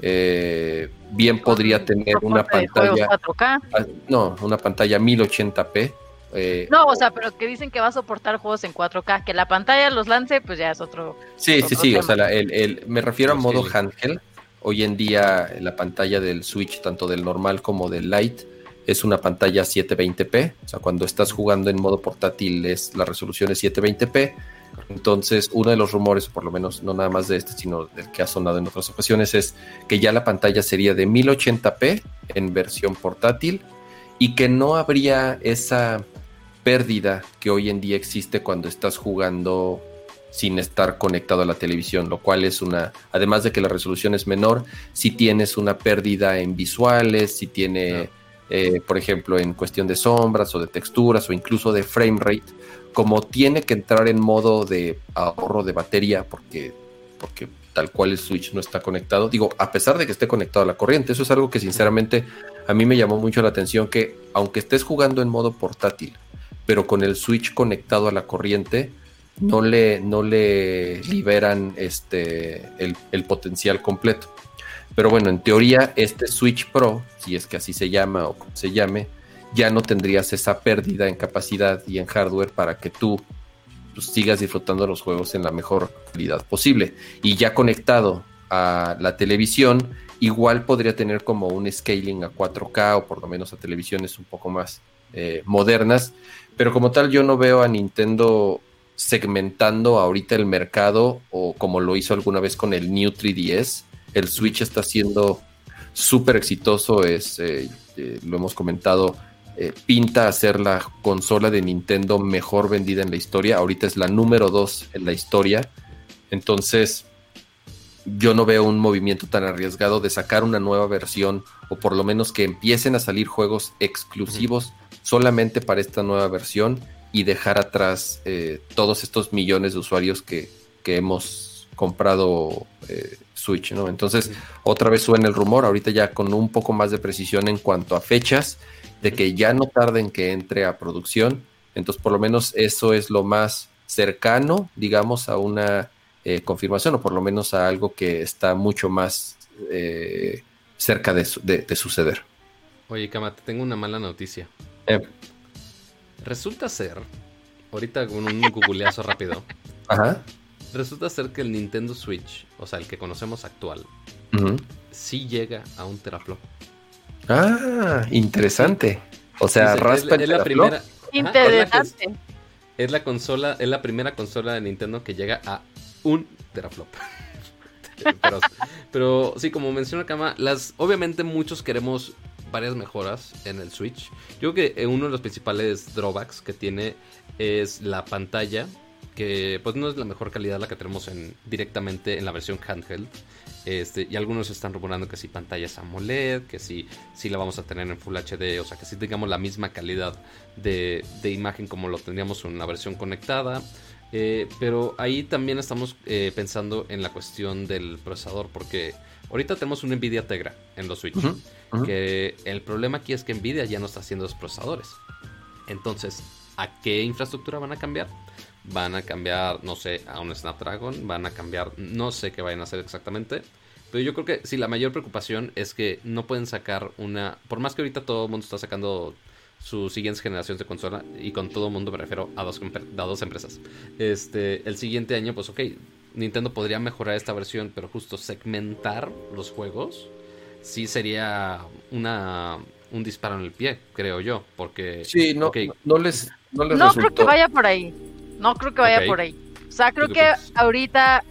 Eh, bien podría tener una pantalla. 4K. Ah, no, una pantalla 1080p. Eh, no, o sea, pero que dicen que va a soportar juegos en 4K, que la pantalla los lance, pues ya es otro. Sí, sí, sí, o sea, el, me refiero a modo handheld. Hoy en día la pantalla del Switch, tanto del normal como del Lite, es una pantalla 720p, o sea, cuando estás jugando en modo portátil es la resolución es 720p. Entonces, uno de los rumores, por lo menos no nada más de este, sino del que ha sonado en otras ocasiones, es que ya la pantalla sería de 1080p en versión portátil y que no habría esa pérdida que hoy en día existe cuando estás jugando sin estar conectado a la televisión, lo cual es una, además de que la resolución es menor, si tienes una pérdida en visuales, si tiene... Eh, por ejemplo, en cuestión de sombras o de texturas o incluso de frame rate, como tiene que entrar en modo de ahorro de batería, porque, porque tal cual el Switch no está conectado, digo, a pesar de que esté conectado a la corriente, eso es algo que sinceramente a mí me llamó mucho la atención, que aunque estés jugando en modo portátil, pero con el Switch conectado a la corriente, no le, no le liberan este, el potencial completo. Pero bueno, en teoría, este Switch Pro, si es que así se llama o como se llame, ya no tendrías esa pérdida en capacidad y en hardware para que tú pues, sigas disfrutando los juegos en la mejor calidad posible. Y ya conectado a la televisión, igual podría tener como un scaling a 4K o por lo menos a televisiones un poco más eh, modernas. Pero como tal, yo no veo a Nintendo segmentando ahorita el mercado o como lo hizo alguna vez con el New 3DS el Switch está siendo súper exitoso, es, eh, eh, lo hemos comentado, eh, pinta a ser la consola de Nintendo mejor vendida en la historia. Ahorita es la número 2 en la historia. Entonces, yo no veo un movimiento tan arriesgado de sacar una nueva versión o por lo menos que empiecen a salir juegos exclusivos solamente para esta nueva versión y dejar atrás todos estos millones de usuarios que, que hemos comprado Switch, ¿no? Entonces, otra vez suena el rumor, ahorita ya con un poco más de precisión en cuanto a fechas, de que ya no tarden que entre a producción. Entonces, por lo menos eso es lo más cercano, digamos, a una eh, confirmación, o por lo menos a algo que está mucho más eh, cerca de, suceder. Oye, Kama, te tengo una mala noticia. Eh. Resulta ser, ahorita con un googleazo rápido. Ajá Resulta ser que el Nintendo Switch, o sea, el que conocemos actual, sí llega a un teraflop. Ah, interesante. O sea, raspa es, la primera. Interesante. Es, la consola, es la primera consola de Nintendo que llega a un teraflop. pero, pero, sí, como menciona Kama, las, obviamente muchos queremos varias mejoras en el Switch. Yo creo que uno de los principales drawbacks que tiene es la pantalla que pues no es la mejor calidad la que tenemos en, directamente en la versión handheld. Este, y algunos están rumorando que si pantallas AMOLED, que si, si la vamos a tener en Full HD, o sea que si tengamos la misma calidad de, imagen como lo tendríamos en una versión conectada. Eh, pero ahí también estamos eh, pensando en la cuestión del procesador, porque ahorita tenemos un Nvidia Tegra en los Switch. Que el problema aquí es que Nvidia ya no está haciendo los procesadores. Entonces, ¿a qué infraestructura van a cambiar? Van a cambiar, no sé, a un Snapdragon, van a cambiar, no sé qué vayan a hacer exactamente. Pero yo creo que sí, la mayor preocupación es que no pueden sacar una, por más que ahorita todo el mundo está sacando su siguiente generación de consola y con todo mundo me refiero a dos, a dos empresas. Este, el siguiente año, pues ok, Nintendo podría mejorar esta versión, pero justo segmentar los juegos sí sería una un disparo en el pie, creo yo, porque sí, no, no les no, les no creo que vaya por ahí, no creo que vaya por ahí. O sea, creo que ahorita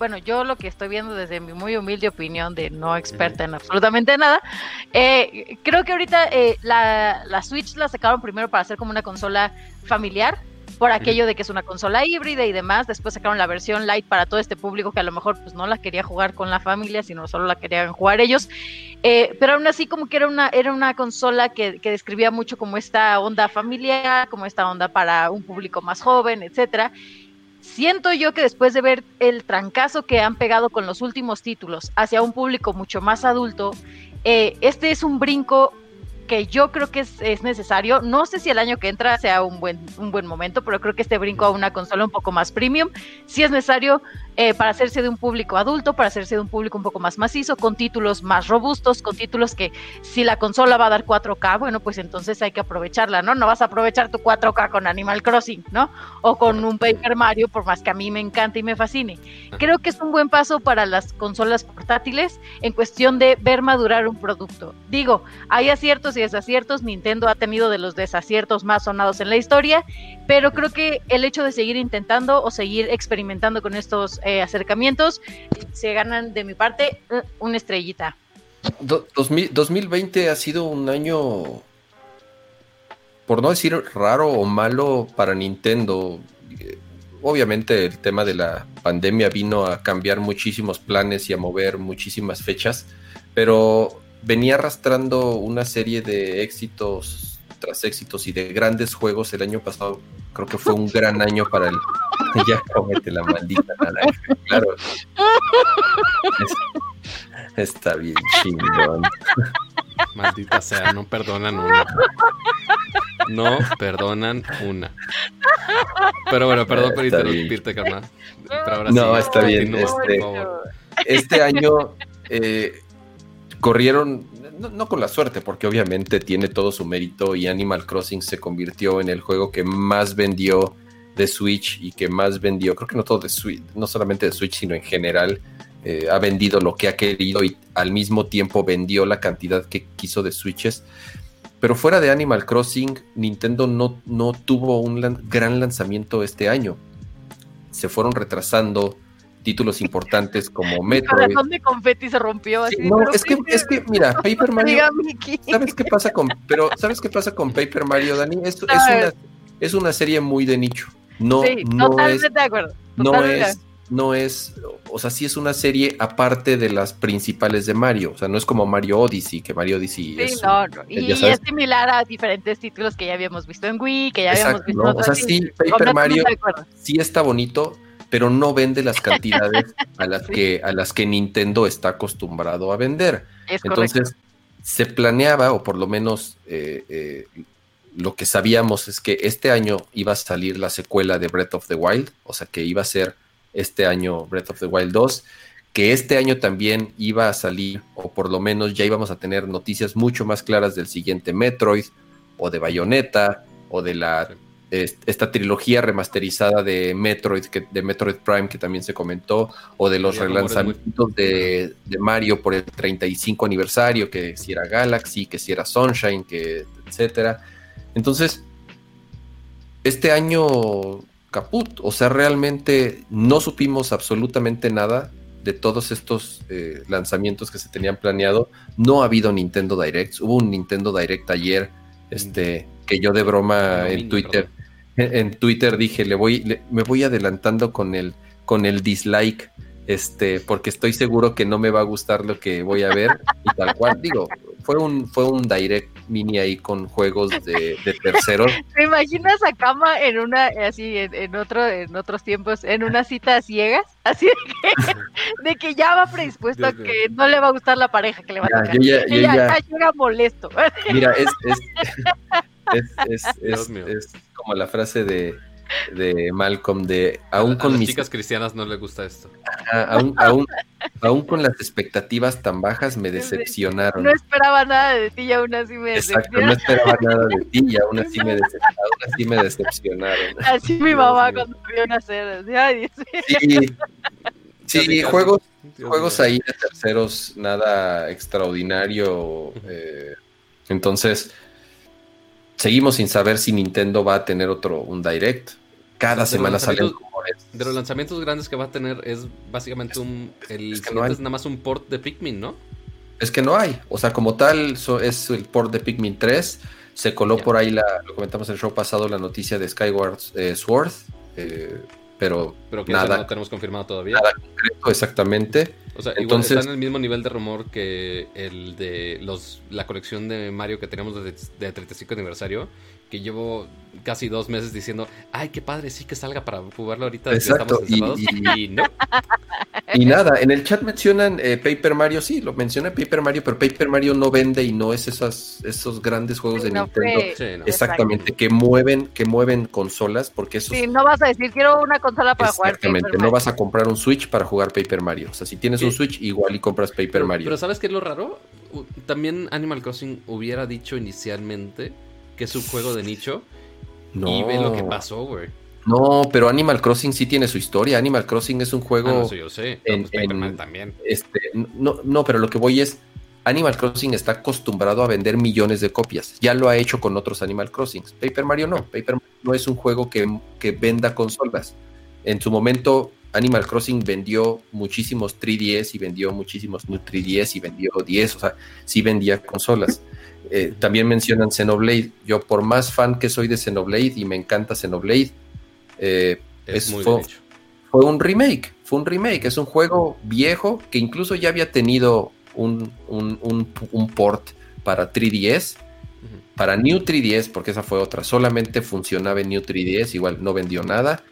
bueno, yo lo que estoy viendo desde mi muy humilde opinión de no experta en absolutamente nada, eh, creo que ahorita eh, la, la, Switch la sacaron primero para hacer como una consola familiar, por aquello de que es una consola híbrida y demás. Después sacaron la versión light para todo este público que a lo mejor pues no la quería jugar con la familia, sino solo la querían jugar ellos. Eh, pero aún así como que era una, era una consola que, que, describía mucho como esta onda familiar, como esta onda para un público más joven, etcétera siento yo que después de ver el trancazo que han pegado con los últimos títulos hacia un público mucho más adulto, eh, este es un brinco que yo creo que es, necesario. No sé si el año que entra sea un buen, un buen momento, pero creo que este brinco a una consola un poco más premium sí es necesario eh, para hacerse de un público adulto, para hacerse de un público un poco más macizo, con títulos más robustos, con títulos que si la consola va a dar 4K, bueno, pues entonces hay que aprovecharla, ¿no? No vas a aprovechar tu 4K con Animal Crossing, ¿no? O con un Paper Mario, por más que a mí me encante y me fascine. Creo que es un buen paso para las consolas portátiles en cuestión de ver madurar un producto. Digo, hay aciertos y desaciertos, Nintendo ha tenido de los desaciertos más sonados en la historia, pero creo que el hecho de seguir intentando o seguir experimentando con estos eh, acercamientos, se ganan de mi parte una estrellita. 2020 ha sido un año, por no decir raro o malo para Nintendo. Obviamente el tema de la pandemia vino a cambiar muchísimos planes y a mover muchísimas fechas, pero venía arrastrando una serie de éxitos tras éxitos y de grandes juegos el año pasado. Creo que fue un gran año para el, ya comete la maldita naranja, claro. está bien chingón. Maldita sea, no perdonan una. No perdonan una. Pero bueno, perdón por interrumpirte, carnal. no, está bien. Este, este año eh, corrieron, no, no, con la suerte, porque obviamente tiene todo su mérito y Animal Crossing se convirtió en el juego que más vendió de Switch y que más vendió, creo que no todo de Switch, no solamente de Switch, sino en general, eh, ha vendido lo que ha querido y al mismo tiempo vendió la cantidad que quiso de Switches. Pero fuera de Animal Crossing, Nintendo no, no tuvo un gran lanzamiento este año. Se fueron retrasando títulos importantes como Metroid. El de confeti se rompió así. no, es que, es que, mira, Paper Mario. ¿Sabes qué pasa con, pero ¿sabes qué pasa con Paper Mario, Dani? Es, una, es una serie muy de nicho. No, no es, de acuerdo. No es, no es, o sea, sí es una serie aparte de las principales de Mario. O sea, no es como Mario Odyssey, que Mario Odyssey sí, no, no. Y es similar a diferentes títulos que ya habíamos visto en Wii, que ya habíamos visto en O sea, sí, Paper Mario sí está bonito, pero no vende las cantidades a las que a las que Nintendo está acostumbrado a vender. Entonces, se planeaba, o por lo menos eh, eh, lo que sabíamos es que este año iba a salir la secuela de Breath of the Wild, o sea que iba a ser este año Breath of the Wild 2, que este año también iba a salir, o por lo menos ya íbamos a tener noticias mucho más claras del siguiente Metroid, o de Bayonetta, o de la esta trilogía remasterizada de Metroid, que, de Metroid Prime que también se comentó, o de los relanzamientos de, de, Mario por el 35 aniversario, que si era Galaxy, que si era Sunshine, que etcétera. Entonces, este año caput, o sea, realmente no supimos absolutamente nada de todos estos eh, lanzamientos que se tenían planeado. No ha habido Nintendo Direct, hubo un Nintendo Direct ayer, este, que yo de broma en Twitter, en, Twitter dije, le voy, me voy adelantando con el, con el dislike este, porque estoy seguro que no me va a gustar lo que voy a ver y tal cual, digo, fue un, fue un direct mini ahí con juegos de, de terceros. ¿Te imaginas a Cama en una, así, en, otro, en otros tiempos, en una cita ciegas? Así de que, de que ya va predispuesto a que no le va a gustar la pareja que le va a tocar. Ya, ya, ya, llega molesto. Mira, es, es, es, es, es como la frase de de Malcolm de aún con las chicas cristianas no le gusta esto. aún, aún, aún con las expectativas tan bajas me decepcionaron. No esperaba nada de ti y aún así me Exacto, no esperaba nada de ti y aún así me, así me decepcionaron. Así mi mamá cuando me vio nacer. Ay, sí, sí juegos, juegos ahí de terceros, nada extraordinario. Eh, entonces, seguimos sin saber si Nintendo va a tener otro, un direct. Cada semana salen de los lanzamientos grandes que va a tener es básicamente un. El es, nada más un port de Pikmin, ¿no? Es que no hay. O sea, como tal, es el port de Pikmin 3. Se coló por ahí, la, lo comentamos en el show pasado, la noticia de Skyward eh, Sword. Eh, pero, pero que nada, no tenemos confirmado todavía. Nada concreto, exactamente. O sea, Entonces, está en el mismo nivel de rumor que el de los la colección de Mario que teníamos de, de 35 aniversario, que llevo casi dos meses diciendo, ay, qué padre, sí que salga para jugarlo ahorita. Exacto, y, y, no. Y, nada, en el chat mencionan eh, Paper Mario, sí, lo menciona Paper Mario, pero Paper Mario no vende y no es esas, esos grandes juegos de Nintendo. Exactamente, que mueven, que mueven consolas, porque eso... Sí, no vas a decir, quiero una consola para jugar. Exactamente, no vas a comprar un Switch para jugar Paper Mario. O sea, si tienes un Switch, igual y compras Paper Mario. Pero ¿sabes qué es lo raro? También Animal Crossing hubiera dicho inicialmente que es un juego de nicho no. Y ve lo que pasó, güey. No, pero Animal Crossing sí tiene su historia. Animal Crossing es un juego. Ah, yo sé. En, pues también. Este, no, no, pero lo que voy es. Animal Crossing está acostumbrado a vender millones de copias. Ya lo ha hecho con otros Animal Crossings. Paper Mario no. Paper Mario no es un juego que, que venda consolas. En su momento, Animal Crossing vendió muchísimos 3DS y vendió muchísimos New 3DS y vendió 10. O sea, sí vendía consolas. Eh, también mencionan Xenoblade. Yo, por más fan que soy de Xenoblade y me encanta Xenoblade, eh, es, fue, un remake. Fue un remake. Es un juego viejo que incluso ya había tenido un, port para 3DS. Para New 3DS, porque esa fue otra, solamente funcionaba en New 3DS, igual no vendió nada.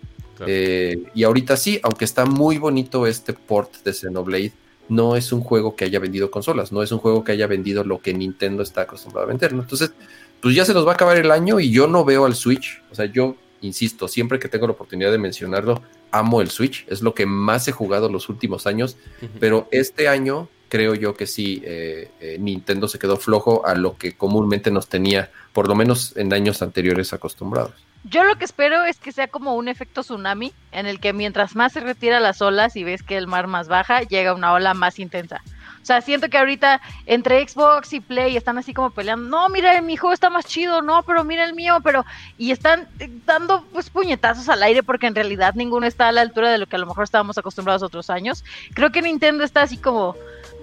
Eh, y ahorita sí, aunque está muy bonito este port de Xenoblade, no es un juego que haya vendido consolas, no es un juego que haya vendido lo que Nintendo está acostumbrado a vender, ¿no? Entonces, pues ya se nos va a acabar el año y yo no veo al Switch, o sea, yo insisto, siempre que tengo la oportunidad de mencionarlo, amo el Switch, es lo que más he jugado los últimos años, pero este año creo yo que sí, eh, eh, Nintendo se quedó flojo a lo que comúnmente nos tenía, por lo menos en años anteriores acostumbrados. Yo lo que espero es que sea como un efecto tsunami, en el que mientras más se retira las olas y ves que el mar más baja, llega una ola más intensa. O sea, siento que ahorita entre Xbox y Play están así como peleando. No, mira, mi juego está más chido, no, pero mira el mío, pero. Y están dando pues puñetazos al aire porque en realidad ninguno está a la altura de lo que a lo mejor estábamos acostumbrados otros años. Creo que Nintendo está así como.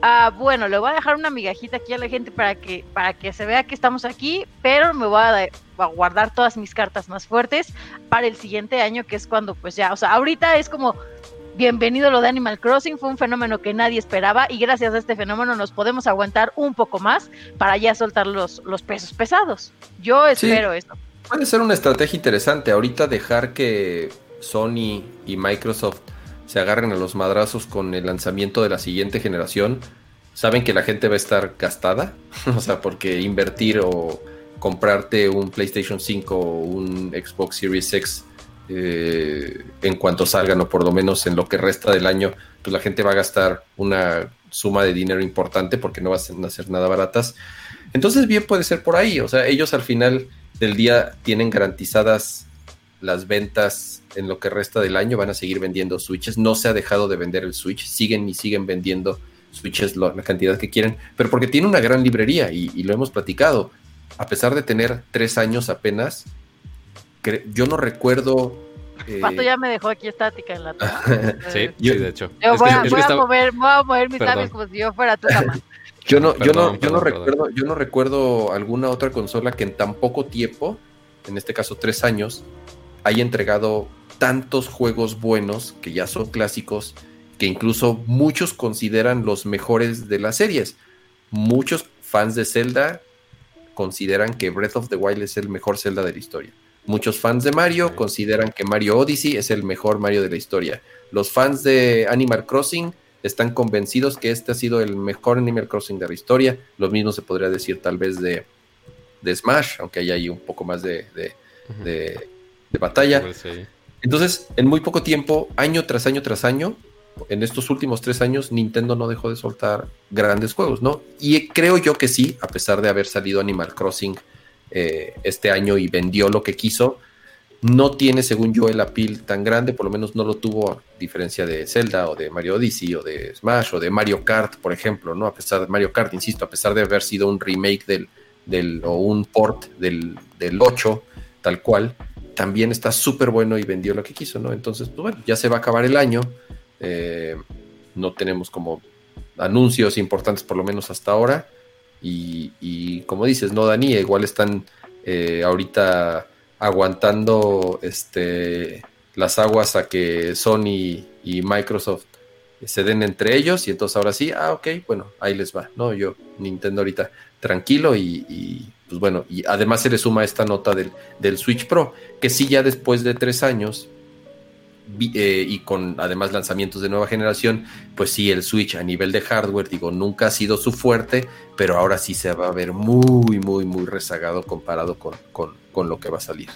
Ah, bueno, le voy a dejar una migajita aquí a la gente para que, para que se vea que estamos aquí, pero me voy a, guardar todas mis cartas más fuertes para el siguiente año, que es cuando pues ya, o sea, ahorita es como bienvenido lo de Animal Crossing, fue un fenómeno que nadie esperaba y gracias a este fenómeno nos podemos aguantar un poco más para ya soltar los, los pesos pesados. Yo espero esto. Puede ser una estrategia interesante, ahorita dejar que Sony y Microsoft se agarren a los madrazos con el lanzamiento de la siguiente generación, saben que la gente va a estar gastada, o sea, porque invertir o comprarte un PlayStation 5 o un Xbox Series X eh, en cuanto salgan o por lo menos en lo que resta del año, pues la gente va a gastar una suma de dinero importante porque no van a ser nada baratas. Entonces bien puede ser por ahí, o sea, ellos al final del día tienen garantizadas las ventas en lo que resta del año, van a seguir vendiendo Switches, no se ha dejado de vender el Switch, siguen y siguen vendiendo Switches la cantidad que quieren, pero porque tiene una gran librería y, lo hemos platicado, a pesar de tener tres años apenas, yo no recuerdo eh... Pato ya me dejó aquí estática en la sí, sí, de hecho. voy, a, mover, voy, a, mover, mis labios como si yo fuera tu cama. yo no, yo no, yo no recuerdo, yo no recuerdo alguna otra consola que en tan poco tiempo, en este caso tres años, haya entregado tantos juegos buenos que ya son clásicos, que incluso muchos consideran los mejores de las series. Muchos fans de Zelda consideran que Breath of the Wild es el mejor Zelda de la historia. Muchos fans de Mario consideran que Mario Odyssey es el mejor Mario de la historia. Los fans de Animal Crossing están convencidos que este ha sido el mejor Animal Crossing de la historia. Lo mismo se podría decir tal vez de, de Smash, aunque hay ahí un poco más de, de, batalla. Entonces, en muy poco tiempo, año tras año tras año, en estos últimos tres años Nintendo no dejó de soltar grandes juegos, ¿no? Y creo yo que sí, a pesar de haber salido Animal Crossing eh, este año y vendió lo que quiso, no tiene, según yo, el appeal tan grande, por lo menos no lo tuvo a diferencia de Zelda o de Mario Odyssey o de Smash o de Mario Kart, por ejemplo, ¿no? A pesar de Mario Kart, insisto, a pesar de haber sido un remake del, o un port del, del 8, tal cual, también está súper bueno y vendió lo que quiso, ¿no? Entonces, pues bueno, ya se va a acabar el año, eh, no tenemos como anuncios importantes por lo menos hasta ahora, y, como dices, ¿no, Dani? Igual están eh, ahorita aguantando este, las aguas a que Sony y Microsoft se den entre ellos y entonces ahora sí, ah, ok, bueno, ahí les va, ¿no? Yo, Nintendo ahorita tranquilo y, pues bueno, y además se le suma esta nota del, del Switch Pro, que sí ya después de tres años eh, y con además lanzamientos de nueva generación, pues sí, el Switch a nivel de hardware, digo, nunca ha sido su fuerte, pero ahora sí se va a ver muy, muy, muy rezagado comparado con, con, lo que va a salir.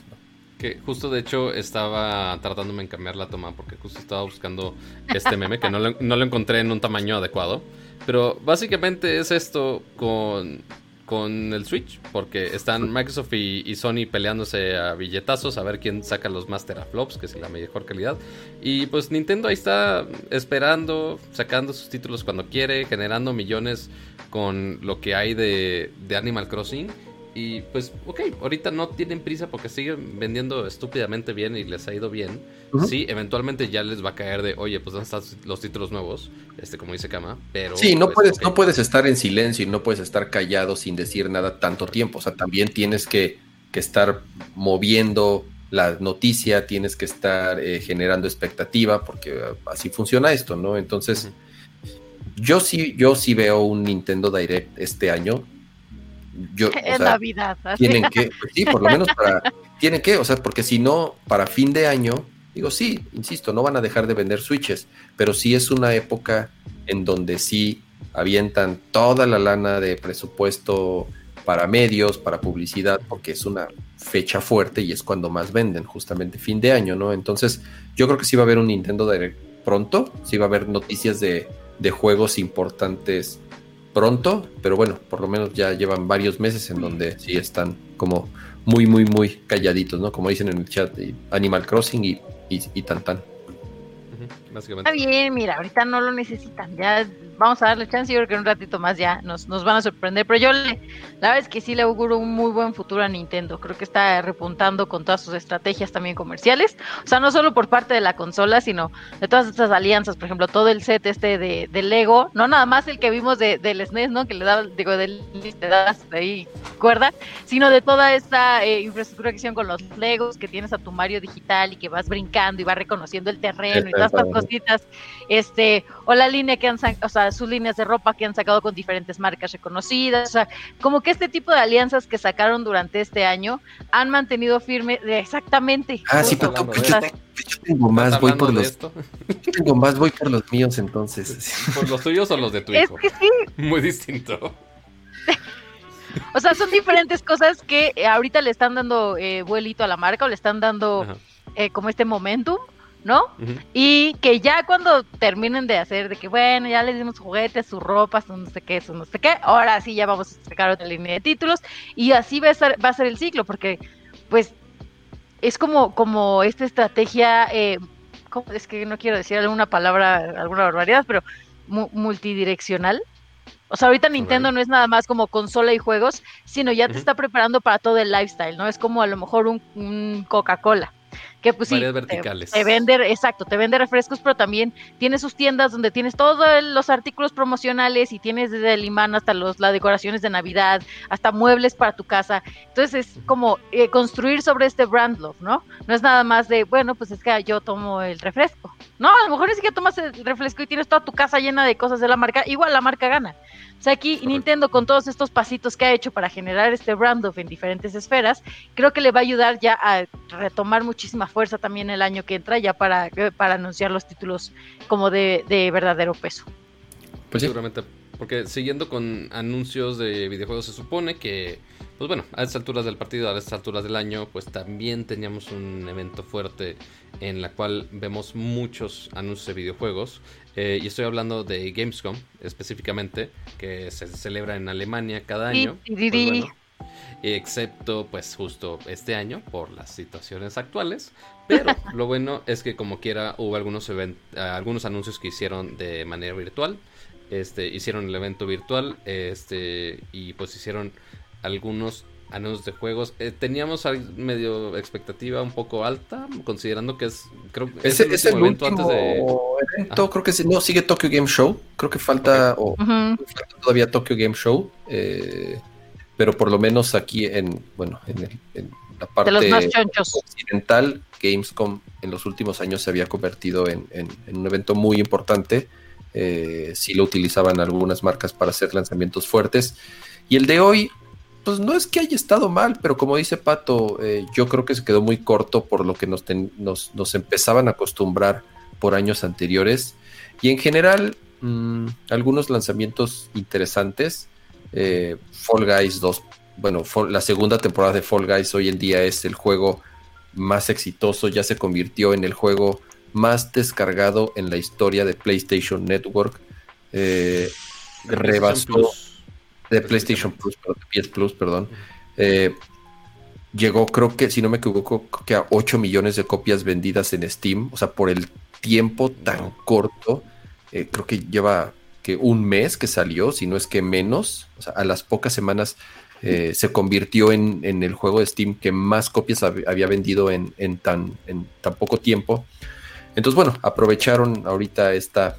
Que justo de hecho estaba tratándome de cambiar la toma porque justo estaba buscando este meme que no no lo encontré en un tamaño adecuado. Pero básicamente es esto con con el Switch, porque están Microsoft y, Sony peleándose a billetazos a ver quién saca los Master Flops, que es la mejor calidad. Y pues Nintendo ahí está esperando, sacando sus títulos cuando quiere, generando millones con lo que hay de Animal Crossing. Y pues, ok, ahorita no tienen prisa porque siguen vendiendo estúpidamente bien y les ha ido bien. Sí, eventualmente ya les va a caer de, oye, pues ¿dónde están los títulos nuevos? Este, como dice Kama, pero... Sí, no, pues, puedes, no puedes estar en silencio y no puedes estar callado sin decir nada tanto tiempo. O sea, también tienes que, estar moviendo la noticia, tienes que estar eh, generando expectativa, porque así funciona esto, ¿no? Entonces, yo sí, yo sí veo un Nintendo Direct este año yo, en Navidad. Tienen que, pues sí, por lo menos para, tienen que, o sea, porque si no, para fin de año, digo, sí, insisto, no van a dejar de vender switches, pero sí es una época en donde sí avientan toda la lana de presupuesto para medios, para publicidad, porque es una fecha fuerte y es cuando más venden, justamente fin de año, ¿no? Entonces, yo creo que sí va a haber un Nintendo Direct pronto, sí va a haber noticias de, de juegos importantes pronto, pero bueno, por lo menos ya llevan varios meses en donde sí están como muy, muy, muy calladitos, ¿no? Como dicen en el chat, Animal Crossing y, y, y tan tan. Está bien, mira, ahorita no lo necesitan, ya vamos a darle chance, yo creo que en un ratito más ya nos, nos van a sorprender, pero yo le, la verdad es que sí le auguro un muy buen futuro a Nintendo, creo que está repuntando con todas sus estrategias también comerciales, o sea, no solo por parte de la consola, sino de todas estas alianzas, por ejemplo, todo el set este de, de Lego, no nada más el que vimos de, del SNES, ¿no? Que le da, digo, del, te das ahí cuerda, sino de toda esta eh, infraestructura que hicieron con los Legos, que tienes a tu Mario digital y que vas brincando y vas reconociendo el terreno y todas estas cositas, este, o la línea que han, o sea, sus líneas de ropa que han sacado con diferentes marcas reconocidas, o sea, como que este tipo de alianzas que sacaron durante este año han mantenido firme exactamente. Ah, sí, pero yo, tengo más, voy por los tengo más, voy por los míos entonces. ¿Por los tuyos o los de tu hijo? Es que sí. Muy distinto. O sea, son diferentes cosas que ahorita le están dando eh, vuelito a la marca o le están dando eh, como este momentum ¿no? Y que ya cuando terminen de hacer, de que bueno, ya les dimos juguetes, su ropa, su no sé qué, su no sé qué, ahora sí ya vamos a sacar otra línea de títulos y así va a ser, va a ser el ciclo, porque pues es como, como esta estrategia, eh, es que no quiero decir alguna palabra, alguna barbaridad, pero multidireccional. O sea, ahorita Nintendo no es nada más como consola y juegos, sino ya te está preparando para todo el lifestyle, ¿no? Es como a lo mejor un Coca-Cola que pues sí, verticales. Te, vende, exacto, te vende refrescos, pero también tiene sus tiendas donde tienes todos los artículos promocionales y tienes desde el imán hasta los, las decoraciones de Navidad, hasta muebles para tu casa. Entonces es como eh, construir sobre este brand love, ¿no? No es nada más de, bueno, pues es que yo tomo el refresco. No, a lo mejor es que tomas el refresco y tienes toda tu casa llena de cosas de la marca, igual la marca gana. O sea, aquí Nintendo con todos estos pasitos que ha hecho para generar este brand of en diferentes esferas, creo que le va a ayudar ya a retomar muchísima fuerza también el año que entra, ya para, eh, para anunciar los títulos como de, verdadero peso. Pues seguramente, porque siguiendo con anuncios de videojuegos se supone que, pues bueno, a estas alturas del partido, a estas alturas del año, pues también teníamos un evento fuerte en la cual vemos muchos anuncios de videojuegos. Eh, y estoy hablando de Gamescom específicamente, que se celebra en Alemania cada año. Pues excepto pues justo este año por las situaciones actuales. Pero lo bueno es que como quiera hubo algunos, algunos anuncios que hicieron de manera virtual. Este, hicieron el evento virtual este, y pues hicieron algunos anuncios de juegos. Eh, teníamos medio expectativa un poco alta, considerando que es, creo es, el, evento antes de... evento, creo que no, sigue Tokyo Game Show, creo que falta, todavía Tokyo Game Show, eh, pero por lo menos aquí en, bueno, en, la parte occidental, Gamescom en los últimos años se había convertido en, un evento muy importante. Eh, sí lo utilizaban algunas marcas para hacer lanzamientos fuertes. Y el de hoy, pues no es que haya estado mal, pero como dice Pato, eh, yo creo que se quedó muy corto por lo que nos, nos, empezaban a acostumbrar por años anteriores. Y en general, mm, algunos lanzamientos interesantes. Eh, Fall Guys 2, bueno, la segunda temporada de Fall Guys hoy en día es el juego más exitoso, ya se convirtió en el juego más descargado en la historia de PlayStation Network. Eh, rebasó de PlayStation Plus, PS Plus, perdón. Eh, llegó, creo que, si no me equivoco, que a 8 millones de copias vendidas en Steam. O sea, por el tiempo tan corto, eh, creo que lleva que un mes que salió, si no es que menos. O sea, a las pocas semanas eh, se convirtió en, el juego de Steam que más copias había vendido en, tan, en tan poco tiempo. Entonces, bueno, aprovecharon ahorita esta,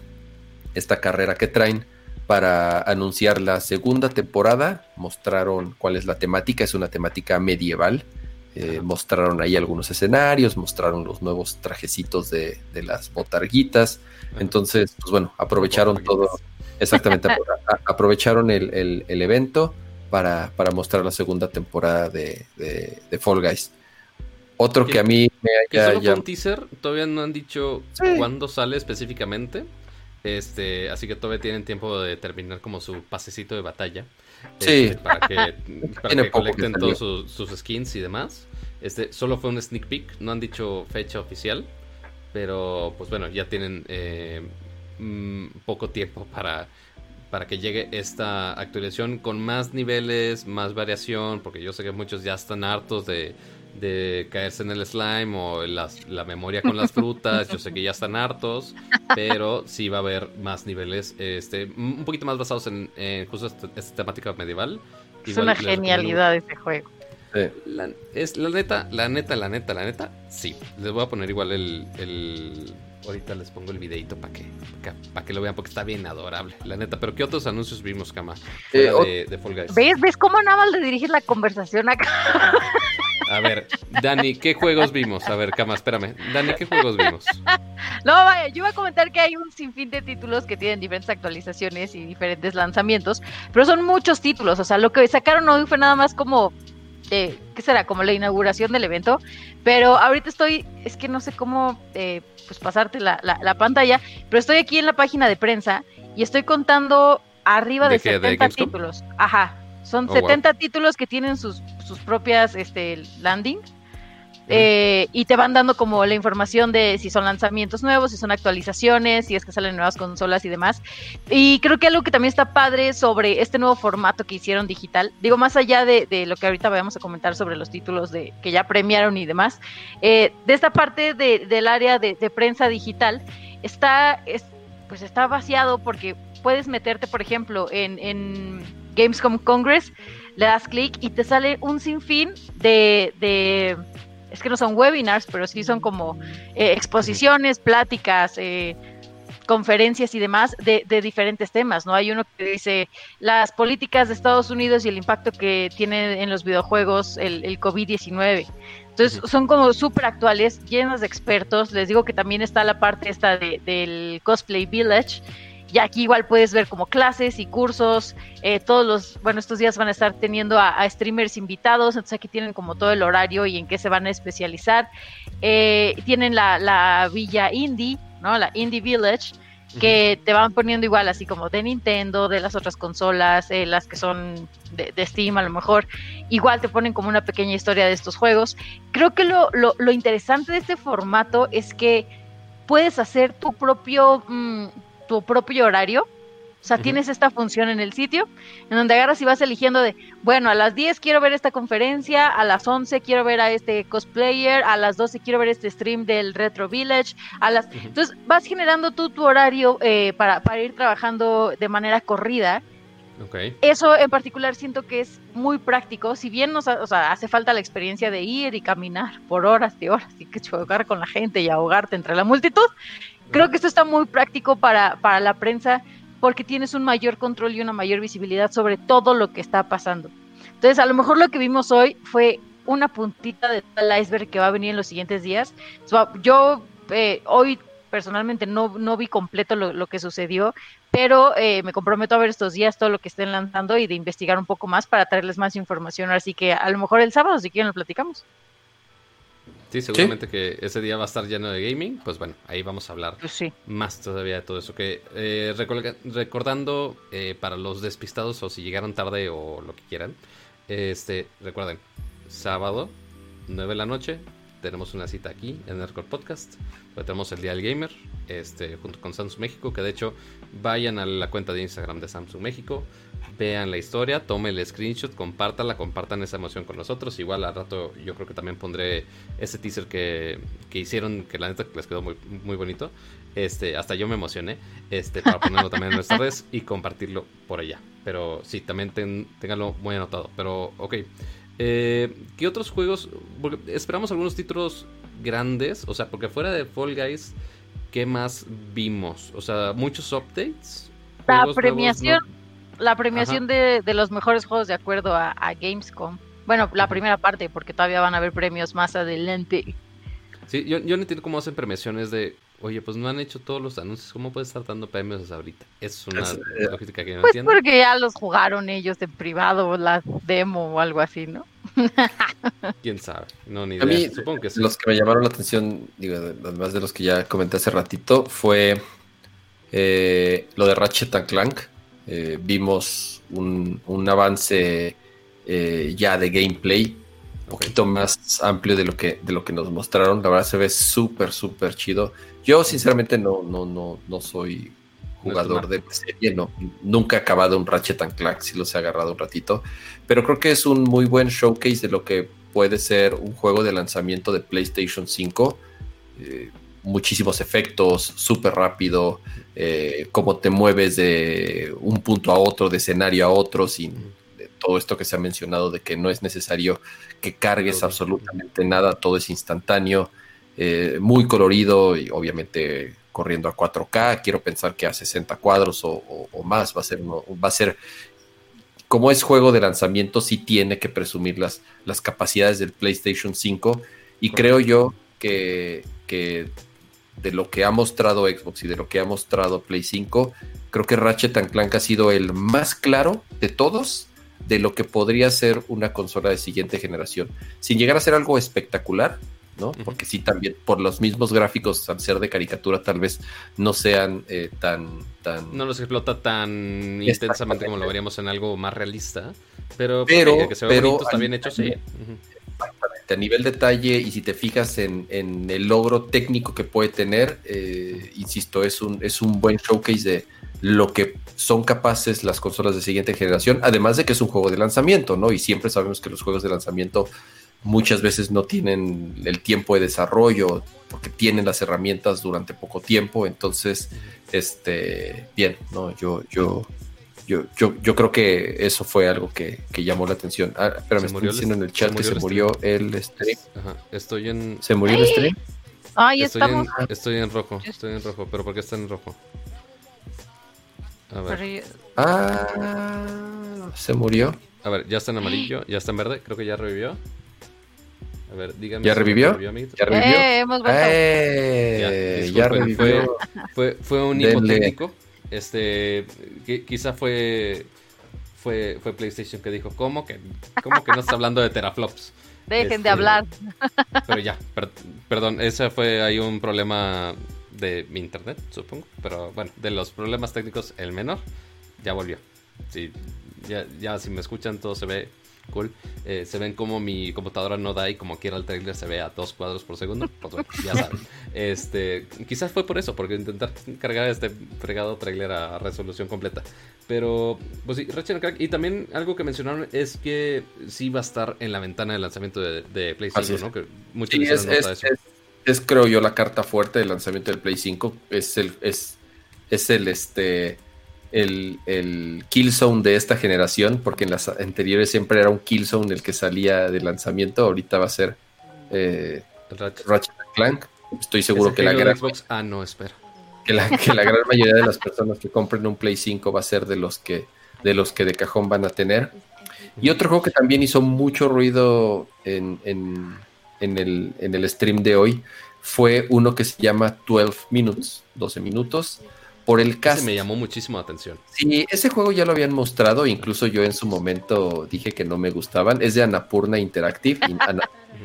esta carrera que traen para anunciar la segunda temporada. Mostraron cuál es la temática, es una temática medieval. Eh, mostraron ahí algunos escenarios, mostraron los nuevos trajecitos de, las botarguitas. Entonces, pues bueno, aprovecharon todo, exactamente, aprovecharon el, evento para, mostrar la segunda temporada de, Fall Guys. Otro que a mí me haya... ¿Es un teaser? Todavía no han dicho cuándo sale específicamente. Este, así que todavía tienen tiempo de terminar como su pasecito de batalla. Sí. Este, para que, para colecten todos sus, skins y demás. Este, solo fue un sneak peek, no han dicho fecha oficial. Pero pues bueno, ya tienen eh, mm, poco tiempo para, para que llegue esta actualización con más niveles, más variación. Porque yo sé que muchos ya están hartos de de caerse en el slime o la memoria con las frutas. Yo sé que ya están hartos, pero sí va a haber más niveles, este, un poquito más basados en, justo esta, temática medieval. Es una genialidad este juego. La, es la neta, la neta, la neta, la neta, sí. Les voy a poner igual el, ahorita les pongo el videito para que, para que lo vean porque está bien adorable, la neta. Pero ¿qué otros anuncios vimos, Cama? Eh, de, Fall Guys? ¿Ves? ¿Ves cómo nada más le diriges la conversación acá? A ver, Dani, ¿qué juegos vimos? A ver, Cama, espérame. Dani, ¿qué juegos vimos? No, vaya, yo iba a comentar que hay un sinfín de títulos que tienen diferentes actualizaciones y diferentes lanzamientos, pero son muchos títulos. O sea, lo que sacaron hoy fue nada más como eh, ¿qué será? Como la inauguración del evento. Pero ahorita estoy, es que no sé cómo eh, pues pasarte la, la, pantalla, pero estoy aquí en la página de prensa y estoy contando arriba de, 70 títulos. Ajá, son 70 títulos que tienen sus, sus propias este, landing. Eh, y te van dando como la información de si son lanzamientos nuevos, si son actualizaciones, si es que salen nuevas consolas y demás. Y creo que algo que también está padre sobre este nuevo formato que hicieron digital, digo, más allá de, lo que ahorita vamos a comentar sobre los títulos de, que ya premiaron y demás, eh, de esta parte del área de, prensa digital, está, pues está vaciado porque puedes meterte, por ejemplo, en, en Gamescom Congress, le das clic y te sale un sinfín de, de es que no son webinars, pero sí son como eh, exposiciones, pláticas, eh, conferencias y demás de, diferentes temas, ¿no? Hay uno que dice las políticas de Estados Unidos y el impacto que tiene en los videojuegos el, el COVID-19. Entonces son como súper actuales, llenas de expertos. Les digo que también está la parte esta del Cosplay Village, y aquí igual puedes ver como clases y cursos. Eh, todos los, bueno, estos días van a estar teniendo a, streamers invitados, entonces aquí tienen como todo el horario y en qué se van a especializar. Eh, tienen la, villa indie, ¿no? La Indie Village. que te van poniendo igual, así como de Nintendo, de las otras consolas, eh, las que son de, Steam a lo mejor, igual te ponen como una pequeña historia de estos juegos. Creo que lo, lo, interesante de este formato es que puedes hacer tu propio, mm, tu propio horario o sea, tienes esta función en el sitio en donde agarras y vas eligiendo de, bueno, a las 10 quiero ver esta conferencia, a las 11 quiero ver a este cosplayer, a las 12 quiero ver este stream del Retro Village, a las... Entonces vas generando tú tu horario eh, para, para ir trabajando de manera corrida. Okay. Eso en particular siento que es muy práctico, si bien nos o sea, hace falta la experiencia de ir y caminar por horas y horas y que chocar con la gente y ahogarte entre la multitud, creo que esto está muy práctico para, para la prensa porque tienes un mayor control y una mayor visibilidad sobre todo lo que está pasando. Entonces, a lo mejor lo que vimos hoy fue una puntita de tal iceberg que va a venir en los siguientes días. Yo eh, hoy personalmente no, no vi completo lo, que sucedió, pero eh, me comprometo a ver estos días todo lo que estén lanzando y de investigar un poco más para traerles más información. Así que a lo mejor el sábado, si quieren, lo platicamos. Sí, seguramente que ese día va a estar lleno de gaming. Pues bueno, ahí vamos a hablar pues más todavía de todo eso. Que eh, recordando eh, para los despistados o si llegaron tarde o lo que quieran, este, recuerden, sábado, 9 de la noche, tenemos una cita aquí en Nerdcore Podcast. tenemos el Día del Gamer, este, junto con Samsung México, que de hecho vayan a la cuenta de Instagram de Samsung México, vean la historia, tomen el screenshot, compártala, compartan esa emoción con nosotros. Igual al rato yo creo que también pondré ese teaser que, hicieron, que la neta les quedó muy, muy bonito. Este, hasta yo me emocioné, este, para ponerlo también en nuestras redes y compartirlo por allá. Pero sí, también ten, ténganlo muy anotado. Pero, ok. Eh, ¿Qué otros juegos? esperamos algunos títulos grandes, o sea, porque fuera de Fall Guys, ¿qué más vimos? O sea, muchos updates. La premiación, la premiación de, los mejores juegos de acuerdo a, Gamescom. Bueno, la primera parte, porque todavía van a haber premios más adelante. Sí, yo, yo no entiendo cómo hacen premiaciones de, oye, pues no han hecho todos los anuncios, ¿cómo puede estar dando premios hasta ahorita? Es una eh, logística que no pues porque ya los jugaron ellos en privado, la demo o algo así, ¿no? ¿Quién sabe? No, ni idea. Supongo que sí. Los que me llamaron la atención, digo, además de los que ya comenté hace ratito, fue eh, lo de Ratchet and Clank. Eh, vimos un, avance eh, ya de gameplay un poquito más amplio de lo que de lo que nos mostraron. La verdad se ve súper, súper chido. Yo sinceramente no, no, no, no soy jugador de serie, no, nunca he acabado un Ratchet and Clank, si los he agarrado un ratito, pero creo que es un muy buen showcase de lo que puede ser un juego de lanzamiento de PlayStation 5 muchísimos efectos, súper rápido, eh, cómo te mueves de un punto a otro, de escenario a otro, sin todo esto que se ha mencionado de que no es necesario que cargues absolutamente nada, todo es instantáneo, eh, muy colorido y obviamente corriendo a 4K, quiero pensar que a 60 cuadros o, más va a ser, va a ser como es juego de lanzamiento, sí tiene que presumir las, las capacidades del PlayStation 5 y creo yo que, que de lo que ha mostrado Xbox y de lo que ha mostrado Play 5, creo que Ratchet Clank ha sido el más claro de todos de lo que podría ser una consola de siguiente generación. Sin llegar a ser algo espectacular, ¿no? Porque sí, también por los mismos gráficos, al ser de caricatura, tal vez no sean eh, tan, tan... No los explota tan intensamente como lo veríamos en algo más realista, pero, pero que se ve bonito, está bien hecho, sí a nivel detalle y si te fijas en, el logro técnico que puede tener, eh, insisto, es un, es un buen showcase de lo que son capaces las consolas de siguiente generación, además de que es un juego de lanzamiento, ¿no? Y siempre sabemos que los juegos de lanzamiento muchas veces no tienen el tiempo de desarrollo porque tienen las herramientas durante poco tiempo, entonces, este, bien, ¿no? Yo, yo, yo, yo, yo creo que eso fue algo que, llamó la atención. Ah, pero me estoy diciendo en el chat que se murió el stream. Ajá, estoy en. ¿Se murió el stream? Ahí estoy estamos. En, estoy en rojo, estoy en rojo. ¿Pero por qué está en rojo? A ver. Ah, se murió. A ver, ya está en amarillo, ya está en verde. Creo que ya revivió. A ver, dígame. ¿Ya revivió? ¿Ya revivió? Eh, hemos eh, ya, revivió. Fue, fue, un hipotético. Este, quizá fue, fue, fue PlayStation que dijo, ¿cómo que, cómo que no está hablando de teraflops? Dejen de este, hablar. Pero ya, perdón, ese fue ahí un problema de mi internet, supongo. Pero bueno, de los problemas técnicos, el menor ya volvió. Sí, ya, ya si me escuchan, todo se ve cool. Eh, se ven como mi computadora no da y como quiera el trailer se ve a dos cuadros por segundo. Pues ya saben. Este, quizás fue por eso, porque intentar cargar este fregado trailer a resolución completa. Pero, pues sí, Ratchet Crack. Y también algo que mencionaron es que sí va a estar en la ventana de lanzamiento de, de Play 5, ¿no? Que muchos sí, es, es, es, creo yo, la carta fuerte del lanzamiento del Play 5. Es el, es, es el, este el, el Killzone de esta generación, porque en las anteriores siempre era un Killzone el que salía de lanzamiento, ahorita va a ser eh, Ratchet Clank. Estoy seguro que la gran Ah, no, espera. Que la, que la gran mayoría de las personas que compren un Play 5 va a ser de los que de los que de cajón van a tener. Y otro juego que también hizo mucho ruido en, en, en, el, en el stream de hoy fue uno que se llama 12 Minutes, 12 minutos por el cast. me llamó muchísimo la atención. Sí, ese juego ya lo habían mostrado, incluso yo en su momento dije que no me gustaban. Es de Anapurna Interactive.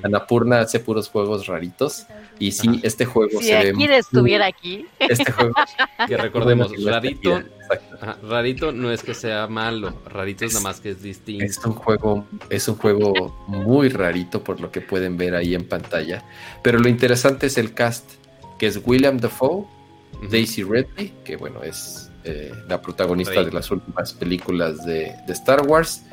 Anapurna hace puros juegos raritos. Y sí, este juego si se ve. estuviera aquí. Este juego. que recordemos, rarito. rarito no es que sea malo, rarito es, nada más que es distinto. Es un juego, es un juego muy rarito por lo que pueden ver ahí en pantalla. Pero lo interesante es el cast, que es William Dafoe, Daisy Ridley, que bueno, es eh, la protagonista de las últimas películas de, Star Wars.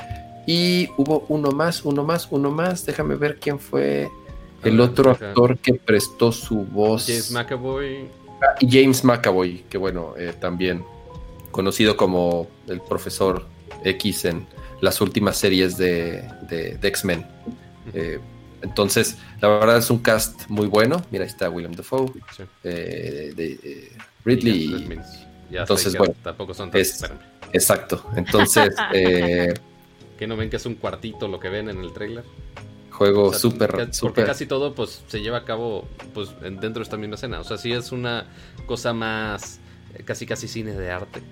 Y hubo uno más, uno más, uno más. Déjame ver quién fue el otro actor que prestó su voz. James McAvoy. Ah, y James McAvoy, que bueno, eh, también conocido como el profesor X en las últimas series de, de, X-Men. Entonces, la verdad es un cast muy bueno. Mira, ahí está William Dafoe, eh, de, eh, Ridley. entonces, bueno, tampoco son Exacto. Entonces, eh, que no ven que es un cuartito lo que ven en el trailer. Juego súper, Porque casi todo, pues, se lleva a cabo, pues, dentro de esta misma escena. O sea, sí es una cosa más, casi, casi cine de arte,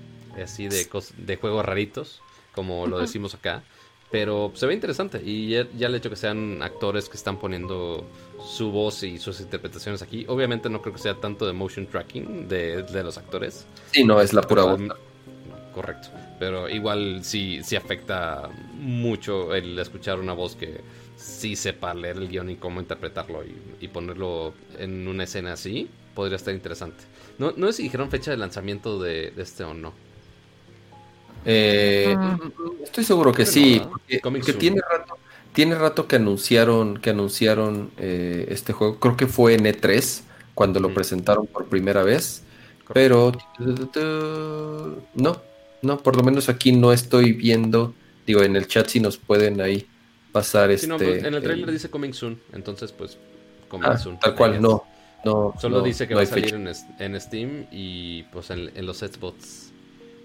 así de, de juegos raritos, como lo decimos acá. Pero se ve interesante y ya, el hecho que sean actores que están poniendo su voz y sus interpretaciones aquí, obviamente no creo que sea tanto de motion tracking de, los actores. Sí, no, es la pura voz. Correcto, pero igual sí, sí afecta mucho el escuchar una voz que sí sepa leer el guion y cómo interpretarlo y, ponerlo en una escena así, podría estar interesante. No, no sé si dijeron fecha de lanzamiento de este o no. Eh, estoy seguro que sí, porque, tiene rato, tiene rato que anunciaron, que anunciaron eh, este juego. Creo que fue en E3 cuando lo presentaron por primera vez. Pero no, no, por lo menos aquí no estoy viendo. Digo, en el chat si nos pueden ahí pasar este. Pues, en el trailer dice coming soon, entonces pues coming ah, soon. Tal cual, no. No, Solo dice que va a salir en, Steam y pues en, los Xbox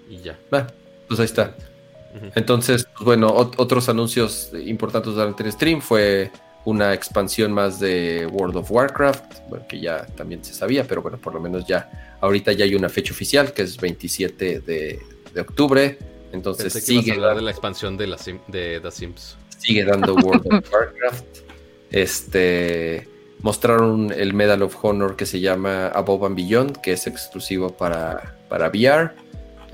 y ya. Va pues ahí está. Entonces, pues bueno, otros anuncios importantes durante el stream fue una expansión más de World of Warcraft, bueno, que ya también se sabía, pero bueno, por lo menos ya ahorita ya hay una fecha oficial que es 27 de, octubre. Entonces sigue hablar de la expansión de, la de The Sims. Sigue dando World of Warcraft. Este mostraron el Medal of Honor que se llama Above and Beyond, que es exclusivo para, para VR.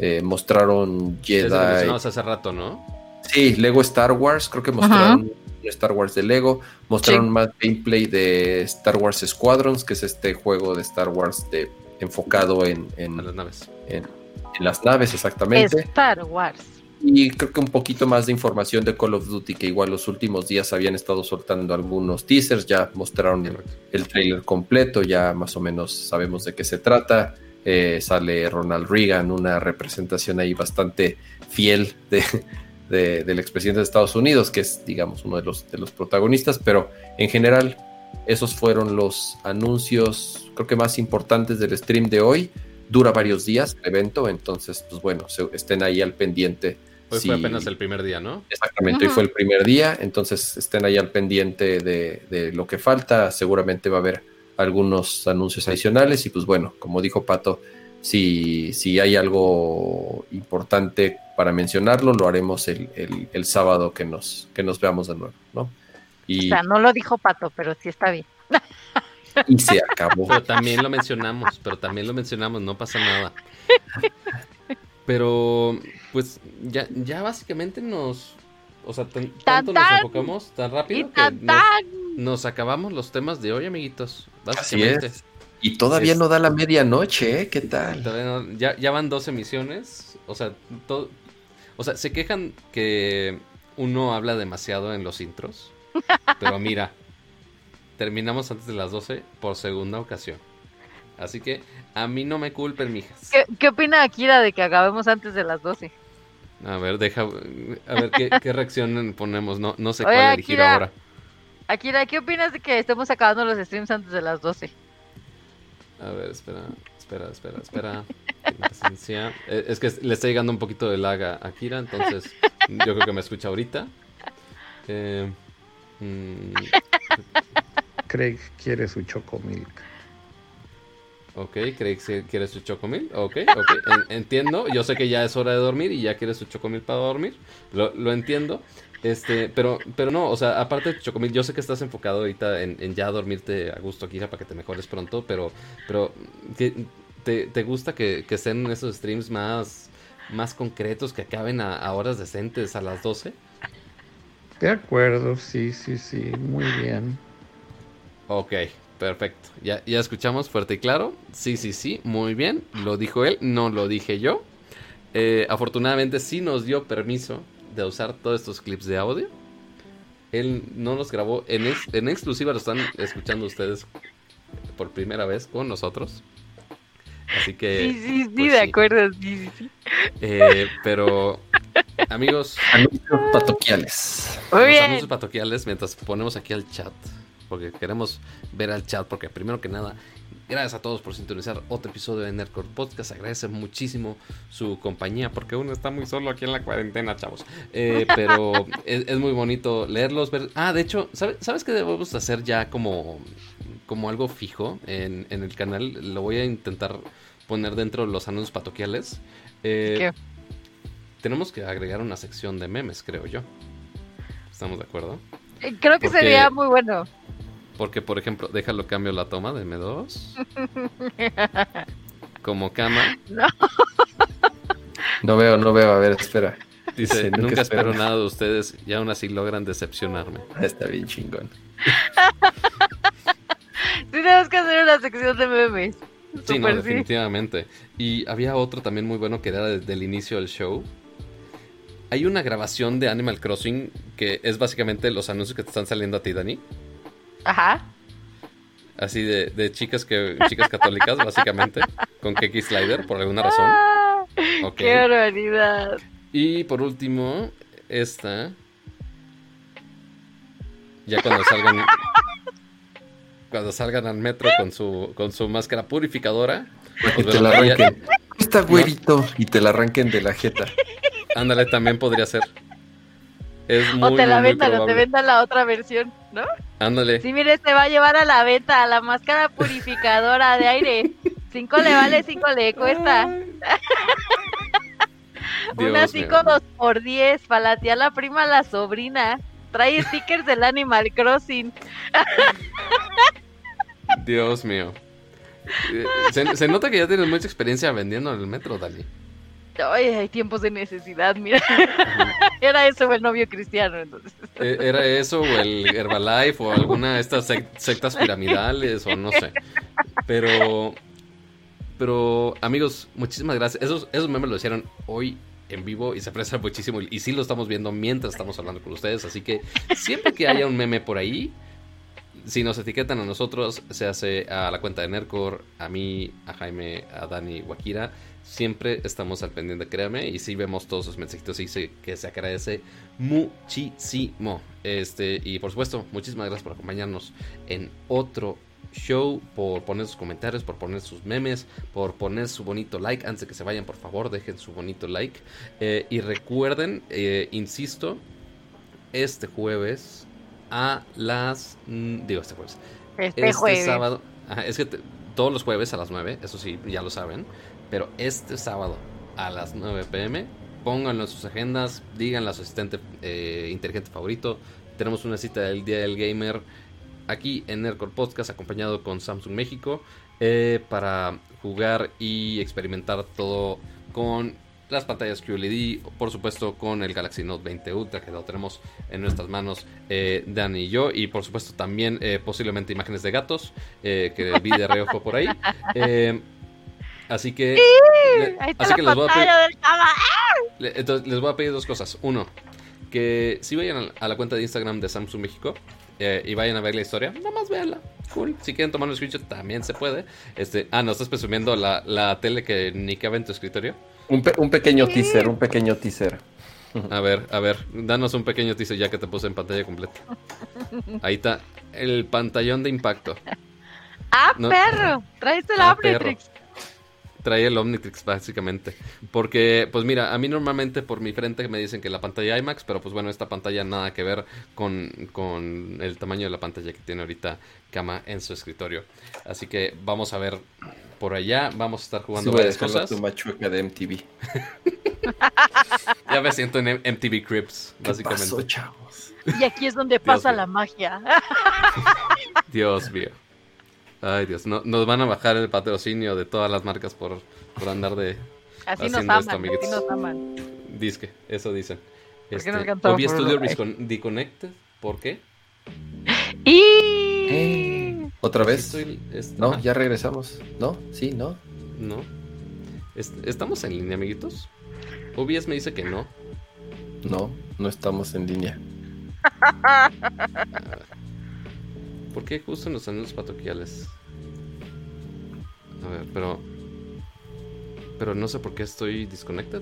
Eh, mostraron Jedi. hace rato, ¿no? Sí, Lego Star Wars, creo que mostraron Star Wars de Lego. Mostraron más gameplay de Star Wars Squadrons, que es este juego de Star Wars de, enfocado en, las naves. En, las naves, exactamente. Star Wars. Y creo que un poquito más de información de Call of Duty, que igual los últimos días habían estado soltando algunos teasers, ya mostraron el, el trailer completo, ya más o menos sabemos de qué se trata. Eh, sale Ronald Reagan, una representación ahí bastante fiel de, del expresidente de Estados Unidos, que es, digamos, uno de los, de los protagonistas, pero en general esos fueron los anuncios, creo que más importantes del stream de hoy. Dura varios días el evento, entonces, pues bueno, estén ahí al pendiente. Hoy fue apenas el primer día, ¿no? Exactamente, hoy fue el primer día, entonces estén ahí al pendiente de, de lo que falta. Seguramente va a haber algunos anuncios adicionales y pues bueno, como dijo Pato, si, si hay algo importante para mencionarlo, lo haremos el, el, sábado que nos, que nos veamos de nuevo, ¿no? Y... O sea, no lo dijo Pato, pero sí está bien. Y se acabó. Pero también lo mencionamos, pero también lo mencionamos, no pasa nada. Pero, pues, ya, ya básicamente nos. O sea, tanto nos enfocamos tan rápido que nos, acabamos los temas de hoy, amiguitos. Básicamente. Y todavía no da la medianoche, ¿eh? ¿Qué tal? ya, ya van dos emisiones. O sea, todo, o sea, se quejan que uno habla demasiado en los intros. Pero mira, terminamos antes de las 12 por segunda ocasión. Así que a mí no me culpen, mijas. ¿Qué, qué opina Akira de que acabemos antes de las 12? A ver, deja. A ver qué, reacción ponemos. No, no sé cuál elegir ahora. Akira, ¿qué opinas de que estemos acabando los streams antes de las 12? A ver, espera, espera, espera, espera. Eh, es que le está llegando un poquito de lag a Akira, entonces yo creo que me escucha ahorita. Eh, mm, Craig quiere su chocomilk. Ok, Craig quiere su chocomilk. Ok, ok. entiendo. Yo sé que ya es hora de dormir y ya quiere su chocomilk para dormir. Lo, lo entiendo. Este, pero, pero no, o sea, aparte de Chocomil, yo sé que estás enfocado ahorita en, ya dormirte a gusto, aquí para que te mejores pronto, pero, pero te, te, gusta que, que, estén esos streams más, más concretos, que acaben a, horas decentes, a las 12? De acuerdo, sí, sí, sí, muy bien. Ok, perfecto. Ya, ya escuchamos fuerte y claro. Sí, sí, sí, muy bien. Lo dijo él, no lo dije yo. Eh, afortunadamente sí nos dio permiso de usar todos estos clips de audio. Él no los grabó en, en exclusiva, lo están escuchando ustedes por primera vez con nosotros. Así que. Sí, sí, sí, pues de acuerdo, sí, sí. Eh, pero, amigos. Anuncios patoquiales. Muy bien. Anuncios patoquiales mientras ponemos aquí al chat. Porque queremos ver al chat. Porque, primero que nada, Gracias a todos por sintonizar otro episodio de Nerdcore Podcast. Agradece muchísimo su compañía porque uno está muy solo aquí en la cuarentena, chavos. Eh, pero es, muy bonito leerlos. Ver... Ah, de hecho, ¿sabes, qué debemos hacer ya como, como algo fijo en, el canal? Lo voy a intentar poner dentro de los anuncios patoquiales. Eh, ¿Qué? Tenemos que agregar una sección de memes, creo yo. ¿Estamos de acuerdo? Eh, creo que sería muy bueno. Porque, por ejemplo, déjalo cambio la toma de M2. Como cama. No. no veo, no veo. A ver, espera. Dice, nunca, espero nada de ustedes y aún así logran decepcionarme. Está bien chingón. tenemos que hacer una sección de memes. Sí, no, definitivamente. Y había otro también muy bueno que era desde el inicio del show. Hay una grabación de Animal Crossing que es básicamente los anuncios que te están saliendo a ti, Dani. Ajá. Así de, de chicas que chicas católicas, básicamente, con Keki Slider, por alguna razón. Ah, ¡Qué barbaridad! Y por último, esta. Ya cuando salgan. cuando salgan al metro con su, con su máscara purificadora. Pues, te la arranquen. Está güerito y te la arranquen de la jeta. Ándale, también podría ser o te la vendan o te vendan la otra versión, ¿no? Ándale. Sí, mire, se va a llevar a la venta la máscara purificadora de aire. Cinco le vale, cinco le cuesta. Una cinco dos por diez, para la tía, la prima, la sobrina. Trae stickers del Animal Crossing. Dios mío. Eh, se, se, nota que ya tienes mucha experiencia vendiendo en el metro, Dali. Ay, hay tiempos de necesidad, mira. Era eso o el novio cristiano, entonces. E, era eso o el Herbalife o alguna de estas sectas piramidales o no sé. Pero, pero amigos, muchísimas gracias. Esos, esos memes lo hicieron hoy en vivo y se aprecia muchísimo. Y sí lo estamos viendo mientras estamos hablando con ustedes. Así que siempre que haya un meme por ahí, si nos etiquetan a nosotros, se hace a la cuenta de Nercor, a mí, a Jaime, a Dani, Wakira siempre estamos al pendiente, créame, y si vemos todos sus mensajitos y sé que se agradece muchísimo. Este, y por supuesto, muchísimas gracias por acompañarnos en otro show, por poner sus comentarios, por poner sus memes, por poner su bonito like. Antes de que se vayan, por favor, dejen su bonito like. Eh, y recuerden, eh, insisto, este jueves a las... Mm, digo, este jueves. Este, este sábado... es que todos los jueves a las 9, eso sí, ya lo saben. Pero este sábado a las 9 pm, pónganlo en sus agendas, díganle a su asistente eh, inteligente favorito. Tenemos una cita del Día del Gamer aquí en Nerdcore Podcast acompañado con Samsung México eh, para jugar y experimentar todo con las pantallas QLED, por supuesto con el Galaxy Note 20 Ultra que lo tenemos en nuestras manos eh, Dan y yo y por supuesto también posiblemente imágenes de gatos que vi de reojo por ahí. Así que, así que les voy a pedir, entonces les voy a pedir dos cosas. Uno, que si vayan a la cuenta de Instagram de Samsung México eh, y vayan a ver la historia, nada más véanla. Cool. Si quieren tomar un screenshot, también se puede. Este, ah, ¿no estás presumiendo la, la tele que ni cabe en tu escritorio? Un, un pequeño teaser, un pequeño teaser. A ver, a ver, danos un pequeño teaser ya que te puse en pantalla completa. Ahí está, el pantallón de impacto. ¡Ah, perro! Traiste la ah, Omnitrix trae el Omnitrix básicamente. Porque, pues mira, a mí normalmente por mi frente me dicen que la pantalla IMAX, pero pues bueno, esta pantalla nada que ver con, con el tamaño de la pantalla que tiene ahorita Kama en su escritorio. Así que vamos a ver por allá, vamos a estar jugando varias cosas. Tu machuca de MTV. ya me siento en MTV Crips, básicamente. chavos? Y aquí es donde pasa la magia. Dios mío. Ay, Dios, no, nos van a bajar el patrocinio de todas las marcas por, por andar de. Así nos aman, así nos aman. Disque, eso dicen. Este, Obi Studio Disconnected, ¿por qué? Y. Eh, ¿Otra vez? no, ya regresamos. ¿No? ¿Sí? ¿No? No. ¿Estamos en línea, amiguitos? OBS me dice que no. No, no estamos en línea. ¿Por qué justo en los anuncios patoquiales? A ver, pero. Pero no sé por qué estoy disconnected.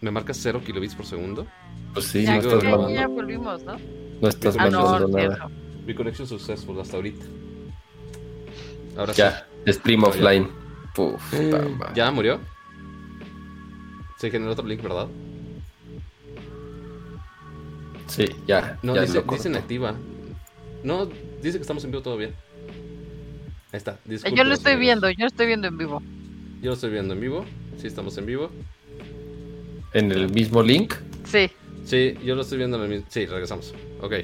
¿Me marca 0 kilobits por segundo? Pues sí, ya, no estás ya, ya volvimos, ¿no? No estás ah, mandando nada. Mi conexión successful hasta ahorita. Ahora ya, sí. stream offline. Puf, ¿Ya murió? Se generó otro link, ¿verdad? Sí, ya. No, dice, dice inactiva. No, dice que estamos en vivo todavía. Ahí está. yo lo estoy viendo, yo lo estoy viendo en vivo. Yo lo estoy viendo en vivo. Sí, estamos en vivo. ¿En el mismo link? Sí. Sí, yo lo estoy viendo en el mismo. Sí, regresamos. Ok.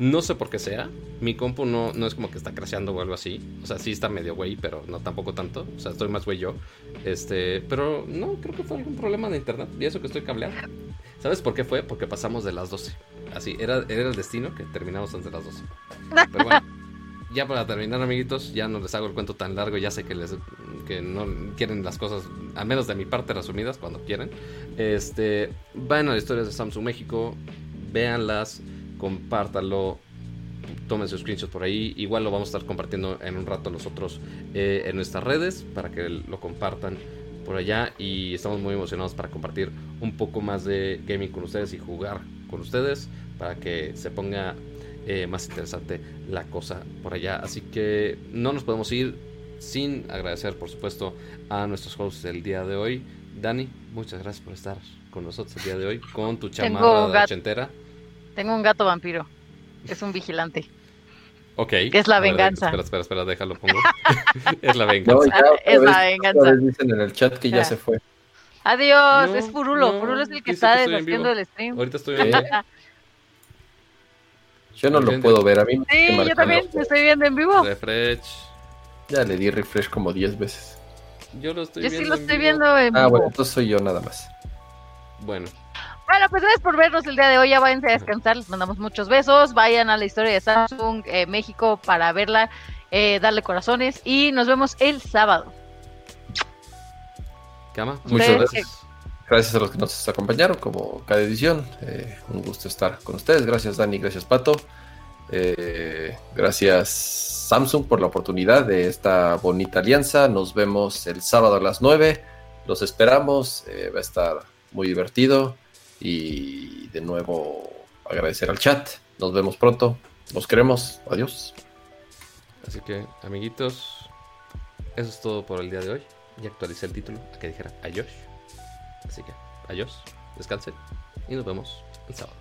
No sé por qué sea. Mi compu no, no es como que está crasheando o algo así. O sea, sí está medio güey, pero no tampoco tanto. O sea, estoy más güey yo. Este, pero no, creo que fue algún problema de internet. Y eso que estoy cableado. ¿Sabes por qué fue? Porque pasamos de las 12. Así, era, era el destino que terminamos antes de las 12. Pero bueno, ya para terminar, amiguitos, ya no les hago el cuento tan largo. Ya sé que, les, que no quieren las cosas, al menos de mi parte, resumidas cuando quieren. Este, vayan a las historias de Samsung México, véanlas, compártanlo, tomen sus screenshots por ahí. Igual lo vamos a estar compartiendo en un rato nosotros eh, en nuestras redes para que lo compartan por allá y estamos muy emocionados para compartir un poco más de gaming con ustedes y jugar con ustedes para que se ponga eh, más interesante la cosa por allá. Así que no nos podemos ir sin agradecer, por supuesto, a nuestros hosts del día de hoy. Dani, muchas gracias por estar con nosotros el día de hoy con tu chamarra ochentera. Tengo un gato vampiro, es un vigilante. Ok. Es la venganza. espera, espera, espera, déjalo pongo. es la venganza. es la venganza. Dicen en el chat que ya, se fue. Adiós, es Furulo. Furulo es el que está deshaciendo el stream. Ahorita estoy viendo. Yo no lo puedo ver, a mí Sí, yo también lo estoy viendo en vivo. Refresh. Ya le di refresh como 10 veces. Yo lo estoy yo viendo. sí lo estoy viendo en vivo. Ah, bueno, entonces soy yo nada más. Bueno. Bueno, pues gracias por vernos el día de hoy. Ya váyanse a descansar. Les mandamos muchos besos. Vayan a la historia de Samsung eh, México para verla, eh, darle corazones. Y nos vemos el sábado. Cama, muchas gracias. Gracias a los que nos acompañaron, como cada edición. Eh, un gusto estar con ustedes. Gracias, Dani. Gracias, Pato. gracias, Samsung, por la oportunidad de esta bonita alianza. Nos vemos el sábado a las 9. Los esperamos. va a estar muy divertido. Y de nuevo agradecer al chat. Nos vemos pronto. Nos queremos. Adiós. Así que, amiguitos, eso es todo por el día de hoy. Y actualicé el título a que dijera adiós. Así que, adiós, descansen y nos vemos el sábado.